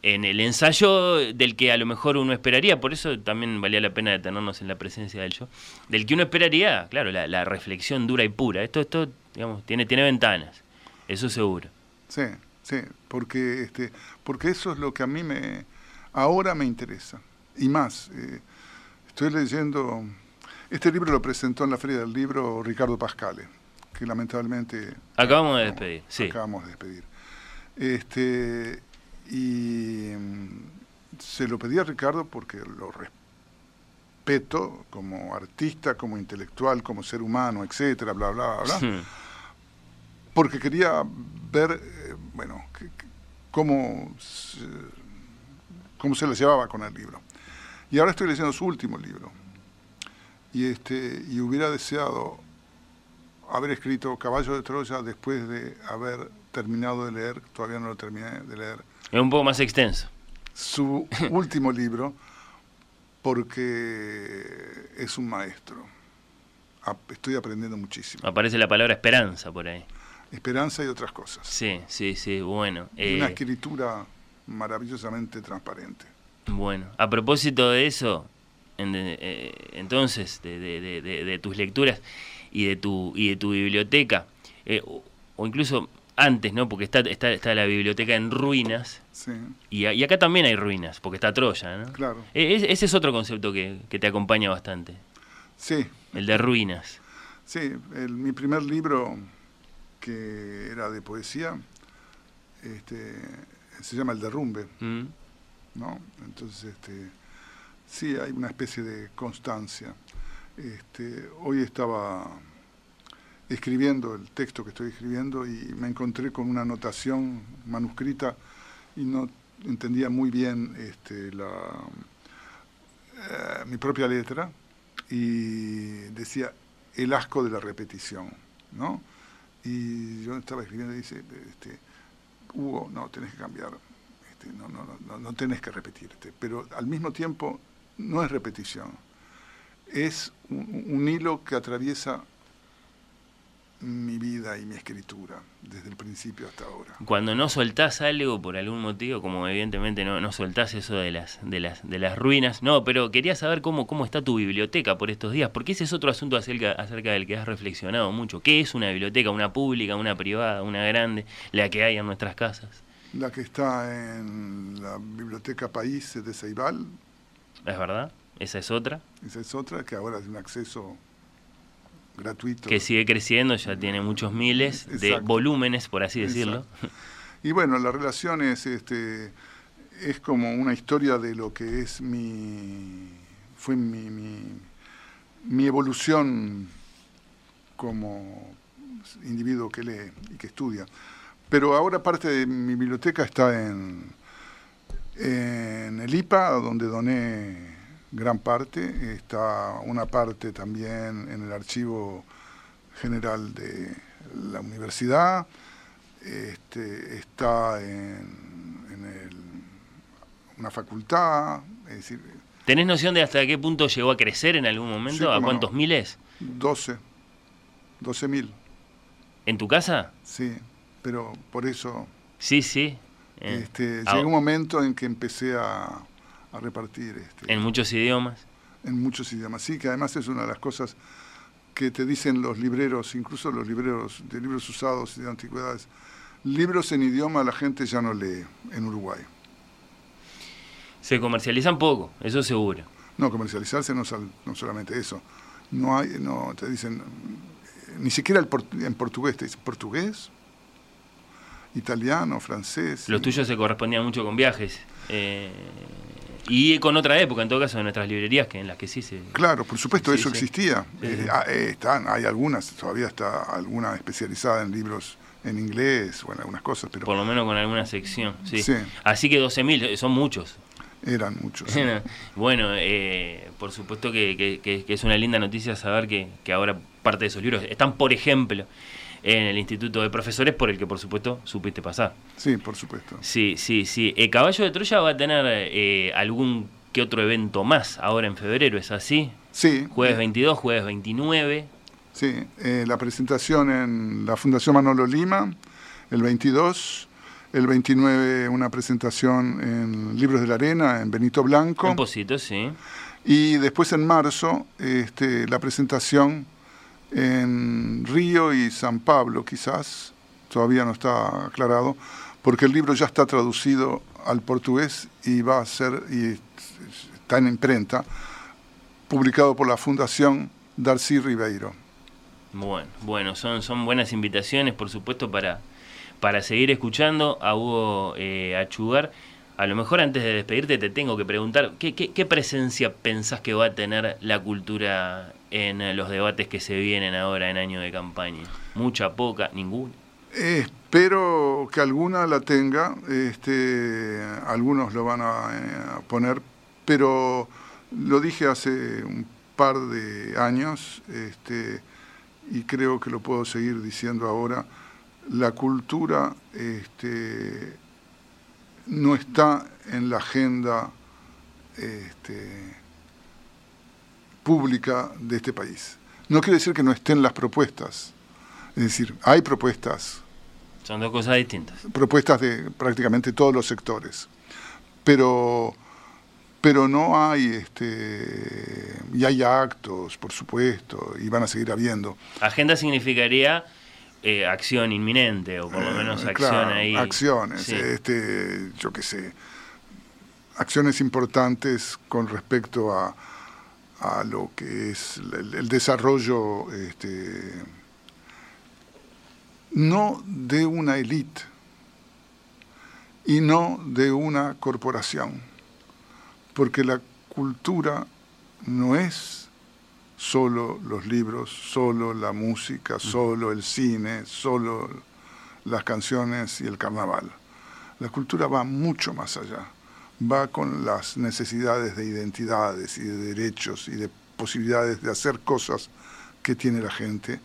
En el ensayo del que a lo mejor uno esperaría, por eso también valía la pena detenernos en la presencia del yo, del que uno esperaría, claro, la, la reflexión dura y pura. Esto, esto digamos, tiene, tiene ventanas, eso seguro. Sí, sí, porque, este, porque eso es lo que a mí me, ahora me interesa. Y más, eh, estoy leyendo, este libro lo presentó en la Feria del Libro Ricardo Pascale, que lamentablemente Acabamos de despedir, sí. acabamos de despedir. Este, y mm, se lo pedí a Ricardo porque lo respeto como artista, como intelectual, como ser humano, etcétera, bla, bla, bla. Hmm. Porque quería ver, eh, bueno, cómo se, cómo se la llevaba con el libro. Y ahora estoy leyendo su último libro. Y, este, y hubiera deseado haber escrito Caballo de Troya después de haber terminado de leer, todavía no lo terminé de leer, Es un poco más extenso. su último libro, porque es un maestro. Estoy aprendiendo muchísimo. Aparece la palabra esperanza por ahí. Esperanza y otras cosas. Sí, sí, sí, bueno. Una eh, escritura maravillosamente transparente. Bueno, a propósito de eso, eh, entonces, de, de- de- de- de tus lecturas y de tu, y de tu biblioteca, eh, o incluso antes, ¿no? Porque está, está, está la biblioteca en ruinas, Sí, y, a- y acá también hay ruinas, porque está Troya, ¿no? claro. E- es- ese es otro concepto que, que te acompaña bastante, Sí, el de ruinas. sí. el- mi primer libro, que era de poesía, este, se llama El Derrumbe. Mm. ¿no? Entonces, este, sí, hay una especie de constancia. Este, hoy estaba escribiendo el texto que estoy escribiendo y me encontré con una anotación manuscrita y no entendía muy bien este, la, eh, mi propia letra y decía el asco de la repetición, ¿no? Y yo estaba escribiendo y dice, este, Hugo, no, tenés que cambiar, este, no, no, no, no, tenés que repetirte, pero al mismo tiempo no es repetición, es un hilo que atraviesa mi vida y mi escritura, desde el principio hasta ahora. Cuando no soltás algo por algún motivo, como evidentemente no, no soltás eso de las, de, las, de las ruinas, no, pero quería saber cómo, cómo está tu biblioteca por estos días, porque ese es otro asunto acerca, acerca del que has reflexionado mucho. ¿Qué es una biblioteca? ¿Una pública, una privada, una grande, la que hay en nuestras casas? La que está en la Biblioteca País de Ceibal. ¿Es verdad? ¿Esa es otra? Esa es otra, que ahora es un acceso gratuito. Que sigue creciendo, ya tiene muchos miles de Exacto. volúmenes, por así decirlo. Exacto. Y bueno, la relación es, este, es como una historia de lo que es mi, fue mi, mi, mi evolución como individuo que lee y que estudia. Pero ahora parte de mi biblioteca está en, en el IPA, donde doné gran parte. Está una parte también en el archivo general de la universidad. Este, está en, en el- una facultad. Es decir, ¿Tenés noción de hasta qué punto llegó a crecer en algún momento? Sí, ¿A cuántos no. miles? 12. 12 mil. ¿En tu casa? Sí, pero por eso Sí, sí. Eh, este, ah, llegó un momento en que empecé a, a repartir este, En muchos idiomas. en muchos idiomas. Sí, que además es una de las cosas que te dicen los libreros, incluso los libreros de libros usados y de antigüedades. Libros en idioma la gente ya no lee en Uruguay. Se comercializan poco, eso seguro. No, comercializarse no, no solamente eso. No hay, no, te dicen, ni siquiera el port- en portugués, te dicen portugués, italiano, francés. Los tuyos se correspondían mucho con viajes. eh, y con otra época, en todo caso, de nuestras librerías, que en las que sí se... Claro, por supuesto, Sí, eso sí. existía. Eh, ah, eh, están, hay algunas, todavía está alguna especializada en libros en inglés, bueno, algunas cosas, pero Por lo menos con alguna sección, sí. Sí. Así que 12.000, eh, son muchos. eran muchos. bueno, eh, por supuesto que, que- que- que es una linda noticia saber que, que ahora parte de esos libros están, por ejemplo, en el Instituto de Profesores, por el que por supuesto supiste pasar. Sí, por supuesto. Sí, sí, sí. El Caballo de Troya va a tener eh, algún que otro evento más ahora en febrero, ¿es así? Sí. Jueves 22, jueves 29. Sí, eh, la presentación en la Fundación Manolo Lima, el 22, el 29 una presentación en Libros de la Arena, en Benito Blanco. Un pocito, sí. Y después en marzo, este, la presentación en Río y San Pablo, quizás, todavía no está aclarado, porque el libro ya está traducido al portugués y va a ser, y está en imprenta, publicado por la Fundación Darcy Ribeiro. Bueno, bueno, son, son buenas invitaciones, por supuesto, para, para seguir escuchando a Hugo eh, Achugar. A lo mejor antes de despedirte te tengo que preguntar, ¿qué, qué, qué presencia pensás que va a tener la cultura en eh, los debates que se vienen ahora en año de campaña? ¿Mucha, poca, ninguna? Espero que alguna la tenga, este, algunos lo van a, eh, poner, pero lo dije hace un par de años este, y creo que lo puedo seguir diciendo ahora, la cultura este, no está en la agenda este, pública de este país. No quiere decir que no estén las propuestas. Es decir, hay propuestas, Son dos cosas distintas. propuestas de prácticamente todos los sectores. Pero, pero no hay, este, y hay actos, por supuesto, y van a seguir habiendo. Agenda significaría eh, acción inminente, o por lo menos Eh, acción claro, ahí. Acciones, Sí. este, yo qué sé, acciones importantes con respecto a, a lo que es el, el desarrollo, este, no de una élite y no de una corporación, porque la cultura no es solo los libros, solo la música, solo el cine, solo las canciones y el carnaval. La cultura va mucho más allá, va con las necesidades de identidades y de derechos y de posibilidades de hacer cosas que tiene la gente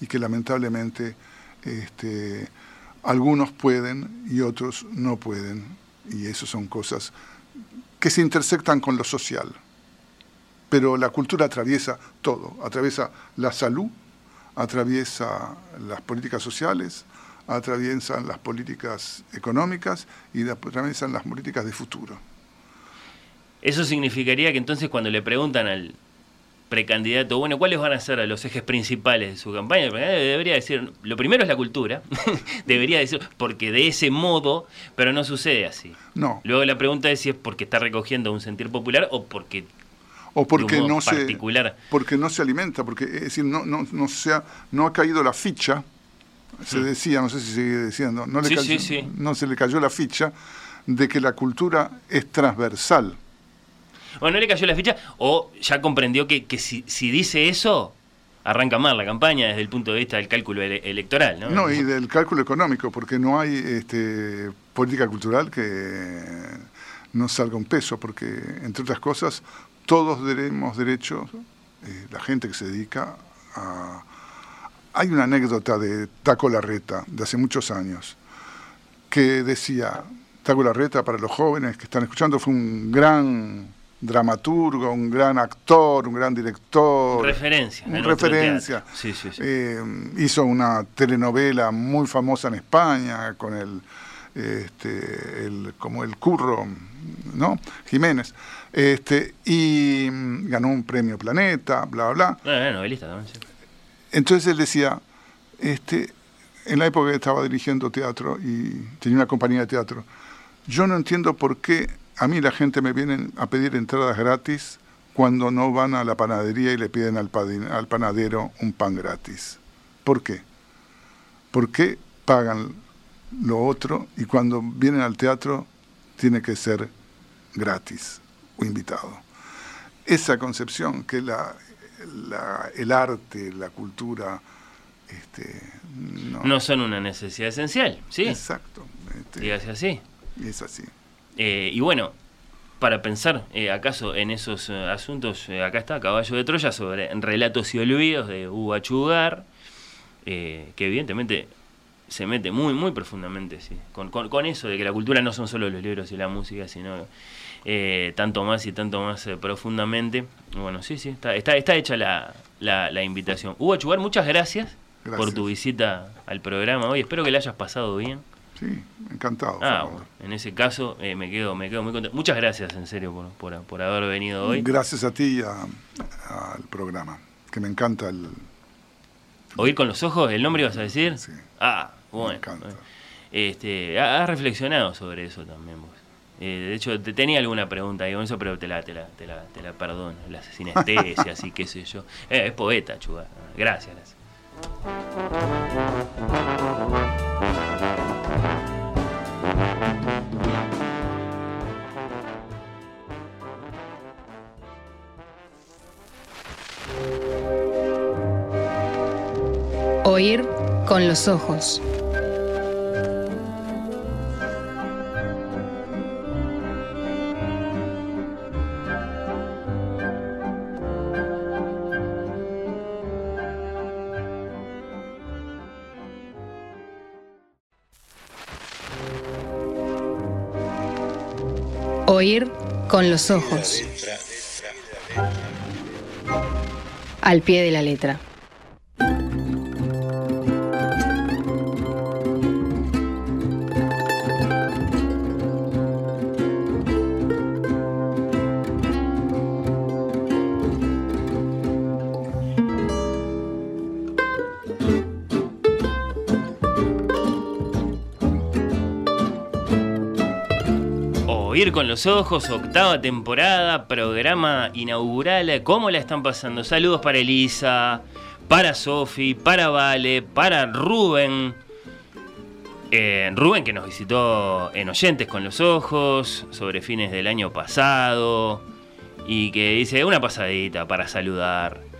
y que lamentablemente este, algunos pueden y otros no pueden. Y eso son cosas que se intersectan con lo social. pero la cultura atraviesa todo, atraviesa la salud, atraviesa las políticas sociales, atraviesan las políticas económicas y atraviesan las políticas de futuro. Eso significaría que entonces cuando le preguntan al precandidato, bueno, ¿cuáles van a ser los ejes principales de su campaña? Debería decir, lo primero es la cultura, debería decir, porque de ese modo, pero no sucede así. No. Luego la pregunta es si es porque está recogiendo un sentir popular o porque o porque no se particular. porque no se alimenta porque es decir no no no se ha, no ha caído la ficha se Mm. decía no sé si sigue diciendo no le Sí, cayó- sí, sí. no se le cayó la ficha de que la cultura es transversal Bueno, no le cayó la ficha o ya comprendió que, que si, si dice eso, arranca mal la campaña desde el punto de vista del cálculo ele- electoral, ¿no? no y del cálculo económico porque no hay este política cultural que no salga un peso porque entre otras cosas todos tenemos derecho eh, la gente que se dedica a hay una anécdota de Taco Larreta de hace muchos años que decía, Taco Larreta para los jóvenes que están escuchando fue un gran dramaturgo, un gran actor, un gran director. Referencia. en Un nuestro referencia. Sí, sí, sí. Eh, hizo una telenovela muy famosa en España con el, este, el como el curro, ¿no? Jiménez. Este, y mm, ganó un premio Planeta, bla, bla, bla. No, novelista también, sí. Entonces él decía, este, en la época que estaba dirigiendo teatro y tenía una compañía de teatro, yo no entiendo por qué a mí la gente me viene a pedir entradas gratis cuando no van a la panadería y le piden al, al panadero un pan gratis. ¿Por qué? ¿Por qué pagan lo otro y cuando vienen al teatro tiene que ser gratis o invitado? Esa concepción que la, la- el arte, la cultura, este, no, No son una necesidad esencial, ¿sí? Exacto. este, Dígase así. es así. Eh, y bueno, para pensar, eh, acaso en esos eh, asuntos, eh, acá está Caballo de Troya sobre relatos y olvidos de Hugo Achugar, eh, que evidentemente se mete muy, muy profundamente, sí, con, con- con eso de que la cultura no son solo los libros y la música, sino eh, tanto más y tanto más eh, profundamente. Bueno, sí, sí, está, está, está hecha la, la, la invitación. Hugo Achugar, muchas gracias, por tu visita al programa hoy. Espero que la hayas pasado bien. Sí, encantado. Ah, bueno, en ese caso eh, me quedo me quedo muy contento. Muchas gracias, en serio, por, por, por haber venido hoy. Gracias a ti y al programa, que me encanta el... ¿Oír con los ojos? ¿El nombre ibas a decir? Ah, bueno. Este, ha- has reflexionado sobre eso también vos. Eh, de hecho, te tenía alguna pregunta ahí con eso, pero te la, te la, te la, te la perdono. Las sinestesias y qué sé yo. Eh, es poeta, chuga. Gracias. Oír con los ojos. Con los ojos. Al pie de la letra. Los ojos, octava temporada, programa inaugural. ¿Cómo la están pasando? Saludos para Elisa, para Sofi, para Vale, para Rubén. Eh, Rubén que nos visitó en Oyentes con los Ojos sobre fines del año pasado y que dice una pasadita para saludar.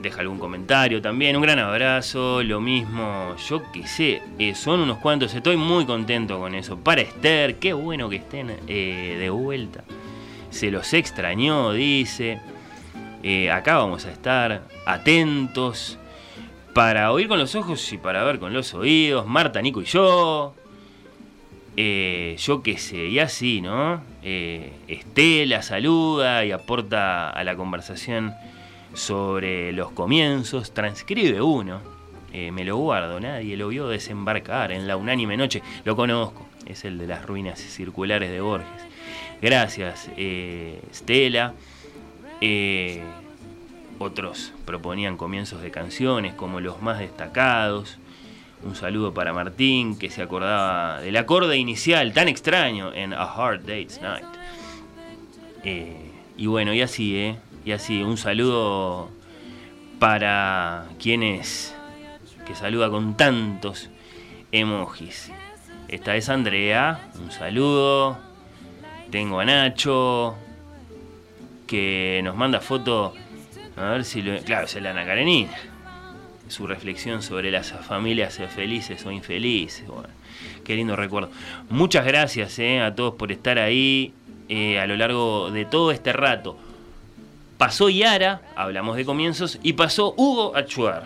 Deja algún comentario también, un gran abrazo, lo mismo, yo qué sé, eh, son unos cuantos, estoy muy contento con eso. Para Esther, qué bueno que estén eh, de vuelta. Se los extrañó, dice. Eh, acá vamos a estar atentos para oír con los ojos y para ver con los oídos. Marta, Nico y yo. Yo qué sé, y así, ¿no? Estela saluda y aporta a la conversación sobre los comienzos, transcribe uno, eh, me lo guardo, nadie lo vio desembarcar en la unánime noche, lo conozco, es el de las ruinas circulares de Borges. Gracias, eh, Estela. Eh, otros proponían comienzos de canciones como los más destacados. Un saludo para Martín, que se acordaba del acorde inicial tan extraño en A Hard Day's Night. Eh, y bueno, y así, ¿eh? Y así, un saludo para quienes que saluda con tantos emojis. Esta es Andrea, un saludo. Tengo a Nacho, que nos manda foto, a ver si lo... Claro, es la Ana Karenina. Su reflexión sobre las familias felices o infelices. Bueno, qué lindo recuerdo. Muchas gracias eh, a todos por estar ahí eh, a lo largo de todo este rato. Pasó Yara, hablamos de comienzos, y pasó Hugo Achuar,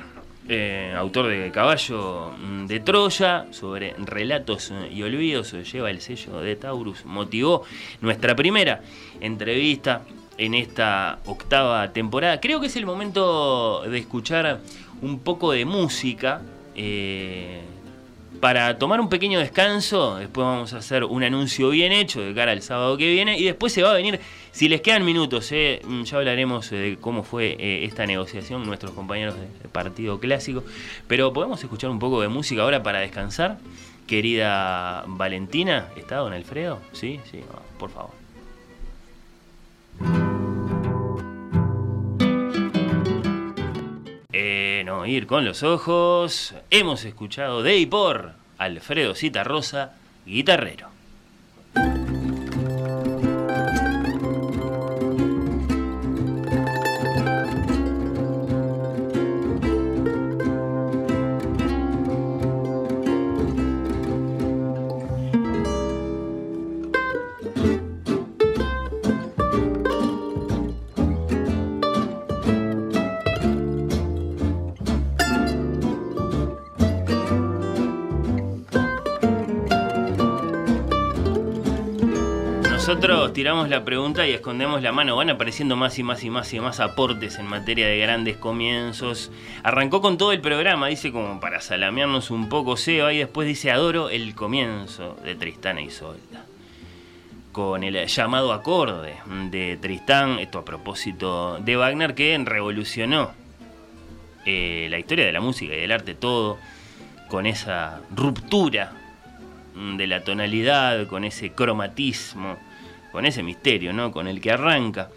eh, autor de Caballo de Troya, sobre relatos y olvidos, lleva el sello de Taurus, motivó nuestra primera entrevista en esta octava temporada. Creo que es el momento de escuchar un poco de música. eh, para tomar un pequeño descanso, después vamos a hacer un anuncio bien hecho de cara al sábado que viene y después se va a venir, si les quedan minutos, eh, ya hablaremos de cómo fue eh, esta negociación, nuestros compañeros del Partido Clásico, pero podemos escuchar un poco de música ahora para descansar. Querida Valentina, ¿está don Alfredo? Sí, sí, por favor. En Oír con los Ojos, hemos escuchado de y por Alfredo Citarrosa, guitarrero. Nosotros tiramos la pregunta y escondemos la mano. Van apareciendo más y más y más y más aportes en materia de grandes comienzos. Arrancó con todo el programa, dice como para salamearnos un poco Seba, y después dice adoro el comienzo de Tristán y Isolda. Con el llamado acorde de Tristán, esto a propósito de Wagner, que revolucionó eh, la historia de la música y del arte todo, con esa ruptura de la tonalidad, con ese cromatismo, con ese misterio, ¿no? Con el que arranca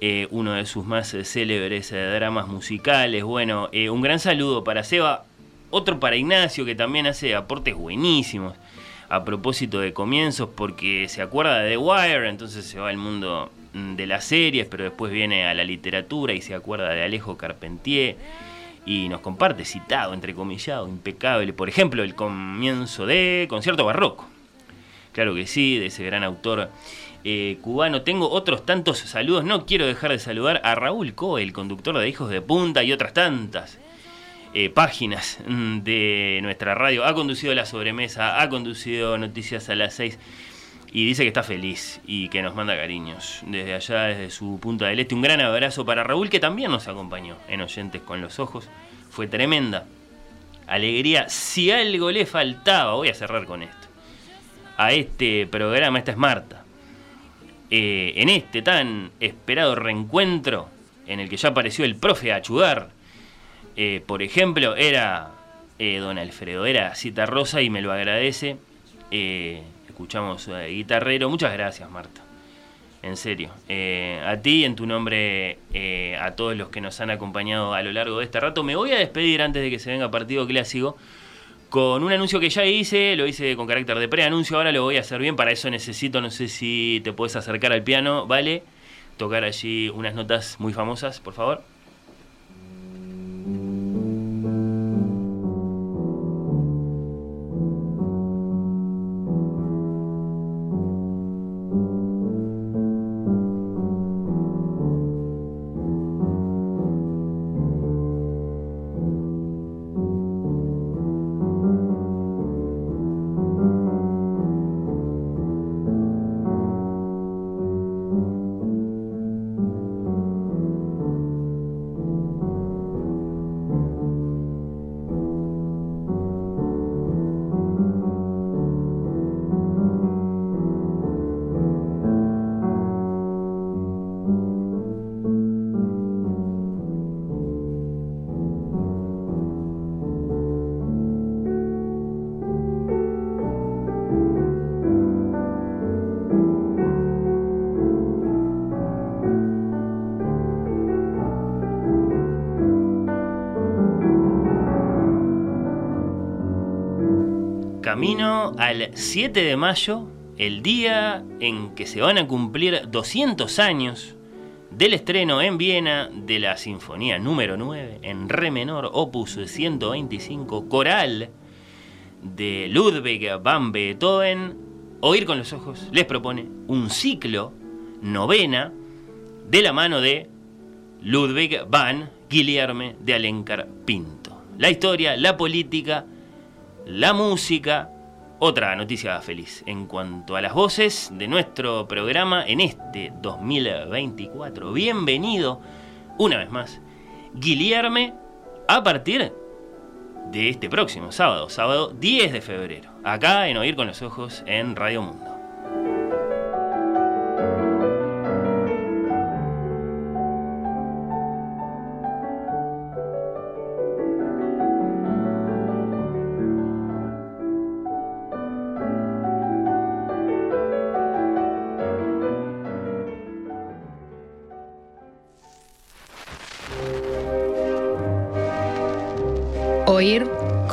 eh, uno de sus más eh, célebres eh, dramas musicales. Bueno, un gran saludo para Seba, otro para Ignacio, que también hace aportes buenísimos a propósito de comienzos, porque se acuerda de The Wire, entonces se va al mundo mm, de las series, pero después viene a la literatura y se acuerda de Alejo Carpentier y nos comparte citado, entrecomillado, impecable, por ejemplo, el comienzo de Concierto Barroco. Claro que sí, de ese gran autor eh, cubano. Tengo otros tantos saludos, no quiero dejar de saludar a Raúl Coe, el conductor de Hijos de Punta y otras tantas eh, páginas mm, de nuestra radio. Ha conducido la sobremesa, ha conducido Noticias a las 6 y dice que está feliz y que nos manda cariños desde allá, desde su punta del este. Un gran abrazo para Raúl que también nos acompañó en Oyentes con los Ojos. Fue tremenda alegría. Si algo le faltaba, voy a cerrar con esto, a este programa, esta es Marta. Eh, en este tan esperado reencuentro en el que ya apareció el profe Achugar, eh, por ejemplo, era eh, don Alfredo, era Cita Rosa y me lo agradece. Eh, escuchamos a Guitarrero. Muchas gracias, Marta. En serio. Eh, a ti, en tu nombre, eh, a todos los que nos han acompañado a lo largo de este rato. Me voy a despedir antes de que se venga partido clásico con un anuncio que ya hice, lo hice con carácter de preanuncio, ahora lo voy a hacer bien, para eso necesito, no sé si te puedes acercar al piano, ¿vale? Tocar allí unas notas muy famosas, por favor. Al 7 de mayo, el día en que se van a cumplir 200 años del estreno en Viena de la Sinfonía número 9 en Re menor, opus 125, coral de Ludwig van Beethoven, Oír con los ojos les propone un ciclo, novena, de la mano de Ludwig van Guillerme de Alencar Pinto. La historia, la política, la música, otra noticia feliz en cuanto a las voces de nuestro programa en este 2024. Bienvenido una vez más, Guillerme, a partir de este próximo sábado, sábado 10 de febrero, acá en Oír con los Ojos en Radio Mundo.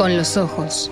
con los ojos.